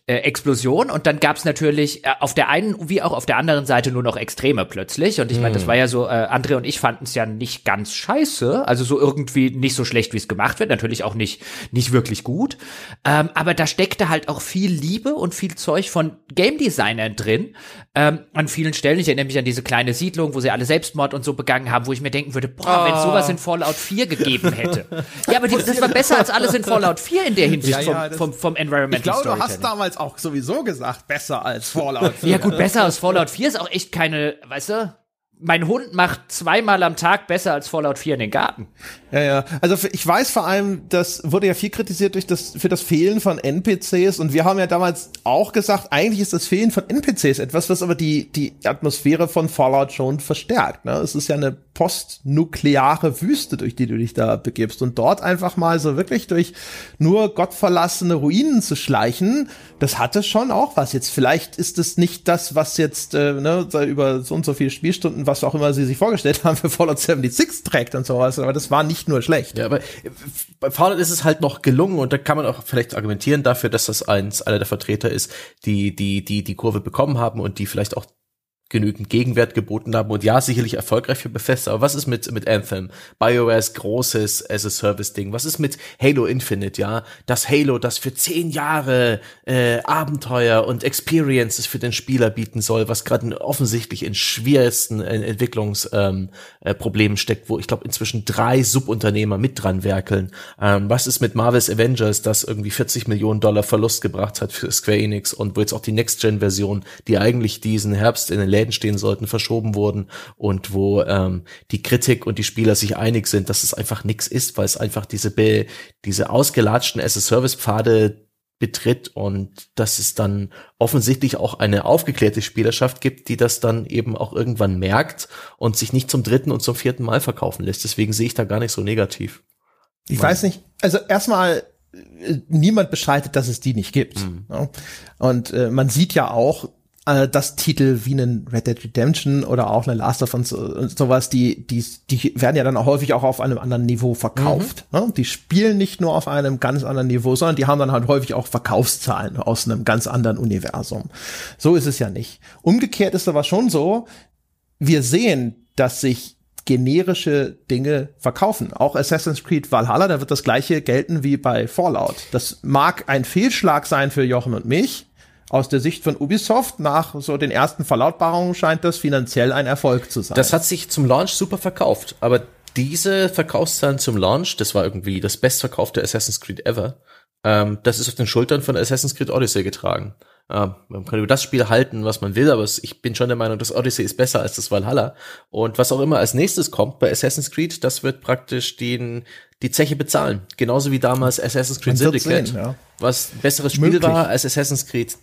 äh, Explosion. Und dann gab es natürlich äh, auf der einen wie auch auf der anderen Seite nur noch Extreme plötzlich. Und ich meine, das mhm. war ja so, äh, André und ich fanden es ja nicht ganz scheiße. Also so irgendwie nicht so schlecht, wie es gemacht wird. Natürlich auch nicht, nicht wirklich gut. Ähm, aber da steckte halt auch viel Liebe und viel Zeug von Game Designern drin. Ähm, an vielen Stellen. Ich erinnere mich an diese kleine Siedlung, wo sie alle Selbstmord und so begangen haben, wo ich mir denken würde, boah, oh. wenn sowas in Fallout 4 gegeben hätte. ja, aber die, das war besser als alles in Fallout 4 in der Hinsicht ja, ja, vom, vom, vom Environmental Ich glaube, du hast damals auch sowieso gesagt, besser als Fallout 4. ja gut, besser als Fallout 4 ist auch echt keine, weißt du, mein Hund macht zweimal am Tag besser als Fallout 4 in den Garten. Ja, ja. Also ich weiß vor allem, das wurde ja viel kritisiert durch das, für das Fehlen von NPCs und wir haben ja damals auch gesagt, eigentlich ist das Fehlen von NPCs etwas, was aber die, die Atmosphäre von Fallout schon verstärkt. Ne? Es ist ja eine postnukleare Wüste, durch die du dich da begibst und dort einfach mal so wirklich durch nur gottverlassene Ruinen zu schleichen, das hatte schon auch was. Jetzt vielleicht ist es nicht das, was jetzt äh, ne, über so und so viele Spielstunden was auch immer sie sich vorgestellt haben für Fallout 76 trägt und sowas, aber das war nicht nur schlecht. Ja, aber bei Fallout ist es halt noch gelungen und da kann man auch vielleicht argumentieren dafür, dass das eins einer der Vertreter ist, die die die die Kurve bekommen haben und die vielleicht auch genügend Gegenwert geboten haben und ja, sicherlich erfolgreich für Bethesda, aber was ist mit, mit Anthem? BioWare's großes as-a-Service-Ding. Was ist mit Halo Infinite, ja? Das Halo, das für zehn Jahre äh, Abenteuer und Experiences für den Spieler bieten soll, was gerade offensichtlich in schwierigsten äh, Entwicklungsproblemen ähm, äh, steckt, wo ich glaube inzwischen drei Subunternehmer mit dran werkeln. Ähm, was ist mit Marvel's Avengers, das irgendwie 40 Millionen Dollar Verlust gebracht hat für Square Enix und wo jetzt auch die Next-Gen-Version, die eigentlich diesen Herbst in den Läden stehen sollten, verschoben wurden und wo ähm, die Kritik und die Spieler sich einig sind, dass es einfach nichts ist, weil es einfach diese Be diese ausgelatschten as-a-Service-Pfade betritt und dass es dann offensichtlich auch eine aufgeklärte Spielerschaft gibt, die das dann eben auch irgendwann merkt und sich nicht zum dritten und zum vierten Mal verkaufen lässt. Deswegen sehe ich da gar nicht so negativ. Ich weiß nicht, also erstmal äh, niemand beschreitet, dass es die nicht gibt. Mhm. Und äh, man sieht ja auch, äh, dass Titel wie einen Red Dead Redemption oder auch eine Last of Us und sowas, die, die, die werden ja dann auch häufig auch auf einem anderen Niveau verkauft. Mhm. Ne? Die spielen nicht nur auf einem ganz anderen Niveau, sondern die haben dann halt häufig auch Verkaufszahlen aus einem ganz anderen Universum. So ist es ja nicht. Umgekehrt ist aber schon so, wir sehen, dass sich generische Dinge verkaufen. Auch Assassin's Creed Valhalla, da wird das gleiche gelten wie bei Fallout. Das mag ein Fehlschlag sein für Jochen und mich, aus der Sicht von Ubisoft nach so den ersten Verlautbarungen scheint das finanziell ein Erfolg zu sein. Das hat sich zum Launch super verkauft, aber diese Verkaufszahlen zum Launch, das war irgendwie das bestverkaufte Assassin's Creed ever. Ähm, das ist auf den Schultern von Assassin's Creed Odyssey getragen. Ähm, man kann über das Spiel halten, was man will, aber ich bin schon der Meinung, das Odyssey ist besser als das Valhalla. Und was auch immer als nächstes kommt bei Assassin's Creed, das wird praktisch den, die Zeche bezahlen. Genauso wie damals Assassin's Creed Syndicate, sehen, ja. was ein besseres Spiel Möglich. war als Assassin's Creed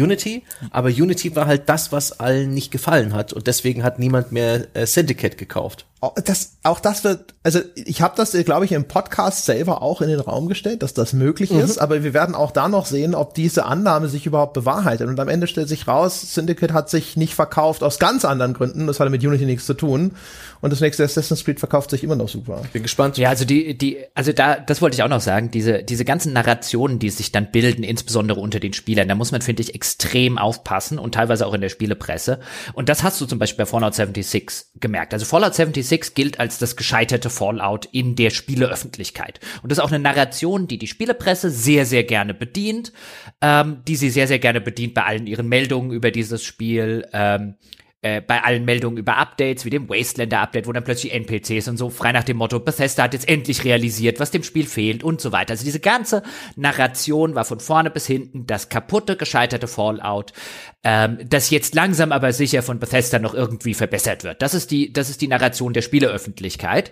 Unity, aber Unity war halt das, was allen nicht gefallen hat und deswegen hat niemand mehr äh, Syndicate gekauft. Das, auch das wird, also ich habe das, glaube ich, im Podcast selber auch in den Raum gestellt, dass das möglich mhm. ist, aber wir werden auch da noch sehen, ob diese Annahme sich überhaupt bewahrheitet. Und am Ende stellt sich raus, Syndicate hat sich nicht verkauft aus ganz anderen Gründen, das hat mit Unity nichts zu tun. Und das nächste Assassin's Creed verkauft sich immer noch super. Bin gespannt. Ja, also die, die, also da, das wollte ich auch noch sagen, diese, diese ganzen Narrationen, die sich dann bilden, insbesondere unter den Spielern, da muss man, finde ich, extrem aufpassen und teilweise auch in der Spielepresse. Und das hast du zum Beispiel bei Fallout 76 gemerkt. Also Fallout 76 gilt als das gescheiterte Fallout in der Spieleöffentlichkeit. Und das ist auch eine Narration, die die Spielepresse sehr, sehr gerne bedient, ähm, die sie sehr, sehr gerne bedient bei allen ihren Meldungen über dieses Spiel. Ähm, äh, bei allen Meldungen über Updates, wie dem Wastelander-Update, wo dann plötzlich NPCs und so, frei nach dem Motto, Bethesda hat jetzt endlich realisiert, was dem Spiel fehlt und so weiter. Also diese ganze Narration war von vorne bis hinten das kaputte, gescheiterte Fallout, ähm, das jetzt langsam aber sicher von Bethesda noch irgendwie verbessert wird. Das ist die, das ist die Narration der Spieleöffentlichkeit.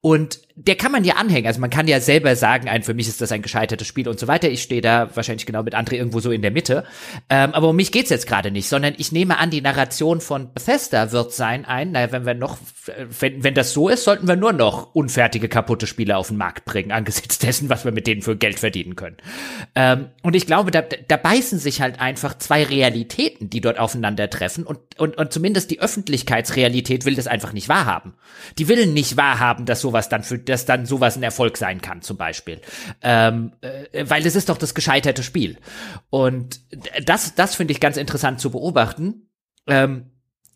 Und der kann man ja anhängen. Also man kann ja selber sagen, ein, für mich ist das ein gescheitertes Spiel und so weiter. Ich stehe da wahrscheinlich genau mit André irgendwo so in der Mitte. Ähm, aber um mich geht's jetzt gerade nicht, sondern ich nehme an, die Narration von Bethesda wird sein ein, naja, wenn wir noch, wenn, wenn das so ist, sollten wir nur noch unfertige, kaputte Spiele auf den Markt bringen, angesichts dessen, was wir mit denen für Geld verdienen können. Ähm, und ich glaube, da, da beißen sich halt einfach zwei Realitäten, die dort aufeinandertreffen und, und, und zumindest die Öffentlichkeitsrealität will das einfach nicht wahrhaben. Die will nicht wahrhaben, dass sowas dann für, dass dann sowas ein Erfolg sein kann, zum Beispiel. Ähm, äh, weil es ist doch das gescheiterte Spiel. Und das, das finde ich ganz interessant zu beobachten. Ähm,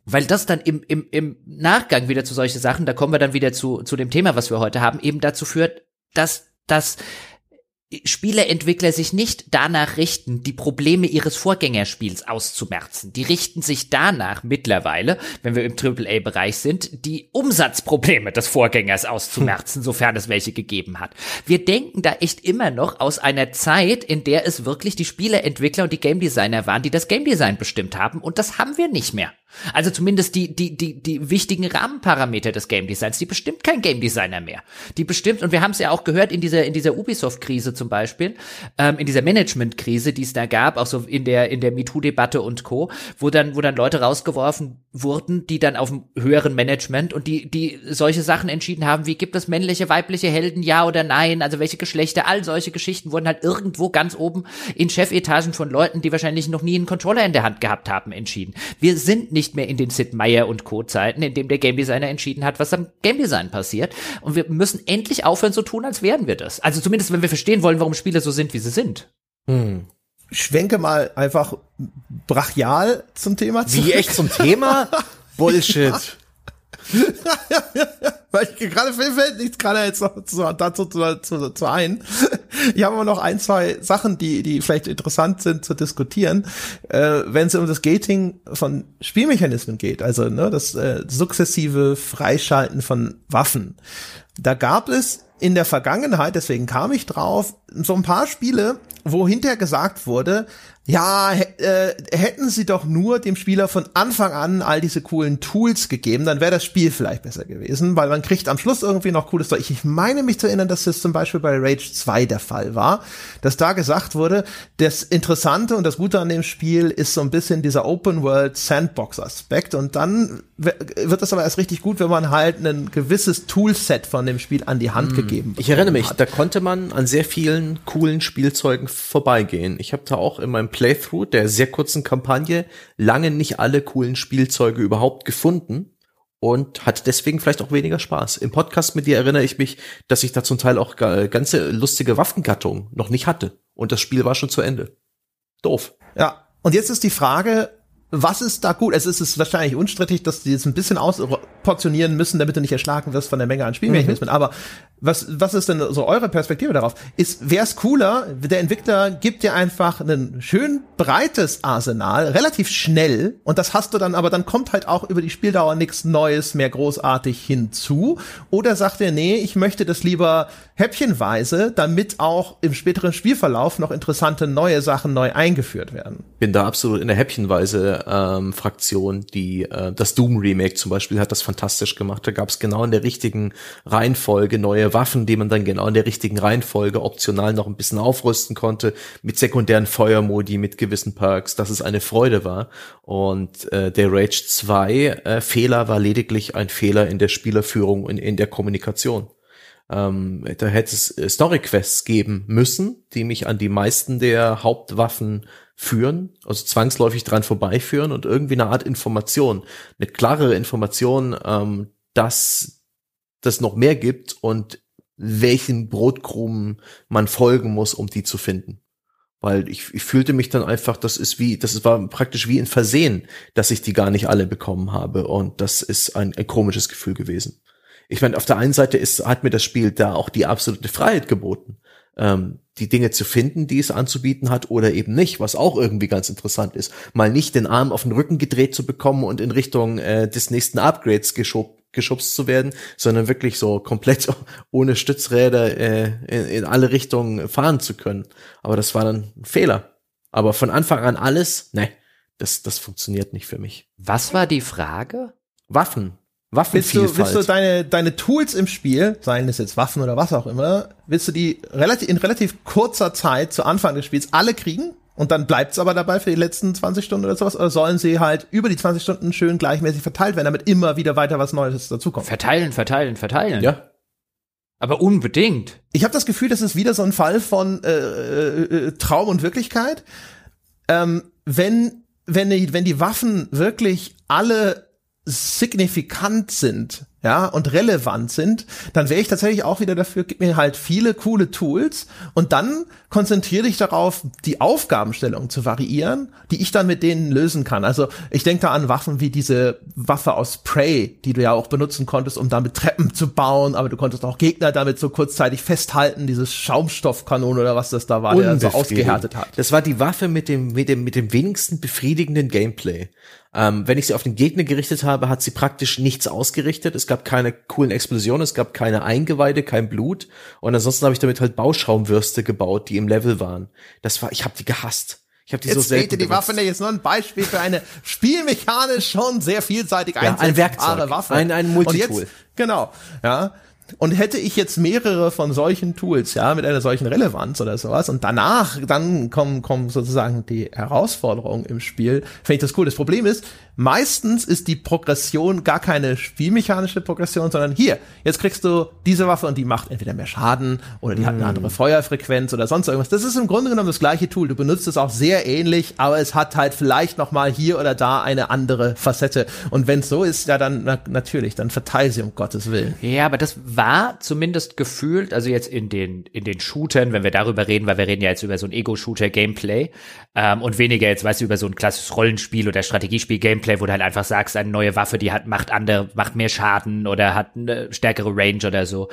weil das dann im, im, im Nachgang wieder zu solche Sachen, da kommen wir dann wieder zu, zu dem Thema, was wir heute haben, eben dazu führt, dass, dass Spieleentwickler sich nicht danach richten, die Probleme ihres Vorgängerspiels auszumerzen. Die richten sich danach mittlerweile, wenn wir im AAA-Bereich sind, die Umsatzprobleme des Vorgängers auszumerzen, sofern es welche gegeben hat. Wir denken da echt immer noch aus einer Zeit, in der es wirklich die Spieleentwickler und die Game Designer waren, die das Game Design bestimmt haben, und das haben wir nicht mehr. Also zumindest die, die, die, die wichtigen Rahmenparameter des Game Designs, die bestimmt kein Game Designer mehr. Die bestimmt, und wir haben es ja auch gehört in dieser, in dieser Ubisoft-Krise zum Beispiel, ähm, in dieser Management-Krise, die es da gab, auch so in der, in der MeToo-Debatte und Co., wo dann, wo dann Leute rausgeworfen wurden, die dann auf dem höheren Management und die, die solche Sachen entschieden haben, wie gibt es männliche, weibliche Helden, ja oder nein, also welche Geschlechter, all solche Geschichten wurden halt irgendwo ganz oben in Chefetagen von Leuten, die wahrscheinlich noch nie einen Controller in der Hand gehabt haben, entschieden. Wir sind nicht mehr in den Sid Meier und Co. Zeiten, in dem der Game Designer entschieden hat, was am Game Design passiert. Und wir müssen endlich aufhören so tun, als wären wir das. Also zumindest, wenn wir verstehen wollen, warum Spiele so sind, wie sie sind. Hm. Schwenke mal einfach brachial zum Thema zurück. Wie echt zum Thema? Bullshit. Weil ich gerade fällt nichts gerade jetzt noch zu, dazu zu, zu, zu ein. Ich habe aber noch ein, zwei Sachen, die, die vielleicht interessant sind zu diskutieren, äh, wenn es um das Gating von Spielmechanismen geht, also ne, das äh, sukzessive Freischalten von Waffen. Da gab es in der Vergangenheit, deswegen kam ich drauf, so ein paar Spiele, wo hinterher gesagt wurde, ja, äh, hätten sie doch nur dem Spieler von Anfang an all diese coolen Tools gegeben, dann wäre das Spiel vielleicht besser gewesen, weil man kriegt am Schluss irgendwie noch cooles Zeug. Ich meine mich zu erinnern, dass das zum Beispiel bei Rage 2 der Fall war, dass da gesagt wurde, das Interessante und das Gute an dem Spiel ist so ein bisschen dieser Open World Sandbox Aspekt und dann wird das aber erst richtig gut, wenn man halt ein gewisses Toolset von dem Spiel an die Hand mm. gegeben Ich erinnere mich, hat. da konnte man an sehr vielen coolen Spielzeugen vorbeigehen. Ich habe da auch in meinem Playthrough der sehr kurzen Kampagne lange nicht alle coolen Spielzeuge überhaupt gefunden und hat deswegen vielleicht auch weniger Spaß. Im Podcast mit dir erinnere ich mich, dass ich da zum Teil auch ganze lustige Waffengattungen noch nicht hatte und das Spiel war schon zu Ende. Doof. Ja, und jetzt ist die Frage, was ist da gut? Es ist wahrscheinlich unstrittig, dass die jetzt ein bisschen ausportionieren müssen, damit du nicht erschlagen wirst von der Menge an Spielmechanismen. Mhm. Aber was, was ist denn so eure Perspektive darauf? Ist, wäre es cooler, der Entwickler gibt dir einfach ein schön breites Arsenal, relativ schnell, und das hast du dann, aber dann kommt halt auch über die Spieldauer nichts Neues mehr großartig hinzu. Oder sagt er, nee, ich möchte das lieber häppchenweise, damit auch im späteren Spielverlauf noch interessante neue Sachen neu eingeführt werden. Bin da absolut in der häppchenweise ähm, Fraktion, die äh, das Doom Remake zum Beispiel hat das fantastisch gemacht. Da gab es genau in der richtigen Reihenfolge neue Waffen, die man dann genau in der richtigen Reihenfolge optional noch ein bisschen aufrüsten konnte, mit sekundären Feuermodi, mit gewissen Perks, dass es eine Freude war. Und äh, der Rage 2 äh, Fehler war lediglich ein Fehler in der Spielerführung und in der Kommunikation. Ähm, da hätte es äh, Story-Quests geben müssen, die mich an die meisten der Hauptwaffen führen, also zwangsläufig dran vorbeiführen und irgendwie eine Art Information, eine klarere Information, ähm, dass das noch mehr gibt und welchen Brotkrumen man folgen muss, um die zu finden. Weil ich, ich fühlte mich dann einfach, das ist wie, das war praktisch wie ein Versehen, dass ich die gar nicht alle bekommen habe. Und das ist ein, ein komisches Gefühl gewesen ich meine, auf der einen Seite ist, hat mir das Spiel da auch die absolute Freiheit geboten. Ähm, die Dinge zu finden, die es anzubieten hat oder eben nicht, was auch irgendwie ganz interessant ist. Mal nicht den Arm auf den Rücken gedreht zu bekommen und in Richtung äh, des nächsten Upgrades geschob, geschubst zu werden, sondern wirklich so komplett ohne Stützräder äh, in, in alle Richtungen fahren zu können. Aber das war dann ein Fehler. Aber von Anfang an alles, ne, das, das funktioniert nicht für mich. Was war die Frage? Waffen. Waffenvielfalt. Willst du, willst du deine, deine Tools im Spiel, seien es jetzt Waffen oder was auch immer, willst du die relativ, in relativ kurzer Zeit zu Anfang des Spiels alle kriegen? Und dann bleibt's aber dabei für die letzten 20 Stunden oder sowas? Oder sollen sie halt über die 20 Stunden schön gleichmäßig verteilt werden, damit immer wieder weiter was Neues dazukommt? Verteilen, verteilen, verteilen. Ja. Aber unbedingt. Ich habe das Gefühl, das ist wieder so ein Fall von äh, äh, äh Traum und Wirklichkeit. Ähm, wenn, wenn, die, wenn die Waffen wirklich alle signifikant sind, ja, und relevant sind, dann wäre ich tatsächlich auch wieder dafür, gib mir halt viele coole Tools und dann konzentriere dich darauf, die Aufgabenstellung zu variieren, die ich dann mit denen lösen kann. Also ich denke da an Waffen wie diese Waffe aus Prey, die du ja auch benutzen konntest, um damit Treppen zu bauen, aber du konntest auch Gegner damit so kurzzeitig festhalten, dieses Schaumstoffkanon oder was das da war, der so ausgehärtet hat. Das war die Waffe mit dem, mit dem, mit dem wenigsten befriedigenden Gameplay. Ähm, wenn ich sie auf den Gegner gerichtet habe, hat sie praktisch nichts ausgerichtet. Es gab keine coolen Explosionen, es gab keine Eingeweide, kein Blut. Und ansonsten habe ich damit halt Bauschaumwürste gebaut, die im Level waren. Das war, ich habe die gehasst. Ich habe die jetzt so selten. die Waffe jetzt nur ein Beispiel für eine spielmechanisch schon sehr vielseitig ja, ein Werkzeug, Waffe. Ein, ein Multitool. Jetzt, genau, ja. Und hätte ich jetzt mehrere von solchen Tools, ja, mit einer solchen Relevanz oder sowas, und danach dann kommen, kommen sozusagen die Herausforderungen im Spiel, finde ich das cool. Das Problem ist, meistens ist die Progression gar keine spielmechanische Progression, sondern hier, jetzt kriegst du diese Waffe und die macht entweder mehr Schaden oder die mm. hat eine andere Feuerfrequenz oder sonst irgendwas. Das ist im Grunde genommen das gleiche Tool. Du benutzt es auch sehr ähnlich, aber es hat halt vielleicht noch mal hier oder da eine andere Facette. Und wenn es so ist, ja dann na, natürlich, dann verteil sie um Gottes Willen. Ja, aber das war zumindest gefühlt, also jetzt in den in den Shootern, wenn wir darüber reden, weil wir reden ja jetzt über so ein Ego-Shooter-Gameplay ähm, und weniger jetzt, weißt du, über so ein klassisches Rollenspiel oder Strategiespiel-Gameplay Gameplay, wo du halt einfach sagst, eine neue Waffe, die hat, macht andere, macht mehr Schaden oder hat eine stärkere Range oder so,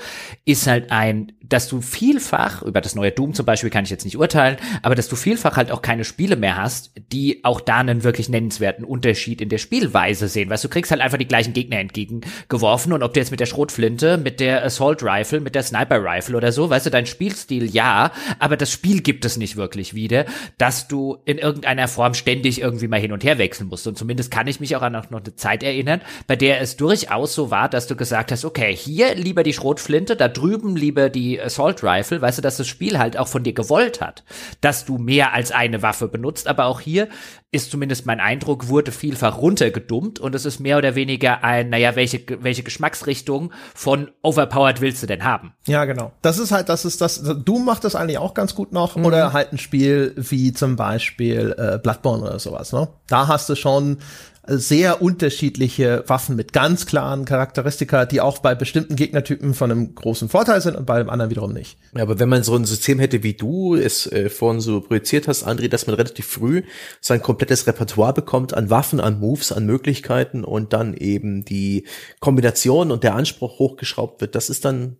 ist halt ein, dass du vielfach, über das neue Doom zum Beispiel kann ich jetzt nicht urteilen, aber dass du vielfach halt auch keine Spiele mehr hast, die auch da einen wirklich nennenswerten Unterschied in der Spielweise sehen. Weißt du, kriegst halt einfach die gleichen Gegner entgegengeworfen und ob du jetzt mit der Schrotflinte, mit der Assault Rifle, mit der Sniper Rifle oder so, weißt du, dein Spielstil ja, aber das Spiel gibt es nicht wirklich wieder, dass du in irgendeiner Form ständig irgendwie mal hin und her wechseln musst und zumindest kann kann ich mich auch an noch eine Zeit erinnern, bei der es durchaus so war, dass du gesagt hast, okay, hier lieber die Schrotflinte, da drüben lieber die Assault Rifle, weißt du, dass das Spiel halt auch von dir gewollt hat, dass du mehr als eine Waffe benutzt, aber auch hier ist zumindest mein Eindruck, wurde vielfach runtergedummt und es ist mehr oder weniger ein, naja, welche, welche Geschmacksrichtung von overpowered willst du denn haben? Ja, genau. Das ist halt, das ist das, Doom macht das eigentlich auch ganz gut noch mhm. oder halt ein Spiel wie zum Beispiel äh, Bloodborne oder sowas, ne? Da hast du schon sehr unterschiedliche Waffen mit ganz klaren Charakteristika, die auch bei bestimmten Gegnertypen von einem großen Vorteil sind und bei dem anderen wiederum nicht. Ja, aber wenn man so ein System hätte, wie du es äh, vorhin so projiziert hast, André, dass man relativ früh sein komplettes Repertoire bekommt an Waffen, an Moves, an Möglichkeiten und dann eben die Kombination und der Anspruch hochgeschraubt wird, das ist dann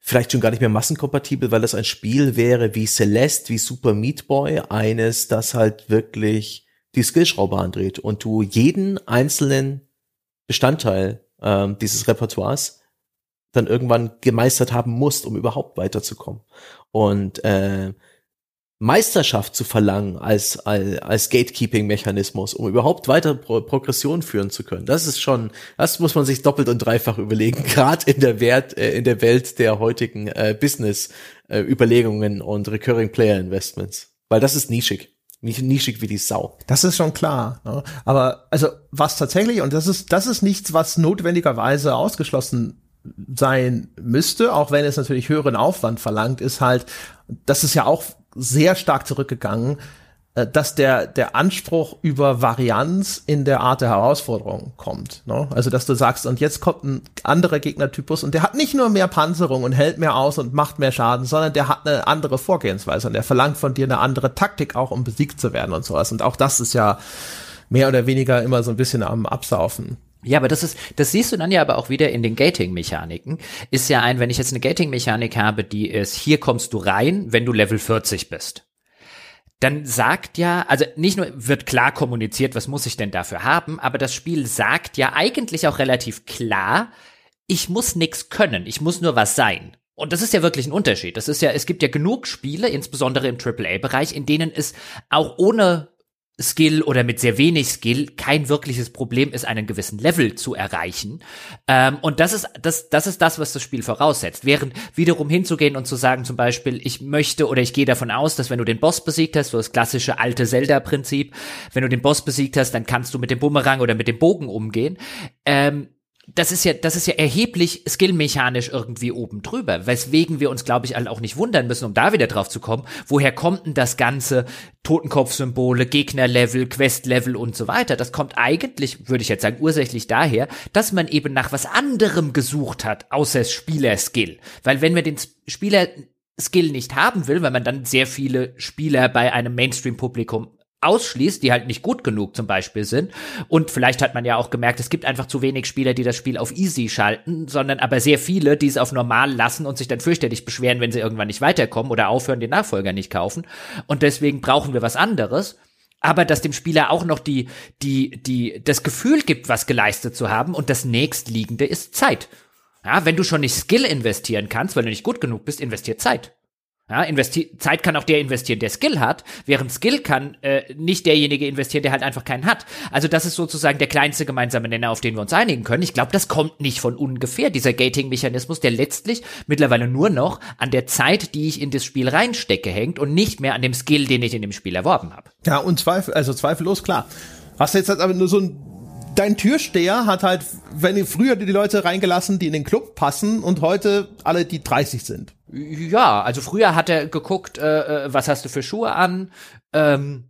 vielleicht schon gar nicht mehr massenkompatibel, weil das ein Spiel wäre wie Celeste, wie Super Meat Boy, eines, das halt wirklich die Skillschraube andreht und du jeden einzelnen Bestandteil ähm, dieses Repertoires dann irgendwann gemeistert haben musst, um überhaupt weiterzukommen. Und äh, Meisterschaft zu verlangen als, als, als Gatekeeping-Mechanismus, um überhaupt weiter Pro Progression führen zu können. Das ist schon, das muss man sich doppelt und dreifach überlegen, gerade in der Wert, äh, in der Welt der heutigen äh, Business-Überlegungen äh, und Recurring Player Investments. Weil das ist nischig nischig wie die Sau. Das ist schon klar. Ne? Aber also was tatsächlich, und das ist, das ist nichts, was notwendigerweise ausgeschlossen sein müsste, auch wenn es natürlich höheren Aufwand verlangt, ist halt, das ist ja auch sehr stark zurückgegangen, dass der, der Anspruch über Varianz in der Art der Herausforderung kommt. Ne? Also, dass du sagst, und jetzt kommt ein anderer Gegnertypus und der hat nicht nur mehr Panzerung und hält mehr aus und macht mehr Schaden, sondern der hat eine andere Vorgehensweise und der verlangt von dir eine andere Taktik auch, um besiegt zu werden und sowas. Und auch das ist ja mehr oder weniger immer so ein bisschen am Absaufen. Ja, aber das ist, das siehst du dann ja aber auch wieder in den Gating-Mechaniken. Ist ja ein, wenn ich jetzt eine Gating-Mechanik habe, die ist, hier kommst du rein, wenn du Level 40 bist. Dann sagt ja, also nicht nur wird klar kommuniziert, was muss ich denn dafür haben, aber das Spiel sagt ja eigentlich auch relativ klar, ich muss nix können, ich muss nur was sein. Und das ist ja wirklich ein Unterschied. Das ist ja, es gibt ja genug Spiele, insbesondere im AAA-Bereich, in denen es auch ohne Skill oder mit sehr wenig Skill kein wirkliches Problem ist, einen gewissen Level zu erreichen. Ähm, und das ist das, das ist das, was das Spiel voraussetzt. Während wiederum hinzugehen und zu sagen, zum Beispiel, ich möchte oder ich gehe davon aus, dass wenn du den Boss besiegt hast, so das klassische alte Zelda-Prinzip, wenn du den Boss besiegt hast, dann kannst du mit dem Bumerang oder mit dem Bogen umgehen. Ähm, das ist ja, das ist ja erheblich skillmechanisch irgendwie oben drüber, weswegen wir uns, glaube ich, alle auch nicht wundern müssen, um da wieder drauf zu kommen. Woher kommt denn das ganze Totenkopfsymbole, Gegnerlevel, Questlevel und so weiter? Das kommt eigentlich, würde ich jetzt sagen, ursächlich daher, dass man eben nach was anderem gesucht hat, außer Spielerskill. Weil wenn wir den Spieler Skill nicht haben will, weil man dann sehr viele Spieler bei einem Mainstream-Publikum ausschließt, die halt nicht gut genug zum Beispiel sind. Und vielleicht hat man ja auch gemerkt, es gibt einfach zu wenig Spieler, die das Spiel auf easy schalten, sondern aber sehr viele, die es auf normal lassen und sich dann fürchterlich beschweren, wenn sie irgendwann nicht weiterkommen oder aufhören, den Nachfolger nicht kaufen. Und deswegen brauchen wir was anderes. Aber dass dem Spieler auch noch die, die, die, das Gefühl gibt, was geleistet zu haben. Und das nächstliegende ist Zeit. Ja, wenn du schon nicht Skill investieren kannst, weil du nicht gut genug bist, investier Zeit. Ja, Zeit kann auch der investieren, der Skill hat, während Skill kann äh, nicht derjenige investieren, der halt einfach keinen hat. Also das ist sozusagen der kleinste gemeinsame Nenner, auf den wir uns einigen können. Ich glaube, das kommt nicht von ungefähr, dieser Gating-Mechanismus, der letztlich mittlerweile nur noch an der Zeit, die ich in das Spiel reinstecke, hängt und nicht mehr an dem Skill, den ich in dem Spiel erworben habe. Ja, und Zweifel, also zweifellos, klar. Hast du jetzt halt aber nur so ein dein Türsteher hat halt, wenn früher die Leute reingelassen, die in den Club passen und heute alle, die 30 sind. Ja, also früher hat er geguckt, äh, äh, was hast du für Schuhe an, ähm,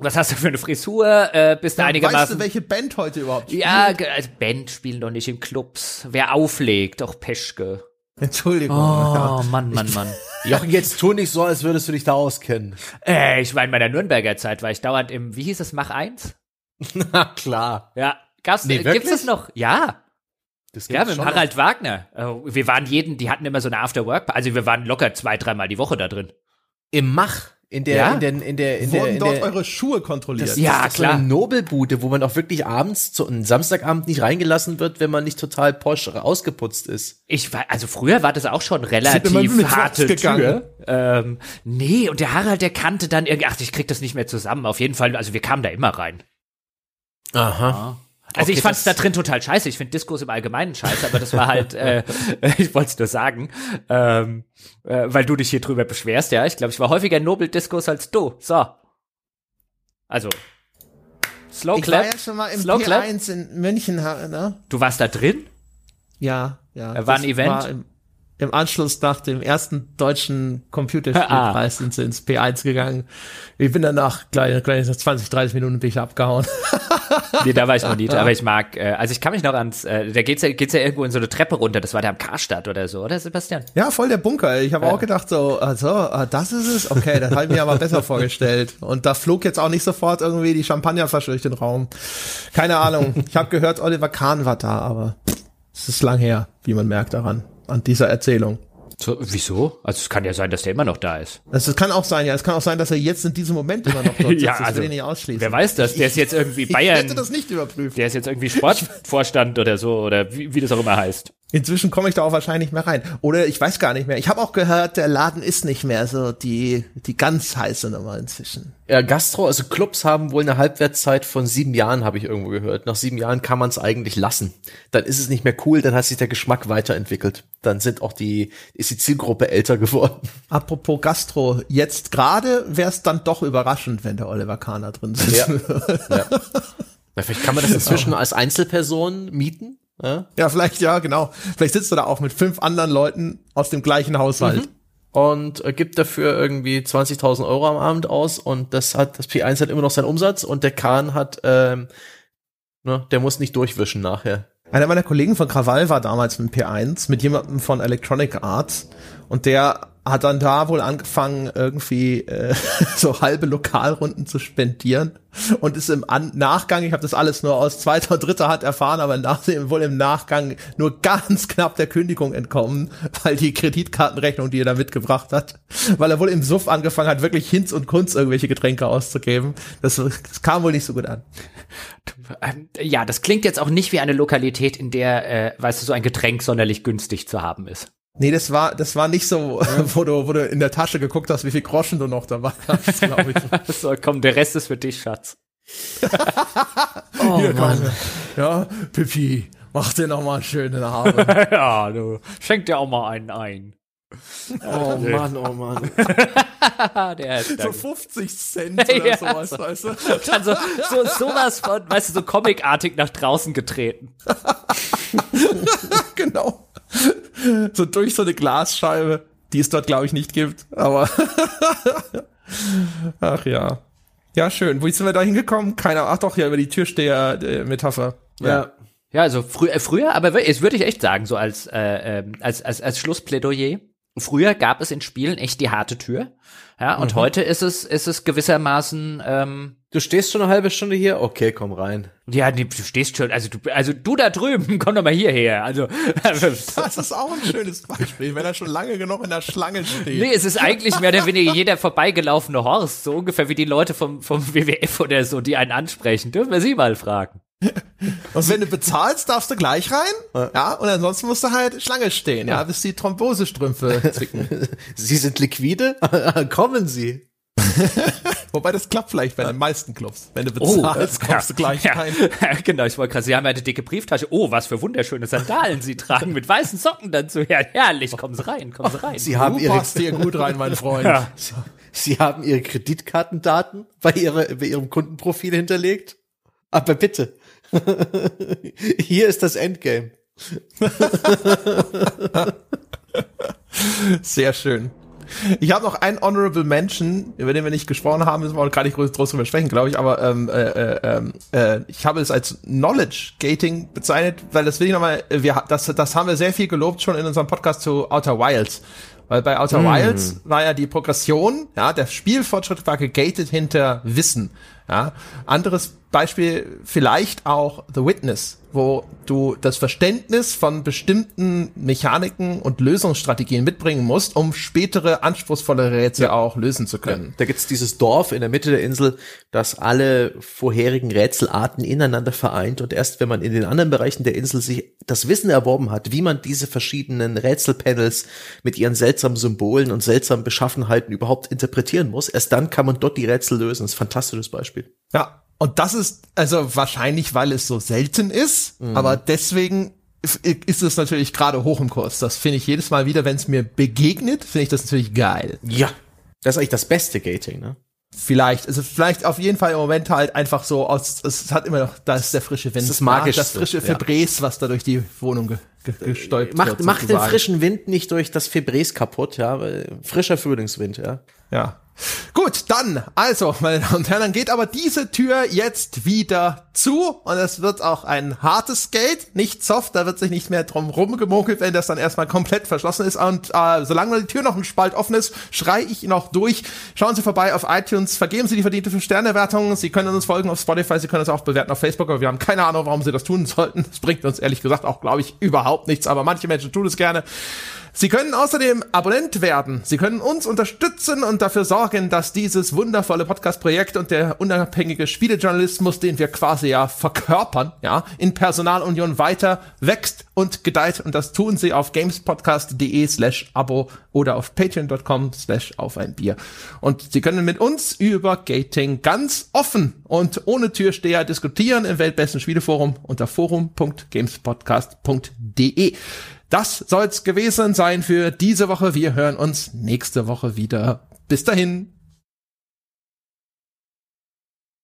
was hast du für eine Frisur? Äh, bist du ja, einigermaßen. Weißt du, welche Band heute überhaupt spielt? Ja, also Band spielen doch nicht in Clubs. Wer auflegt, doch Peschke. Entschuldigung. Oh, Mann, Mann, Mann. Jochen, jetzt tu nicht so, als würdest du dich da auskennen. Äh, ich war in meiner Nürnberger Zeit, war ich dauernd im, wie hieß es, Mach 1? Na klar. Ja, gab's, nee, gibt's das noch? Ja. Das ja, mit dem Harald noch. Wagner. Äh, wir waren jeden, die hatten immer so eine After-Work, also wir waren locker zwei, dreimal die Woche da drin. Im Mach? In der, ja? in der, in der, in Wurden der, in dort der, eure Schuhe kontrolliert? Das, ja, das klar. So eine Nobelbude, wo man auch wirklich abends, zu einem Samstagabend nicht reingelassen wird, wenn man nicht total posch ausgeputzt ist. Ich war, also früher war das auch schon relativ harte Tür. Ähm, nee, und der Harald, der kannte dann irgendwie, ach, ich krieg das nicht mehr zusammen. Auf jeden Fall, also wir kamen da immer rein. Aha. Ja. Also okay, ich fand's da drin total scheiße. Ich finde Diskos im Allgemeinen scheiße, aber das war halt, äh, ich wollte es nur sagen, ähm, äh, weil du dich hier drüber beschwerst, ja. Ich glaube, ich war häufiger in Nobel-Diskos als du. So. Also. Slow Clap. Ich war ja schon mal im Slow P1 Clap. in München, ne? Du warst da drin? Ja, ja. War ein Event? War im, Anschluss nach dem ersten deutschen Computerspielpreis ah. sind sie ins P1 gegangen. Ich bin danach gleich, gleich 20, 30 Minuten bin ich abgehauen. nee, da war ich noch nicht, aber ich mag, äh, also ich kann mich noch ans, äh, da geht's ja, geht's ja irgendwo in so eine Treppe runter, das war der am Karstadt oder so, oder Sebastian? Ja, voll der Bunker. Ich habe ja. auch gedacht so, also, das ist es? Okay, das habe ich mir aber besser vorgestellt. Und da flog jetzt auch nicht sofort irgendwie die Champagnerflasche durch den Raum. Keine Ahnung. Ich habe gehört, Oliver Kahn war da, aber es ist lang her, wie man merkt daran an dieser Erzählung. So, wieso? Also es kann ja sein, dass der immer noch da ist. Also es kann auch sein, ja. Es kann auch sein, dass er jetzt in diesem Moment immer noch dort sitzt. ja, also, will ich nicht ausschließen. Wer weiß das? Der ist jetzt irgendwie Bayern. Ich hätte das nicht überprüft. Der ist jetzt irgendwie Sportvorstand oder so oder wie, wie das auch immer heißt. Inzwischen komme ich da auch wahrscheinlich mehr rein. Oder ich weiß gar nicht mehr. Ich habe auch gehört, der Laden ist nicht mehr so die, die ganz heiße Nummer inzwischen. Ja, Gastro, also Clubs haben wohl eine Halbwertszeit von sieben Jahren, habe ich irgendwo gehört. Nach sieben Jahren kann man es eigentlich lassen. Dann ist es nicht mehr cool, dann hat sich der Geschmack weiterentwickelt. Dann sind auch die, ist die Zielgruppe älter geworden. Apropos Gastro, jetzt gerade wäre es dann doch überraschend, wenn der Oliver Kahner drin sitzt. Ja. ja. Na, vielleicht kann man das inzwischen als Einzelperson mieten ja? ja, vielleicht, ja, genau. Vielleicht sitzt du da auch mit fünf anderen Leuten aus dem gleichen Haushalt. Mhm. Und äh, gibt dafür irgendwie 20.000 Euro am Abend aus und das hat, das P1 hat immer noch seinen Umsatz und der Kahn hat, ähm, ne, der muss nicht durchwischen nachher. Einer meiner Kollegen von Krawall war damals mit P1 mit jemandem von Electronic Arts und der hat dann da wohl angefangen, irgendwie äh, so halbe Lokalrunden zu spendieren und ist im An Nachgang, ich habe das alles nur aus zweiter und dritter Hand erfahren, aber nach, wohl im Nachgang nur ganz knapp der Kündigung entkommen, weil die Kreditkartenrechnung, die er da mitgebracht hat, weil er wohl im Suff angefangen hat, wirklich Hinz und Kunz irgendwelche Getränke auszugeben. Das, das kam wohl nicht so gut an. Ja, das klingt jetzt auch nicht wie eine Lokalität, in der, äh, weißt du, so ein Getränk sonderlich günstig zu haben ist. Nee, das war, das war nicht so, ja. wo, du, wo du in der Tasche geguckt hast, wie viel Groschen du noch dabei hast, glaube ich. so, komm, der Rest ist für dich, Schatz. oh, Hier, Mann. Komm. Ja, Pippi, mach dir noch mal einen schönen Abend. ja, du, schenk dir auch mal einen ein. Oh Mann, oh Mann. Der so 50 Cent oder ja, sowas, so. weißt du? Dann so, so sowas von, weißt du, so comicartig nach draußen getreten. genau. So durch so eine Glasscheibe, die es dort, glaube ich, nicht gibt. Aber ach ja. Ja, schön. Wo sind wir da hingekommen? Keiner. Ach doch, ja, über die Türsteher-Metapher. Ja. ja. Ja, also frü äh, früher, aber jetzt würde ich echt sagen, so als, äh, ähm, als, als, als Schlussplädoyer. Früher gab es in Spielen echt die harte Tür. Ja, und mhm. heute ist es, ist es gewissermaßen, ähm, Du stehst schon eine halbe Stunde hier? Okay, komm rein. Ja, nee, du stehst schon, also du, also du da drüben, komm doch mal hierher. Also das ist auch ein schönes Beispiel, wenn er schon lange genug in der Schlange steht. Nee, es ist eigentlich mehr oder weniger jeder vorbeigelaufene Horst, so ungefähr wie die Leute vom, vom WWF oder so, die einen ansprechen. Dürfen wir sie mal fragen. Und wenn du bezahlst, darfst du gleich rein. Ja, und ansonsten musst du halt Schlange stehen, ja, bis die Thrombosestrümpfe zwicken. Sie sind liquide? Kommen Sie. Wobei das klappt vielleicht bei den meisten Clubs. Wenn du bezahlst, oh, kommst ja, du gleich ja, rein. Ja, genau, ich wollte gerade Sie haben ja eine dicke Brieftasche. Oh, was für wunderschöne Sandalen Sie tragen mit weißen Socken dazu. Ja, herrlich, kommen Sie rein, kommen Sie rein. Sie haben du ihre, passt hier gut rein, mein Freund. Ja. Sie, Sie haben Ihre Kreditkartendaten bei, ihrer, bei Ihrem Kundenprofil hinterlegt? Aber bitte. Hier ist das Endgame. Sehr schön. Ich habe noch einen Honorable Mention, über den wir nicht gesprochen haben, müssen wir auch gar nicht groß, groß drüber sprechen, glaube ich, aber ähm, äh, äh, ähm, äh, ich habe es als Knowledge Gating bezeichnet, weil das will ich nochmal, wir, das, das haben wir sehr viel gelobt schon in unserem Podcast zu Outer Wilds. Weil bei Outer mm. Wilds war ja die Progression, ja, der Spielfortschritt war gegated hinter Wissen. Ja. Anderes Beispiel vielleicht auch The Witness, wo du das Verständnis von bestimmten Mechaniken und Lösungsstrategien mitbringen musst, um spätere anspruchsvolle Rätsel ja. auch lösen zu können. Ja. Da gibt's dieses Dorf in der Mitte der Insel, das alle vorherigen Rätselarten ineinander vereint und erst wenn man in den anderen Bereichen der Insel sich das Wissen erworben hat, wie man diese verschiedenen Rätselpanels mit ihren seltsamen Symbolen und seltsamen Beschaffenheiten überhaupt interpretieren muss, erst dann kann man dort die Rätsel lösen. Das ist ein fantastisches Beispiel. Ja, und das ist also wahrscheinlich, weil es so selten ist, mhm. aber deswegen ist es natürlich gerade hoch im Kurs. Das finde ich jedes Mal wieder, wenn es mir begegnet, finde ich das natürlich geil. Ja, das ist eigentlich das beste Gating, ne? Vielleicht, also vielleicht auf jeden Fall im Moment halt einfach so aus, es hat immer noch, da ist der frische Wind. Das ist magisch. Das frische Febres, ja. was da durch die Wohnung ge, ge, gestäubt macht, wird. Macht den frischen Wind nicht durch das Febres kaputt, ja, frischer Frühlingswind, ja. Ja. Gut, dann, also, meine Damen und Herren, dann geht aber diese Tür jetzt wieder zu und es wird auch ein hartes Gate, nicht soft, da wird sich nicht mehr drum rumgemokelt, wenn das dann erstmal komplett verschlossen ist und äh, solange die Tür noch ein Spalt offen ist, schrei ich noch durch. Schauen Sie vorbei auf iTunes, vergeben Sie die verdiente 5-Sterne-Wertung, Sie können uns folgen auf Spotify, Sie können uns auch bewerten auf Facebook, aber wir haben keine Ahnung, warum Sie das tun sollten. Das bringt uns ehrlich gesagt auch, glaube ich, überhaupt nichts, aber manche Menschen tun es gerne. Sie können außerdem Abonnent werden. Sie können uns unterstützen und dafür sorgen, dass dieses wundervolle Podcast-Projekt und der unabhängige Spielejournalismus, den wir quasi ja verkörpern, ja, in Personalunion weiter wächst und gedeiht. Und das tun Sie auf gamespodcast.de slash Abo oder auf patreon.com slash auf ein Bier. Und Sie können mit uns über Gating ganz offen und ohne Türsteher diskutieren im weltbesten Spieleforum unter forum.gamespodcast.de. Das soll's gewesen sein für diese Woche. Wir hören uns nächste Woche wieder. Bis dahin.